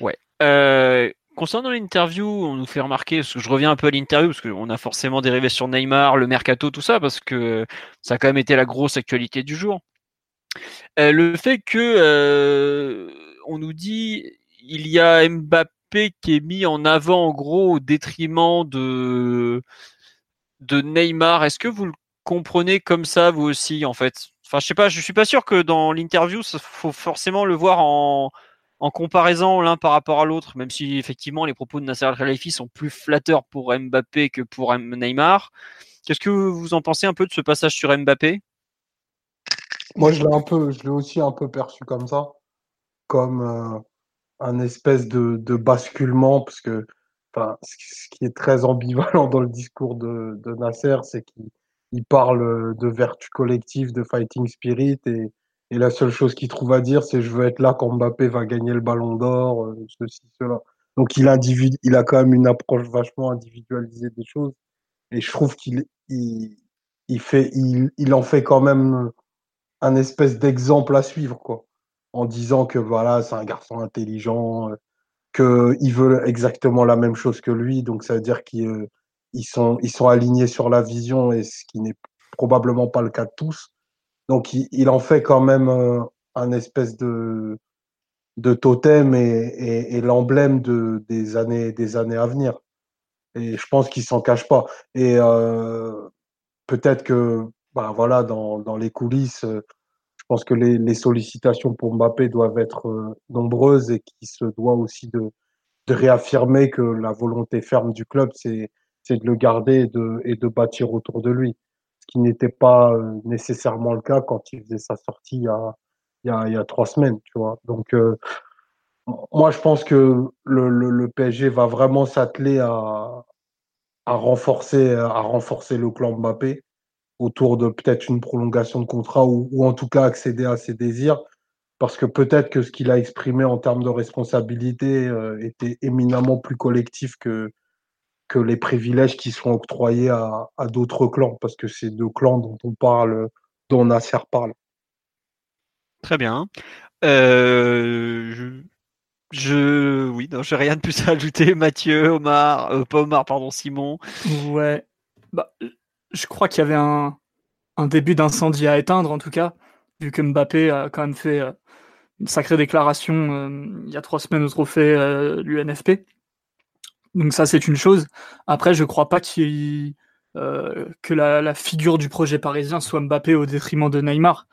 Ouais. Euh, concernant l'interview, on nous fait remarquer, parce que je reviens un peu à l'interview, parce qu'on a forcément dérivé sur Neymar, le mercato, tout ça, parce que ça a quand même été la grosse actualité du jour. Euh, le fait que on nous dit il y a Mbappé qui est mis en avant en gros au détriment de Neymar. Est-ce que vous le comprenez comme ça vous aussi en fait? Enfin, je sais pas, je suis pas sûr que dans l'interview, faut forcément le voir en, en comparaison l'un par rapport à l'autre, même si effectivement les propos de Nasser Al-Khelaifi sont plus flatteurs pour Mbappé que pour Neymar. Qu'est-ce que vous en pensez un peu de ce passage sur Mbappé? Moi, je l'ai un peu, je l'ai aussi un peu perçu comme ça, comme euh, un espèce de, de, basculement, parce que enfin, ce qui est très ambivalent dans le discours de, de Nasser, c'est qu'il parle de vertu collective, de fighting spirit, et, et la seule chose qu'il trouve à dire, c'est je veux être là quand Mbappé va gagner le ballon d'or, euh, ceci, cela. Donc il, individu, il a quand même une approche vachement individualisée des choses. Et je trouve qu'il il, il fait, il, il en fait quand même un espèce d'exemple à suivre, quoi. En disant que voilà, c'est un garçon intelligent, euh, qu'ils veulent exactement la même chose que lui. Donc ça veut dire qu'ils euh, sont, ils sont alignés sur la vision, et ce qui n'est probablement pas le cas de tous. Donc il, en fait quand même euh, un espèce de, totem et, l'emblème de, des, années, des années à venir. Et je pense qu'il s'en cache pas. Et euh, peut-être que, bah voilà, dans, les coulisses, euh, je pense que les, sollicitations pour Mbappé doivent être nombreuses et qu'il se doit aussi de, de réaffirmer que la volonté ferme du club, c'est c'est de le garder et de, et de bâtir autour de lui. Qui n'était pas euh, nécessairement le cas quand il faisait sa sortie il y a, il y a, trois semaines, tu vois. Donc, euh, moi, je pense que le, PSG va vraiment s'atteler à, à renforcer, à renforcer le clan Mbappé autour de peut-être une prolongation de contrat ou, ou, en tout cas accéder à ses désirs. Parce que peut-être que ce qu'il a exprimé en termes de responsabilité euh, était éminemment plus collectif que, que les privilèges qui sont octroyés à, à d'autres clans. Parce que c'est deux clans dont on parle, dont Nasser parle. Très bien. Euh, je... Je, oui, non, j'ai rien de plus à ajouter. Mathieu, Omar, euh, pas Omar, pardon, Simon. Ouais. Bah, je crois qu'il y avait un, un début d'incendie à éteindre, en tout cas, vu que Mbappé a quand même fait euh, une sacrée déclaration euh, il y a trois semaines au trophée euh, l'UNFP. Donc ça, c'est une chose. Après, je crois pas euh, que la, figure du projet parisien soit Mbappé au détriment de Neymar.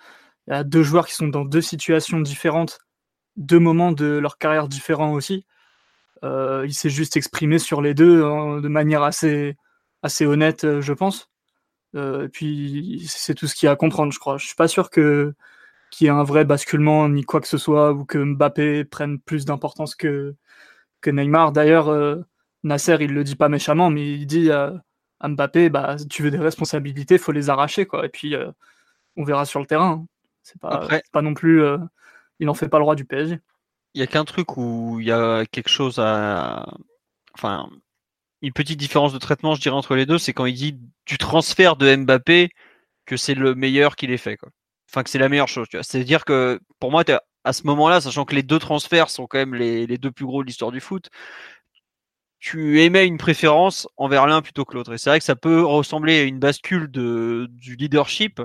Il y a deux joueurs qui sont dans deux situations différentes deux moments de leur carrière différents aussi. Euh, il s'est juste exprimé sur les deux hein, de manière assez, assez honnête, euh, je pense. Et puis c'est tout ce qu'il y a à comprendre, je crois. Je suis pas sûr que qu'il y ait un vrai basculement ni quoi que ce soit ou que Mbappé prenne plus d'importance que que Neymar. D'ailleurs, Nasser il le dit pas méchamment, mais il dit à, à Mbappé, bah tu veux des responsabilités, faut les arracher quoi. Et puis euh, on verra sur le terrain. Hein. C'est pas, Après... pas non plus euh, il n'en fait pas le roi du PSG. Il y a qu'un truc où il y a quelque chose à, enfin, une petite différence de traitement, je dirais entre les deux, c'est quand il dit du transfert de Mbappé que c'est le meilleur qu'il ait fait, quoi. Enfin, que c'est la meilleure chose. C'est-à-dire que pour moi, à ce moment-là, sachant que les deux transferts sont quand même les, les deux plus gros de l'histoire du foot, tu émets une préférence envers l'un plutôt que l'autre. Et c'est vrai que ça peut ressembler à une bascule de, du leadership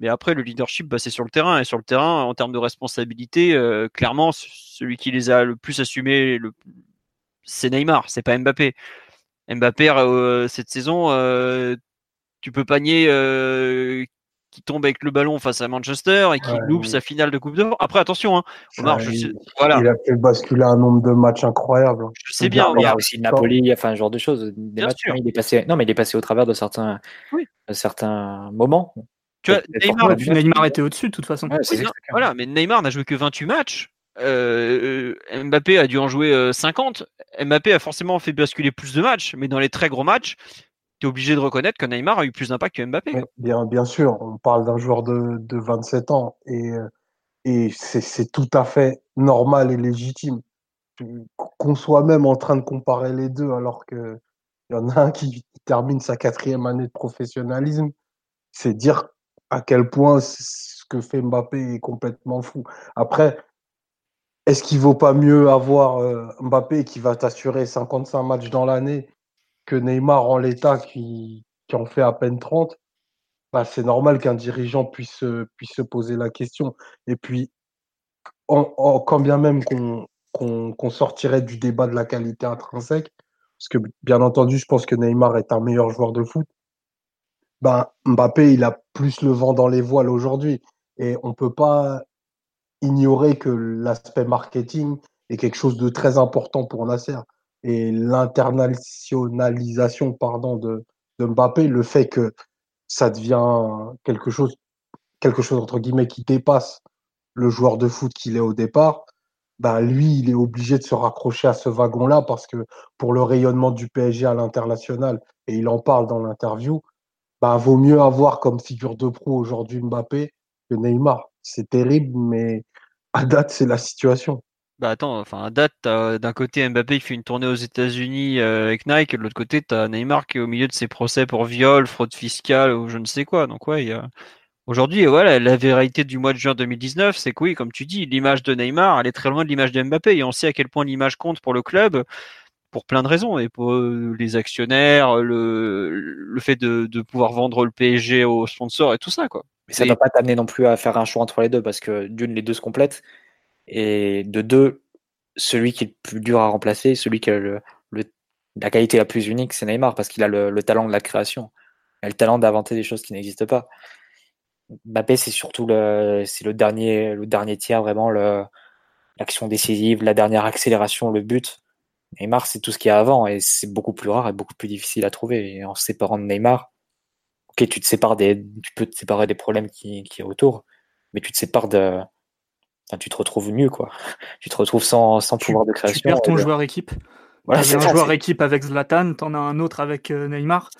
mais après, le leadership, bah, c'est sur le terrain. Et sur le terrain, en termes de responsabilité, euh, clairement, celui qui les a le plus assumés, c'est Neymar, c'est pas Mbappé. Mbappé, euh, cette saison, euh, tu peux panier euh, qui tombe avec le ballon face à Manchester et qui ouais, loupe oui. sa finale de Coupe d'Or. Après, attention, hein, Omar, ouais, je il, sais, voilà. il a fait basculer un nombre de matchs incroyable. Je sais bien. Il y a aussi le Napoli, enfin, un genre de choses. Des Bien matchs, sûr. il est passé, non, mais il est passé au travers de certains, Oui. de certains moments. Tu vois, Neymar, Neymar était au-dessus de toute façon. Ouais, c'est Oui, non, exactement. voilà, mais Neymar n'a joué que 28 matchs. Euh, euh, Mbappé a dû en jouer euh, 50. Mbappé a forcément fait basculer plus de matchs, mais dans les très gros matchs, tu es obligé de reconnaître que Neymar a eu plus d'impact que Mbappé. Bien, sûr, on parle d'un joueur de, de 27 ans et, euh, c'est tout à fait normal et légitime. Qu'on soit même en train de comparer les deux alors que il y en a un qui termine sa quatrième année de professionnalisme, c'est dire à quel point ce que fait Mbappé est complètement fou. Après, est-ce qu'il vaut pas mieux avoir euh, Mbappé qui va t'assurer 55 matchs dans l'année que Neymar en l'état qui, qui en fait à peine 30 bah, C'est normal qu'un dirigeant puisse, puisse se poser la question. Et puis, quand bien même qu'on sortirait du débat de la qualité intrinsèque, parce que bien entendu, je pense que Neymar est un meilleur joueur de foot, ben, Mbappé, il a plus le vent dans les voiles aujourd'hui. Et on peut pas ignorer que l'aspect marketing est quelque chose de très important pour Nasser. Et l'internationalisation pardon, de, Mbappé, le fait que ça devient quelque chose, quelque chose entre guillemets qui dépasse le joueur de foot qu'il est au départ, bah, lui, il est obligé de se raccrocher à ce wagon-là parce que pour le rayonnement du PSG à l'international, et il en parle dans l'interview, bah, vaut mieux avoir comme figure de proue aujourd'hui Mbappé que Neymar. C'est terrible, mais à date, c'est la situation. Bah attends, enfin à date, d'un côté Mbappé qui fait une tournée aux États-Unis euh, avec Nike, et de l'autre côté, tu as Neymar qui est au milieu de ses procès pour viol, fraude fiscale ou je ne sais quoi. Donc ouais, il y a Aujourd'hui, voilà, la vérité du mois de juin 2019, c'est que oui, comme tu dis, l'image de Neymar, elle est très loin de l'image de Mbappé. Et on sait à quel point l'image compte pour le club, pour plein de raisons. Et pour euh, les actionnaires, le, le fait de, de pouvoir vendre le PSG aux sponsors et tout ça, quoi. Mais ça ne va pas t'amener non plus à faire un choix entre les deux, parce que d'une, les deux se complètent. Et de deux, celui qui est le plus dur à remplacer, celui qui a le, la qualité la plus unique, c'est Neymar, parce qu'il a le, le talent de la création. Il a le talent d'inventer des choses qui n'existent pas. Mbappé, c'est surtout le, c'est le dernier, le dernier tiers, vraiment l'action décisive, la dernière accélération, le but. Neymar, c'est tout ce qu'il y a avant et c'est beaucoup plus rare et beaucoup plus difficile à trouver. Et en se séparant de Neymar, ok, tu te sépares des, tu peux te séparer des problèmes qui, qui a autour, mais tu te sépares de, enfin, tu te retrouves mieux, quoi. Tu te retrouves sans, sans pouvoir de création. Tu perds ton joueur équipe. Voilà, un joueur équipe avec Zlatan, t'en as un autre avec euh, Neymar.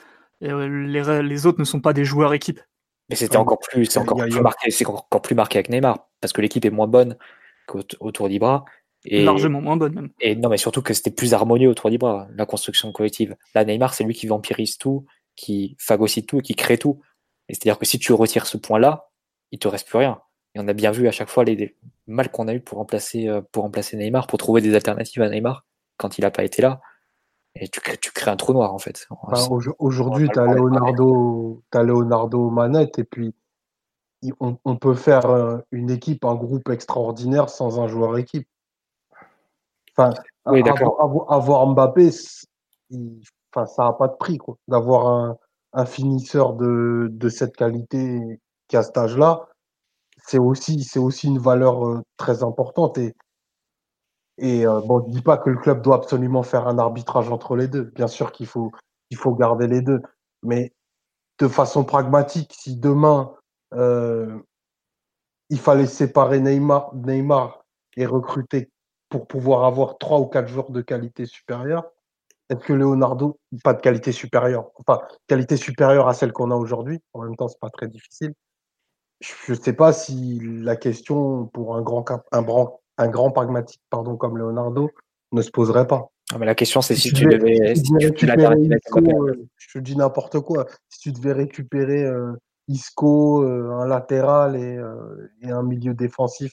Et euh, les, les autres ne sont pas des joueurs équipe. Mais c'était encore plus, c'est encore, plus marqué, c'est encore plus marqué avec Neymar parce que l'équipe est moins bonne qu'autour d'Ibra. Et, largement moins bonne même. Et non, mais surtout que c'était plus harmonieux autour d'Ibra, la construction collective. Là, Neymar, c'est lui qui vampirise tout, qui phagocyte tout et qui crée tout. Et c'est-à-dire que si tu retires ce point-là, il te reste plus rien. Et on a bien vu à chaque fois les, mal qu'on a eu pour remplacer, euh, pour remplacer Neymar, pour trouver des alternatives à Neymar quand il n'a pas été là. Et tu crées, tu crées un trou noir en fait. Aujourd'hui, tu as Leonardo, as Leonardo Manette et puis on, peut faire euh, une équipe, un groupe extraordinaire sans un joueur équipe. Enfin, avoir, Mbappé, enfin, ça n'a pas de prix. D'avoir un, un, finisseur de, de, cette qualité qui a cet âge-là, c'est aussi, une valeur euh, très importante. Et euh, je dis pas que le club doit absolument faire un arbitrage entre les deux. Bien sûr qu'il faut, garder les deux. Mais de façon pragmatique, si demain euh, il fallait séparer Neymar, Neymar et recruter pour pouvoir avoir trois ou quatre joueurs de qualité supérieure, est-ce que Leonardo, pas de qualité supérieure, enfin qualité supérieure à celle qu'on a aujourd'hui, en même temps c'est pas très difficile. Je ne sais pas si la question pour un grand, un grand un grand pragmatique pardon, comme Leonardo ne se poserait pas. mais la question, c'est si, tu, devais. je te dis n'importe quoi. Si tu devais récupérer euh, Isco, euh, un latéral euh, et, un milieu défensif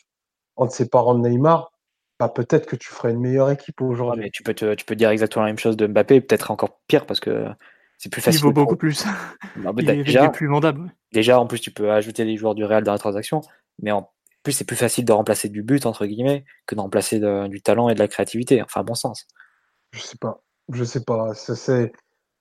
en te séparant de Neymar, bah, peut-être que tu ferais une meilleure équipe aujourd'hui. tu, peux tu peux dire exactement la même chose de Mbappé, peut-être encore pire parce que c'est plus facile. Il vaut beaucoup plus. il, est, déjà, plus vendable. Déjà, en plus, tu peux ajouter les joueurs du Real dans la transaction, mais en plus, c'est plus facile de remplacer du but, entre guillemets, que de remplacer du talent et de la créativité. Enfin, bon sens. Je sais pas. Je sais pas. C'est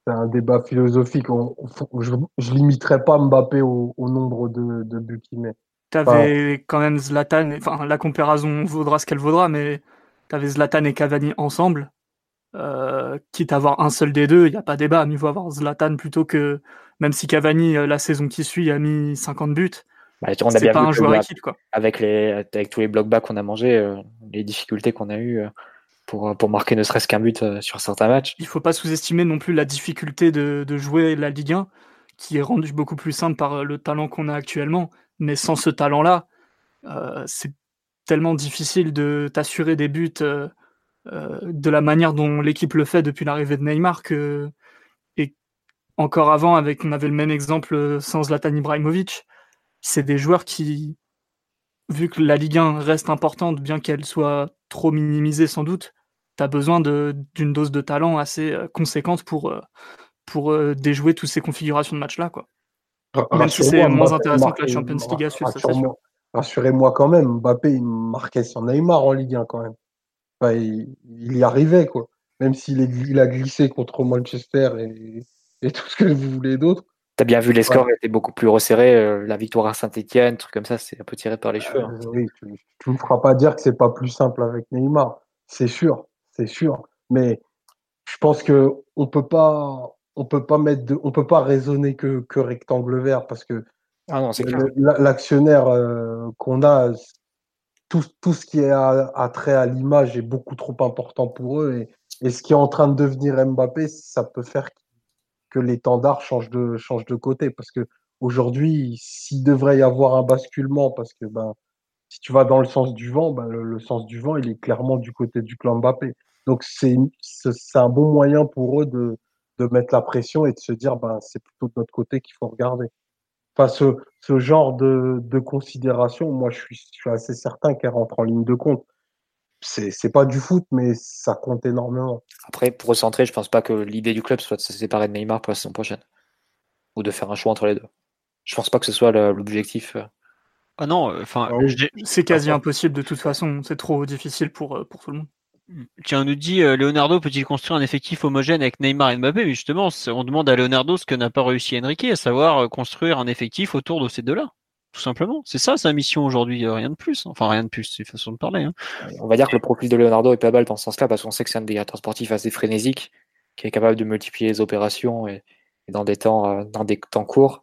un débat philosophique. je, ne limiterai pas Mbappé au, nombre de, buts qu'il met. Tu avais quand même Zlatan. Enfin, la comparaison vaudra ce qu'elle vaudra, mais tu avais Zlatan et Cavani ensemble. Euh, quitte à avoir un seul des deux, il n'y a pas débat. Mieux vaut avoir Zlatan plutôt que. Même si Cavani, euh, la saison qui suit, a mis 50 buts bah, on a bien pas un joueur équipe, quoi. Avec, les, avec tous les blocs bas qu'on a mangé, euh, les difficultés qu'on a eues euh, pour, pour marquer ne serait-ce qu'un but sur certains matchs. Il faut pas sous-estimer non plus la difficulté de, de, jouer la Ligue 1, qui est rendue beaucoup plus simple par le talent qu'on a actuellement. Mais sans ce talent-là, c'est tellement difficile de t'assurer des buts de la manière dont l'équipe le fait depuis l'arrivée de Neymar que. Et encore avant, avec, on avait le même exemple sans Zlatan Ibrahimovic c'est des joueurs qui, vu que la Ligue 1 reste importante, bien qu'elle soit trop minimisée sans doute, tu as besoin d'une dose de talent assez euh, conséquente pour, euh, pour euh, déjouer toutes ces configurations de matchs-là. Quoi. Même si c'est moins intéressant que la Champions League à suivre, Rassurez-moi quand même, Mbappé, il marquait son Neymar en Ligue 1 quand même. Il, y arrivait, quoi. Même s'il il a glissé contre Manchester et, et tout ce que vous voulez d'autre. T'as bien vu, les scores étaient beaucoup plus resserrés. Euh, la victoire à Saint-Etienne, truc comme ça, c'est un peu tiré par les cheveux. Hein. Euh, oui, tu ne me feras pas dire que c'est pas plus simple avec Neymar. C'est sûr, c'est sûr. Mais je pense que on peut pas, on peut pas mettre, de, on peut pas raisonner que, que rectangle vert parce que ah l'actionnaire euh, qu'on a, tout, tout ce qui est à, trait à l'image est beaucoup trop important pour eux. Et, ce qui est en train de devenir Mbappé, ça peut faire que l'étendard change de, change de côté. Parce que aujourd'hui, s'il devrait y avoir un basculement, parce que ben, si tu vas dans le sens du vent, ben, le, sens du vent, il est clairement du côté du clan Mbappé. Donc c'est un bon moyen pour eux de, de mettre la pression et de se dire ben, c'est plutôt de notre côté qu'il faut regarder. Enfin, ce, ce genre de, de considération, moi je suis, je suis assez certain qu'elle rentre en ligne de compte. C'est, c'est pas du foot, mais ça compte énormément. Après, pour recentrer, je pense pas que l'idée du club soit de se séparer de Neymar pour la saison prochaine. Ou de faire un choix entre les deux. Je pense pas que ce soit l'objectif. Euh, ah non, euh, enfin, ah c'est quasi impossible de toute façon. C'est trop difficile pour, euh, pour tout le monde. Tiens, on nous dit Leonardo peut-il construire un effectif homogène avec Neymar et Mbappé? Mais justement, on demande à Leonardo ce que n'a pas réussi Enrique, à savoir construire un effectif autour de ces deux-là. Tout simplement. C'est ça sa mission aujourd'hui, rien de plus. Enfin, rien de plus, c'est une façon de parler. Hein. On va dire que le profil de Leonardo est pas mal dans ce sens-là, parce qu'on sait que c'est un directeur sportif assez frénésique, qui est capable de multiplier les opérations et, dans des temps, dans des temps courts.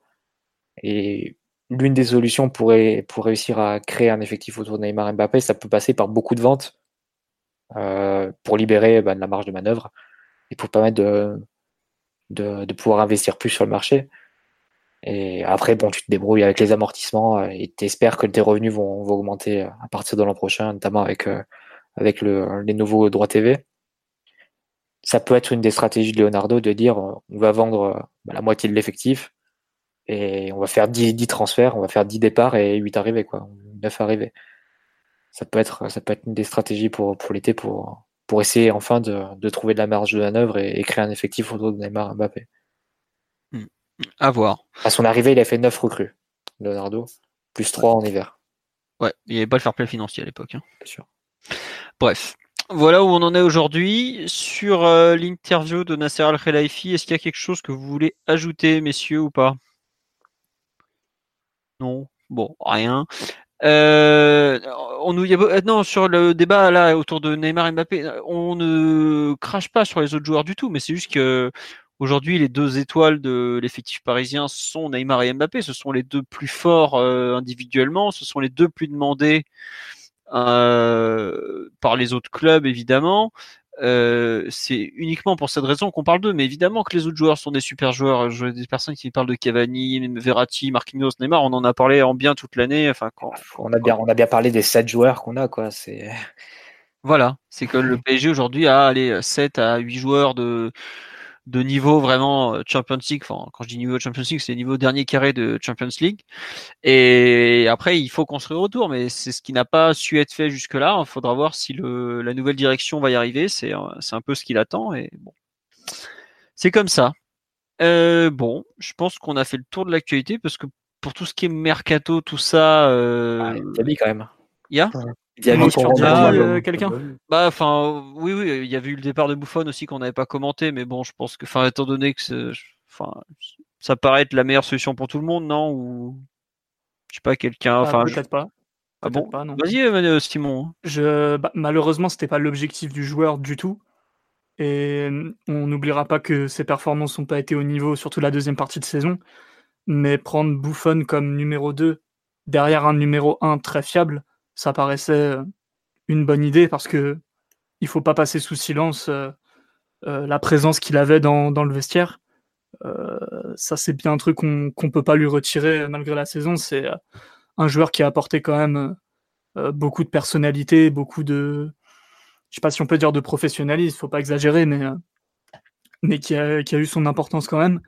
Et l'une des solutions pour, réussir à créer un effectif autour de Neymar et Mbappé, ça peut passer par beaucoup de ventes euh, pour libérer bah, de la marge de manœuvre et pour permettre de, pouvoir investir plus sur le marché. Et après, bon, tu te débrouilles avec les amortissements euh, et tu espères que tes revenus vont, augmenter à partir de l'an prochain, notamment avec, euh, avec le, les nouveaux droits TV. Ça peut être une des stratégies de Leonardo de dire on va vendre bah, la moitié de l'effectif et on va faire 10, 10, transferts, on va faire 10 départs et 8 arrivées, quoi, 9 arrivées. Ça peut être, ça peut être une des stratégies pour, pour l'été pour, pour essayer enfin de, de trouver de la marge de manœuvre et, et créer un effectif autour de Neymar et Mbappé. À voir. À son arrivée, il a fait 9 recrues, Leonardo, plus 3 en hiver. Ouais, il n'y avait pas le fair play financier à l'époque. Hein. Bien sûr. Bref, voilà où on en est aujourd'hui. Sur euh, l'interview de Nasser Al-Khelaifi, est-ce qu'il y a quelque chose que vous voulez ajouter, messieurs, ou pas? Non, bon, rien. Euh, on nous, euh, non, sur le débat là autour de Neymar et Mbappé, on ne crache pas sur les autres joueurs du tout, mais c'est juste que aujourd'hui les deux étoiles de l'effectif parisien sont Neymar et Mbappé. Ce sont les deux plus forts euh, individuellement, ce sont les deux plus demandés par les autres clubs évidemment. Euh, c'est uniquement pour cette raison qu'on parle d'eux, mais évidemment que les autres joueurs sont des super joueurs. Je des personnes qui parlent de Cavani, Verratti, Marquinhos, Neymar, on en a parlé en bien toute l'année. Enfin, quand, on a bien, on a bien parlé des sept joueurs qu'on a, quoi. C'est voilà, c'est que le PSG aujourd'hui a allez 7 à 8 joueurs de de niveau vraiment euh, Champions League. Enfin, quand je dis niveau Champions League, c'est niveau dernier carré de Champions League. Et après, il faut construire autour, mais c'est ce qui n'a pas su être fait jusque-là. Il faudra voir si le, la nouvelle direction va y arriver. C'est un peu ce qu'il attend. Et bon, c'est comme ça. Euh, bon, je pense qu'on a fait le tour de l'actualité parce que pour tout ce qui est mercato, tout ça. Euh... Ah, il y a quand même. Il y a? Il y a euh, quelqu'un Bah, enfin, oui, oui, il y avait eu le départ de Buffon aussi qu'on n'avait pas commenté, mais bon, je pense que, enfin, étant donné que, enfin, ça paraît être la meilleure solution pour tout le monde, non Ou je sais pas, quelqu'un, ah, enfin, peut-être pas. Ah bon Vas-y, euh, Simon. Je, bah, malheureusement, c'était pas l'objectif du joueur du tout. Et on n'oubliera pas que ses performances n'ont pas été au niveau, surtout la deuxième partie de saison. Mais prendre Buffon comme numéro 2 derrière un numéro 1 très fiable, ça paraissait euh, une bonne idée parce que il faut pas passer sous silence euh, euh, la présence qu'il avait dans, le vestiaire. ça, c'est bien un truc qu'on ne peut pas lui retirer malgré la saison. C'est un joueur qui a apporté quand même beaucoup de personnalité, beaucoup de, je sais pas si on peut dire de professionnalisme, faut pas exagérer, mais mais qui a, qui a, eu son importance quand même.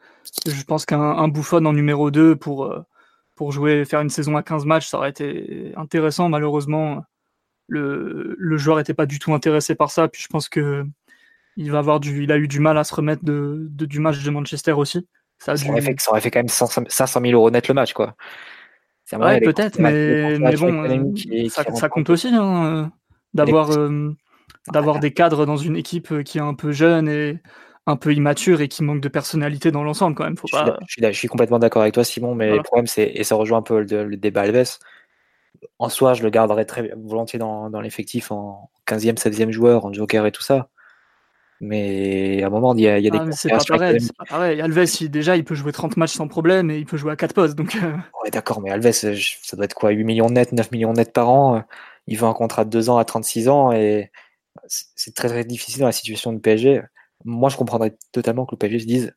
Je pense qu'un bouffon en numéro 2 pour, pour jouer, faire une saison à 15 matchs, ça aurait été intéressant. Malheureusement, le, le joueur n'était pas du tout intéressé par ça. Puis je pense que il va avoir du, il a eu du mal à se remettre de, de du match de Manchester aussi. Ça, aurait, fait, ça aurait fait quand même 500 000 euros net le match, quoi. Ouais, peut-être, mais, mais bon, euh, ça, ça, compte aussi hein, d'avoir euh, d'avoir des cadres dans une équipe qui est un peu jeune et un peu immature et qui manque de personnalité dans l'ensemble quand même. Faut je, pas... suis, je, suis, complètement d'accord avec toi, Simon, mais le problème, c'est, et ça rejoint un peu le, débat Alves, en soi, je le garderais très volontiers dans, dans l'effectif en 15e, 16e joueur, en joker et tout ça. Mais à un moment, il y a, il y a ah, des. C'est pas, pareil, c'est pas pareil. Alves, il, déjà, il peut jouer 30 matchs sans problème et il peut jouer à 4 postes. Donc... Euh. Ouais, d'accord, mais Alves, ça doit être quoi 8 millions net, 9 millions net par an il veut un contrat de deux ans à 36 ans et c'est très très difficile dans la situation de PSG. Moi, je comprendrais totalement que le PSG se dise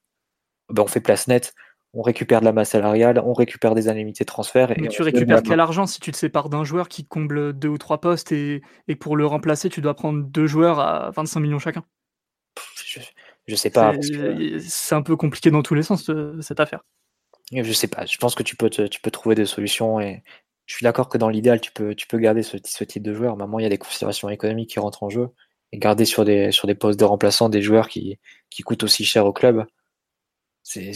ben, on fait place nette, on récupère de la masse salariale, on récupère des indemnités de transfert. Mais tu récupères quel argent si tu te sépares d'un joueur qui comble deux ou trois postes et, et pour le remplacer, tu dois prendre deux joueurs à 25 millions chacun? Je, je sais pas. C'est un peu compliqué dans tous les sens, cette affaire. Je sais pas. Je pense que tu peux, tu peux trouver des solutions et je suis d'accord que dans l'idéal, tu peux, tu peux garder ce, ce type de joueur. Maintenant, il y a des considérations économiques qui rentrent en jeu et garder sur des, sur des postes de remplaçants des joueurs qui, qui coûtent aussi cher au club. C'est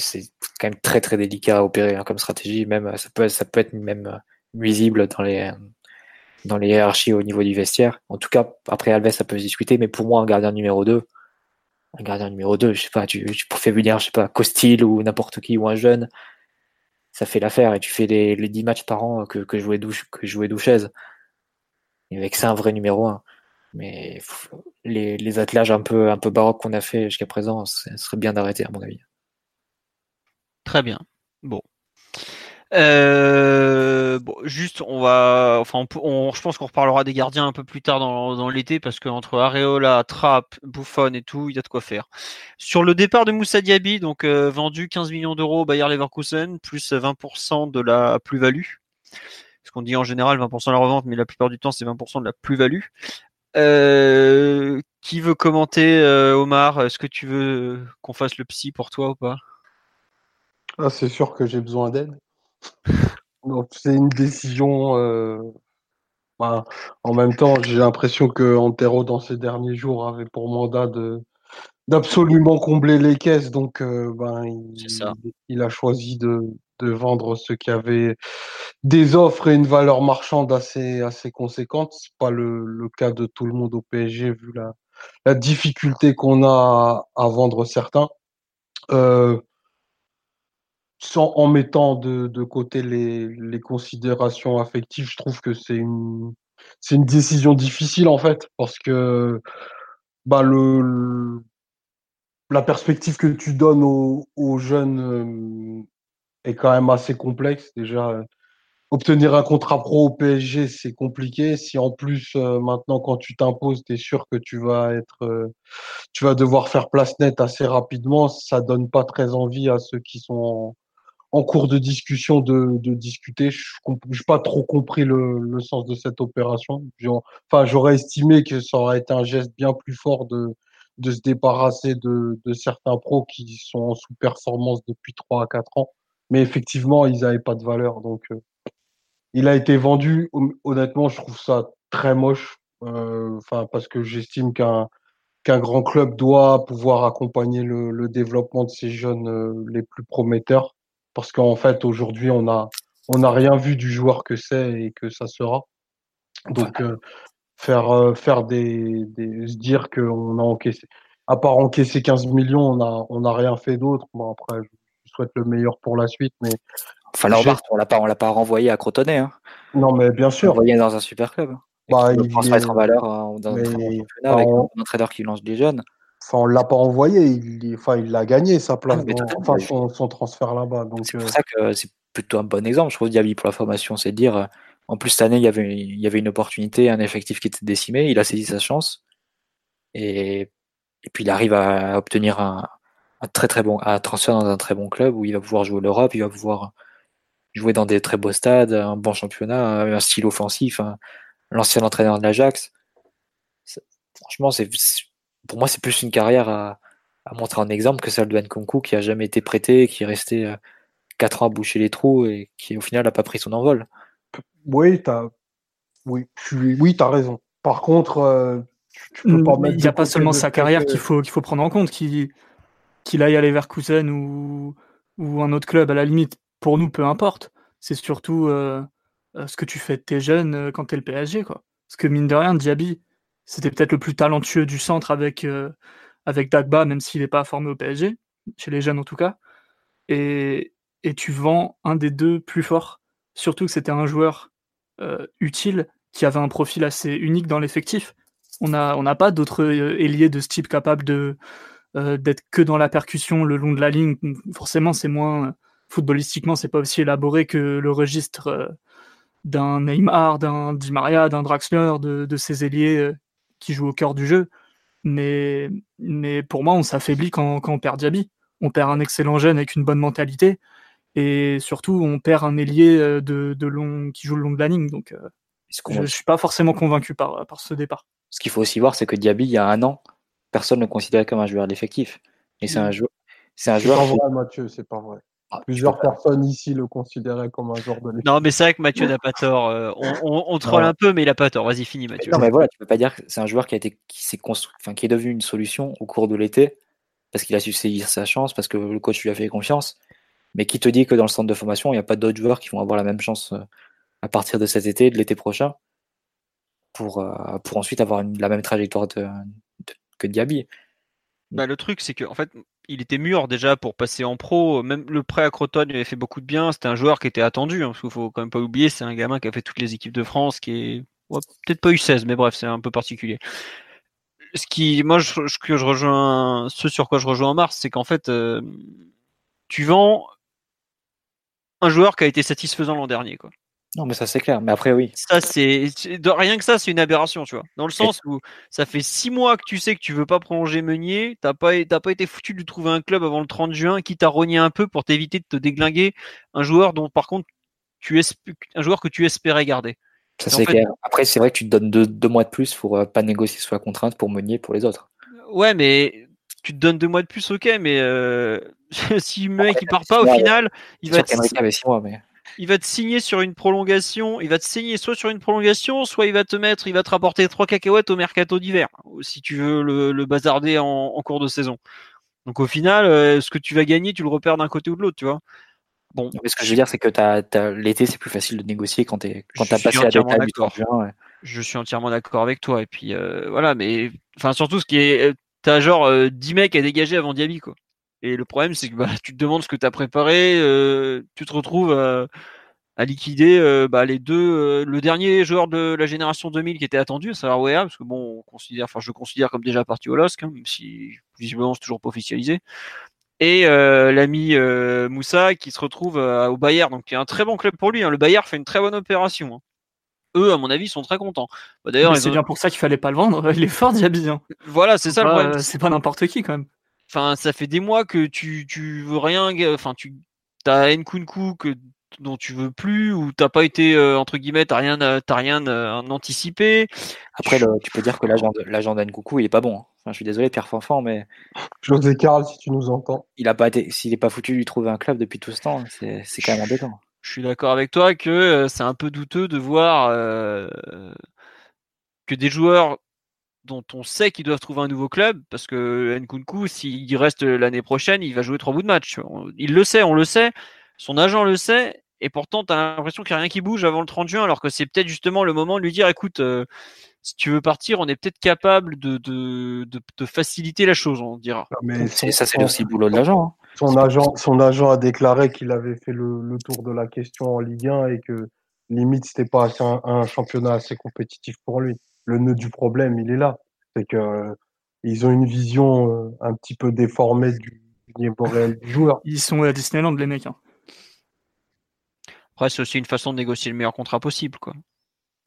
quand même très très délicat à opérer hein, comme stratégie. Même ça peut, ça peut être même nuisible dans les, dans les hiérarchies au niveau du vestiaire. En tout cas, après Alves, ça peut se discuter, mais pour moi, un gardien numéro 2, un gardien numéro 2, je sais pas, tu, tu fais venir, je sais pas, Costil ou n'importe qui ou un jeune, ça fait l'affaire et tu fais les, les 10 matchs par an que, que jouait Douche, que jouait Douchez. Et avec ça, un vrai numéro 1. Mais les, attelages un peu, baroques qu'on a fait jusqu'à présent, ce serait bien d'arrêter, à mon avis. Très bien. Bon. Euh, bon, juste, on va, enfin, je pense qu'on reparlera des gardiens un peu plus tard dans, l'été parce qu'entre Areola, Trapp, Buffon et tout, il y a de quoi faire. Sur le départ de Moussa Diaby, donc euh, vendu 15 millions d'euros Bayer Leverkusen, plus 20% de la plus-value. Ce qu'on dit en général 20% de la revente, mais la plupart du temps c'est 20% de la plus-value. Euh, qui veut commenter, euh, Omar? Est-ce que tu veux qu'on fasse le psy pour toi ou pas? Ah, C'est sûr que j'ai besoin d'aide. C'est une décision. Euh, bah, en même temps, j'ai l'impression que Antero dans ces derniers jours avait pour mandat de d'absolument combler les caisses. Donc ben il, a choisi de, de vendre ce qui avait des offres et une valeur marchande assez assez conséquente. C'est pas le, le cas de tout le monde au PSG vu la la difficulté qu'on a à, vendre certains. Euh, sans, en mettant de, de côté les, les, considérations affectives, je trouve que c'est une, c'est une décision difficile en fait, parce que bah, le, la perspective que tu donnes aux, aux jeunes euh, est quand même assez complexe. Déjà, obtenir un contrat pro au PSG, c'est compliqué. Si en plus, euh, maintenant, quand tu t'imposes, tu es sûr que tu vas être, euh, tu vas devoir faire place nette assez rapidement, ça donne pas très envie à ceux qui sont en, en cours de discussion de, de discuter. Je n'ai pas trop compris le, le, sens de cette opération. Enfin, j'aurais estimé que ça aurait été un geste bien plus fort de, de se débarrasser de, de certains pros qui sont en sous-performance depuis 3 à 4 ans. Mais effectivement, ils n'avaient pas de valeur. Donc, euh, il a été vendu. Honnêtement, je trouve ça très moche. Euh, enfin, parce que j'estime qu'un qu'un grand club doit pouvoir accompagner le, le développement de ces jeunes euh, les plus prometteurs parce qu'en fait aujourd'hui on a on n'a rien vu du joueur que c'est et que ça sera. Donc euh, faire euh, faire des, des se dire qu'on a encaissé à part encaisser 15 millions, on a on a rien fait d'autre. Bon après je souhaite le meilleur pour la suite mais Enfin, là, on l'a pas, on l'a pas renvoyé à Crotonnet. Hein. Non, mais bien sûr. Renvoyé dans un super club. Bah, il transmettre en valeur euh, dans un, avec un entraîneur qui lance des jeunes. Enfin, on l'a pas envoyé, il, enfin, il l'a gagné sa place, ah, dans, enfin, son, son, transfert là-bas. C'est pour euh... ça que c'est plutôt un bon exemple, je trouve, Diaby pour la formation, c'est dire, euh, en plus cette année, il y avait, il y avait une opportunité, un effectif qui était décimé, il a saisi sa chance, et, et puis il arrive à obtenir un, un très très bon, un transfert dans un très bon club où il va pouvoir jouer l'Europe, il va pouvoir jouer dans des très beaux stades, un bon championnat, un style offensif, hein, l'ancien entraîneur de l'Ajax. Franchement, c'est pour moi, c'est plus une carrière à, à, montrer en exemple que celle de Nkunku qui a jamais été prêté, qui est resté euh, 4 ans à boucher les trous et qui au final n'a pas pris son envol. Oui, tu as... oui, oui, as raison. Par contre, euh, tu, peux pas Il n'y a pas seulement sa carrière qu'il faut, qu'il faut prendre en compte, qu'il qu'il aille à Leverkusen ou, ou un autre club, à la limite, pour nous, peu importe. C'est surtout euh, ce que tu fais de tes jeunes euh, quand tu es le PSG. Parce que mine de rien, Diaby, c'était peut-être le plus talentueux du centre avec, euh, Dagba, même s'il n'est pas formé au PSG, chez les jeunes en tout cas. Et, tu vends un des deux plus forts. Surtout que c'était un joueur euh, utile qui avait un profil assez unique dans l'effectif. On n'a pas d'autres euh, ailiers de ce type capables de euh, d'être que dans la percussion le long de la ligne. Forcément, c'est moins footballistiquement, c'est pas aussi élaboré que le registre d'un Neymar, d'un Di Maria, d'un Draxler, de, de ces ailiers euh, qui jouent au cœur du jeu. Mais, mais pour moi, on s'affaiblit quand, quand on perd Diaby. On perd un excellent jeune avec une bonne mentalité. Et surtout, on perd un ailier euh, de, de long, qui joue le long de la ligne. Donc, euh, je ne suis pas forcément convaincu par, par ce départ. Ce qu'il faut aussi voir, c'est que Diaby, il y a un an, personne ne le considérait comme un joueur d'effectif. Et c'est un joueur. C'est un joueur. pas vrai, Mathieu, c'est pas vrai. Ah, Plusieurs personnes ici le considéraient comme un joueur de l'effectif. Non, mais c'est vrai que Mathieu n'a pas tort. Euh, on, on, on troll un peu, mais il a pas tort. Vas-y, finis, Mathieu. Non, mais voilà, tu peux pas dire que c'est un joueur qui a été, qui s'est construit, enfin, qui est devenu une solution au cours de l'été, parce qu'il a su saisir sa chance, parce que le coach lui a fait confiance. Mais qui te dit que dans le centre de formation, il n'y a pas d'autres joueurs qui vont avoir la même chance euh, à partir de cet été, de l'été prochain, pour, euh, pour ensuite avoir une, la même trajectoire de, de, que. Bah, le truc, c'est que fait, il était mûr déjà pour passer en pro. Même le prêt à Croton lui avait fait beaucoup de bien. C'était un joueur qui était attendu. Hein, parce qu'il faut quand même pas oublier, c'est un gamin qui a fait toutes les équipes de France, qui est peut-être pas eu 16, mais bref, c'est un peu particulier. Ce qui, moi, je, que je rejoins, ce sur quoi je rejoins en mars, c'est qu'en fait, euh, tu vends un joueur qui a été satisfaisant l'an dernier, quoi. Non, mais ça c'est clair. Mais après, oui. Ça, c'est rien que ça, c'est une aberration, tu vois. Dans le sens où ça fait six mois que tu sais que tu veux pas prolonger Meunier, t'as pas, t'as pas été foutu de trouver un club avant le 30 juin, qui t'a rogné un peu pour t'éviter de te déglinguer un joueur dont, par contre, tu un joueur que tu espérais garder. Ça c'est clair. Après, c'est vrai que tu te donnes deux, deux mois de plus pour euh, pas négocier sur la contrainte pour Meunier pour les autres. Ouais, mais tu te donnes deux mois de plus, ok, mais euh, *laughs* si le mec il part pas au final, il va. Être... Six mois, mais il va te signer sur une prolongation, il va te signer soit sur une prolongation, soit il va te mettre, il va te rapporter trois cacahuètes au mercato d'hiver, si tu veux le, le bazarder en, en, cours de saison. Donc au final, euh, ce que tu vas gagner, tu le repères d'un côté ou de l'autre, tu vois. Bon. Mais ce que je veux dire, c'est que l'été, c'est plus facile de négocier quand tu quand as passé la date du juin. Ouais. Je suis entièrement d'accord avec toi. Et puis euh, voilà, mais enfin surtout ce qui est, t'as genre euh, 10 mecs à dégager avant Diaby, quoi. Et le problème, c'est que bah, tu te demandes ce que tu as préparé, euh, tu te retrouves à, à liquider euh, bah, les deux, euh, le dernier joueur de la génération 2000 qui était attendu, à savoir Wea, parce que bon, on considère, enfin, je le considère comme déjà parti au LOSC, hein, même si visiblement c'est toujours pas officialisé. Et l'ami Moussa qui se retrouve au Bayern, donc qui est un très bon club pour lui. Hein. Le Bayern fait une très bonne opération. Hein. Eux, à mon avis, sont très contents. Bah, D'ailleurs, c'est ont... bien pour ça qu'il fallait pas le vendre. *laughs* Il est fort, Diaby. Hein. Voilà, c'est ça. Pas, c'est pas n'importe qui quand même. Enfin, ça fait des mois que tu, tu veux rien. Enfin, tu as Nkunku que dont tu veux plus ou t'as pas été euh, entre guillemets t'as rien t'as rien euh, anticipé. Après, le, tu peux dire que l'agent l'agent d'Nkunku il est pas bon. Hein. Enfin, je suis désolé Pierre Fanfan, mais José Carl, si tu nous entends. Il a pas été, s'il est pas foutu de lui trouver un club depuis tout ce temps, c'est c'est quand même embêtant. Je suis d'accord avec toi que euh, c'est un peu douteux de voir euh, que des joueurs dont on sait qu'ils doivent trouver un nouveau club, parce que Nkunku, s'il reste l'année prochaine, il va jouer trois bouts de match. Il le sait, on le sait, son agent le sait, et pourtant, tu as l'impression qu'il n'y a rien qui bouge avant le 30 juin, alors que c'est peut-être justement le moment de lui dire, écoute, euh, si tu veux partir, on est peut-être capable de, de, de, de, faciliter la chose, on dira. Mais ça, c'est aussi le boulot de l'agent. Hein. Son agent, son agent a déclaré qu'il avait fait le, le, tour de la question en Ligue 1 et que limite, c'était pas un, un championnat assez compétitif pour lui le nœud du problème, il est là. C'est que euh, ils ont une vision euh, un petit peu déformée du, du niveau réel du joueur. Ils sont à Disneyland, les mecs. Hein. Après, c'est aussi une façon de négocier le meilleur contrat possible, quoi.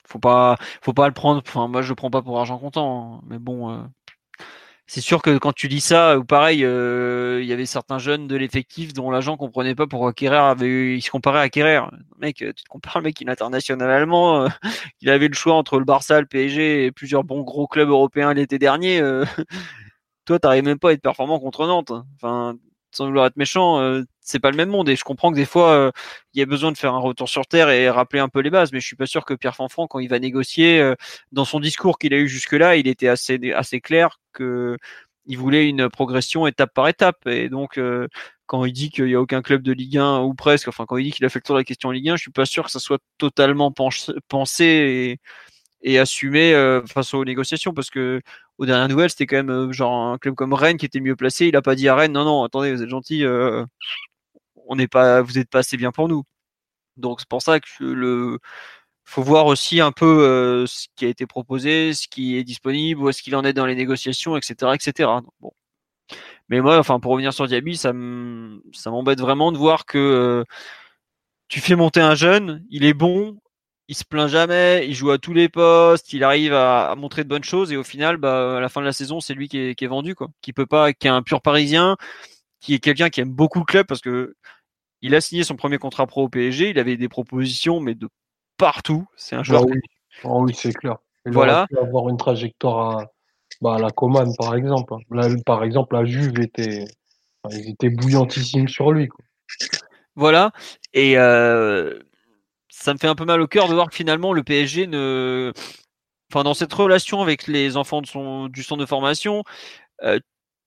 Faut pas, faut pas le prendre. Enfin, moi, je le prends pas pour argent comptant, hein. mais bon. Euh c'est sûr que quand tu dis ça, ou pareil, euh, il y avait certains jeunes de l'effectif dont l'agent comprenait pas pourquoi Kerrer avait, il se comparait à Kerrer. Mec, tu te compares mec, il est international allemand, euh, *laughs* il avait le choix entre le Barça, le PSG et plusieurs bons gros clubs européens l'été dernier. Euh, *laughs* toi, t'arrives même pas à être performant contre Nantes. Enfin, sans vouloir être méchant, euh, c'est pas le même monde. Et je comprends que des fois, euh, il y a besoin de faire un retour sur terre et rappeler un peu les bases. Mais je suis pas sûr que Pierre Fanfran, quand il va négocier, euh, dans son discours qu'il a eu jusque-là, il était assez assez clair que il voulait une progression étape par étape. Et donc, euh, quand il dit qu'il y a aucun club de Ligue 1 ou presque, enfin quand il dit qu'il a fait le tour de la question Ligue 1, je suis pas sûr que ça soit totalement pensé et et assumer euh, face aux négociations parce que aux dernières nouvelles c'était quand même euh, genre un club comme Rennes qui était mieux placé il a pas dit à Rennes non non attendez vous êtes gentil euh, on n'est pas vous êtes pas assez bien pour nous. Donc c'est pour ça que le faut voir aussi un peu euh, ce qui a été proposé ce qui est disponible où est-ce qu'il en est dans les négociations etc etc bon. Mais moi enfin pour revenir sur Diaby ça m'embête vraiment de voir que tu fais monter un jeune il est bon il se plaint jamais, il joue à tous les postes, il arrive à, montrer de bonnes choses et au final, bah, à la fin de la saison, c'est lui qui est, qui est, vendu, quoi. Qui peut pas, qui est un pur parisien, qui est quelqu'un qui aime beaucoup le club parce que il a signé son premier contrat pro au PSG, il avait des propositions, mais de partout. C'est un joueur. Ah oui, oh oui c'est clair. Il voilà. Pu avoir une trajectoire à, bah, la Coman, par exemple. par exemple, la Juve était, ils étaient bouillantissimes sur lui. Quoi. Voilà. Et euh, ça me fait un peu mal au cœur de voir que finalement le PSG ne. Enfin, dans cette relation avec les enfants de son, du centre de formation, euh,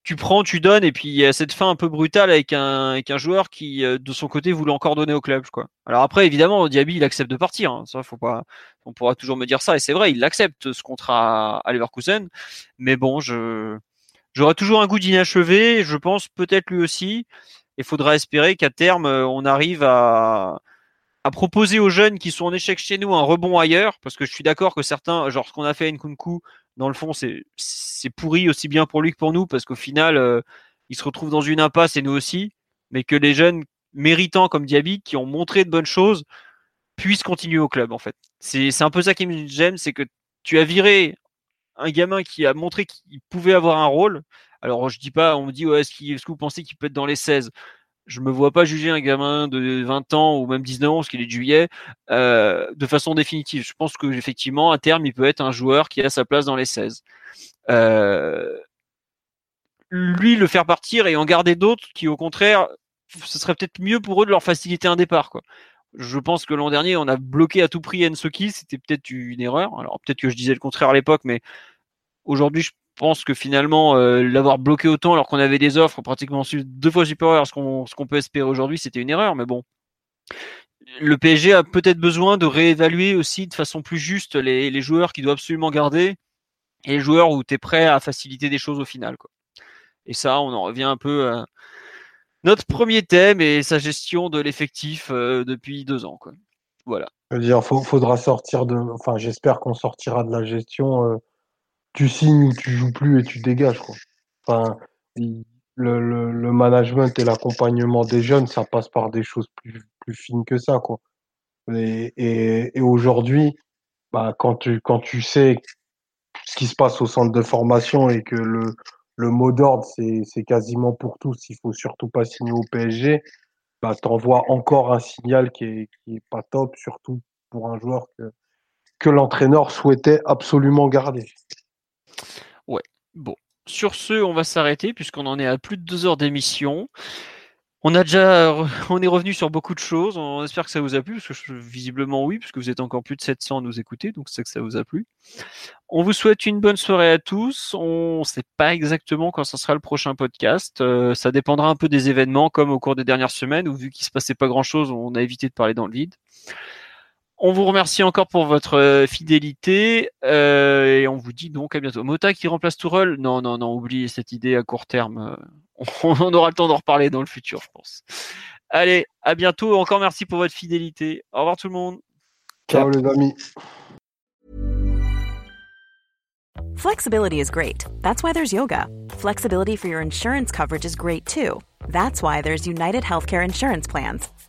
tu prends, tu donnes, et puis il cette fin un peu brutale avec un, avec un joueur qui, euh, de son côté, voulait encore donner au club. Quoi. Alors après, évidemment, Diaby, il accepte de partir. Hein. Ça, faut pas, on pourra toujours me dire ça, et c'est vrai, il accepte ce contrat à Leverkusen. Mais bon, je, j'aurai toujours un goût d'inachevé. Je pense peut-être lui aussi. Il faudra espérer qu'à terme, euh, on arrive à, à proposer aux jeunes qui sont en échec chez nous un rebond ailleurs, parce que je suis d'accord que certains, genre ce qu'on a fait à Nkunku, dans le fond, c'est pourri aussi bien pour lui que pour nous, parce qu'au final, euh, il se retrouve dans une impasse et nous aussi, mais que les jeunes méritants comme Diaby, qui ont montré de bonnes choses, puissent continuer au club, en fait. C'est un peu ça qui me gêne, c'est que tu as viré un gamin qui a montré qu'il pouvait avoir un rôle. Alors, je dis pas, on me dit, ouais, est-ce que vous pensez qu'il peut être dans les 16 je me vois pas juger un gamin de 20 ans ou même 19 ans, parce qu'il est de juillet, euh, de façon définitive. Je pense que effectivement, à terme, il peut être un joueur qui a sa place dans les 16. Euh, lui, le faire partir et en garder d'autres qui, au contraire, ce serait peut-être mieux pour eux de leur faciliter un départ. Je pense que l'an dernier, on a bloqué à tout prix Ensoki, c'était peut-être une erreur. Alors peut-être que je disais le contraire à l'époque, mais aujourd'hui, je pense que finalement, euh, l'avoir bloqué autant alors qu'on avait des offres pratiquement deux fois supérieures à ce qu'on peut espérer aujourd'hui, c'était une erreur. Mais bon, le PSG a peut-être besoin de réévaluer aussi de façon plus juste les, joueurs qu'il doit absolument garder et les joueurs où tu es prêt à faciliter des choses au final. Et ça, on en revient un peu à notre premier thème et sa gestion de l'effectif euh, depuis deux ans. Voilà. Je veux dire, faudra sortir de. Enfin, j'espère qu'on sortira de la gestion. Euh, tu signes ou tu joues plus et tu dégages. Quoi. Enfin, le, le, management et l'accompagnement des jeunes, ça passe par des choses plus, plus fines que ça. Quoi. Et, et, aujourd'hui, bah, quand, tu, quand tu sais ce qui se passe au centre de formation et que le, le mot d'ordre, c'est quasiment pour tous, il faut surtout pas signer au PSG, bah, tu envoies encore un signal qui est, qui est pas top, surtout pour un joueur que, que l'entraîneur souhaitait absolument garder. Ouais, bon. Sur ce, on va s'arrêter puisqu'on en est à plus de deux heures d'émission. On a déjà, *laughs* on est revenu sur beaucoup de choses. On espère que ça vous a plu, parce que visiblement oui, puisque vous êtes encore plus de 700 à nous écouter, donc c'est que ça vous a plu. On vous souhaite une bonne soirée à tous. On ne sait pas exactement quand ça sera le prochain podcast. Euh, ça dépendra un peu des événements, comme au cours des dernières semaines, où vu qu'il se passait pas grand chose, on a évité de parler dans le vide. On vous remercie encore pour votre euh, fidélité euh, et on vous dit donc à bientôt. Mota qui remplace Tourelle? Non, non, non, oubliez cette idée à court terme. Euh, *laughs* on aura le temps d'en reparler dans le futur, je pense. Allez, à bientôt. Encore merci pour votre fidélité. Au revoir tout le monde. Ciao les amis. Flexibility is great. That's why there's yoga. Flexibility for your insurance coverage is great too. That's why there's United Healthcare Insurance Plans.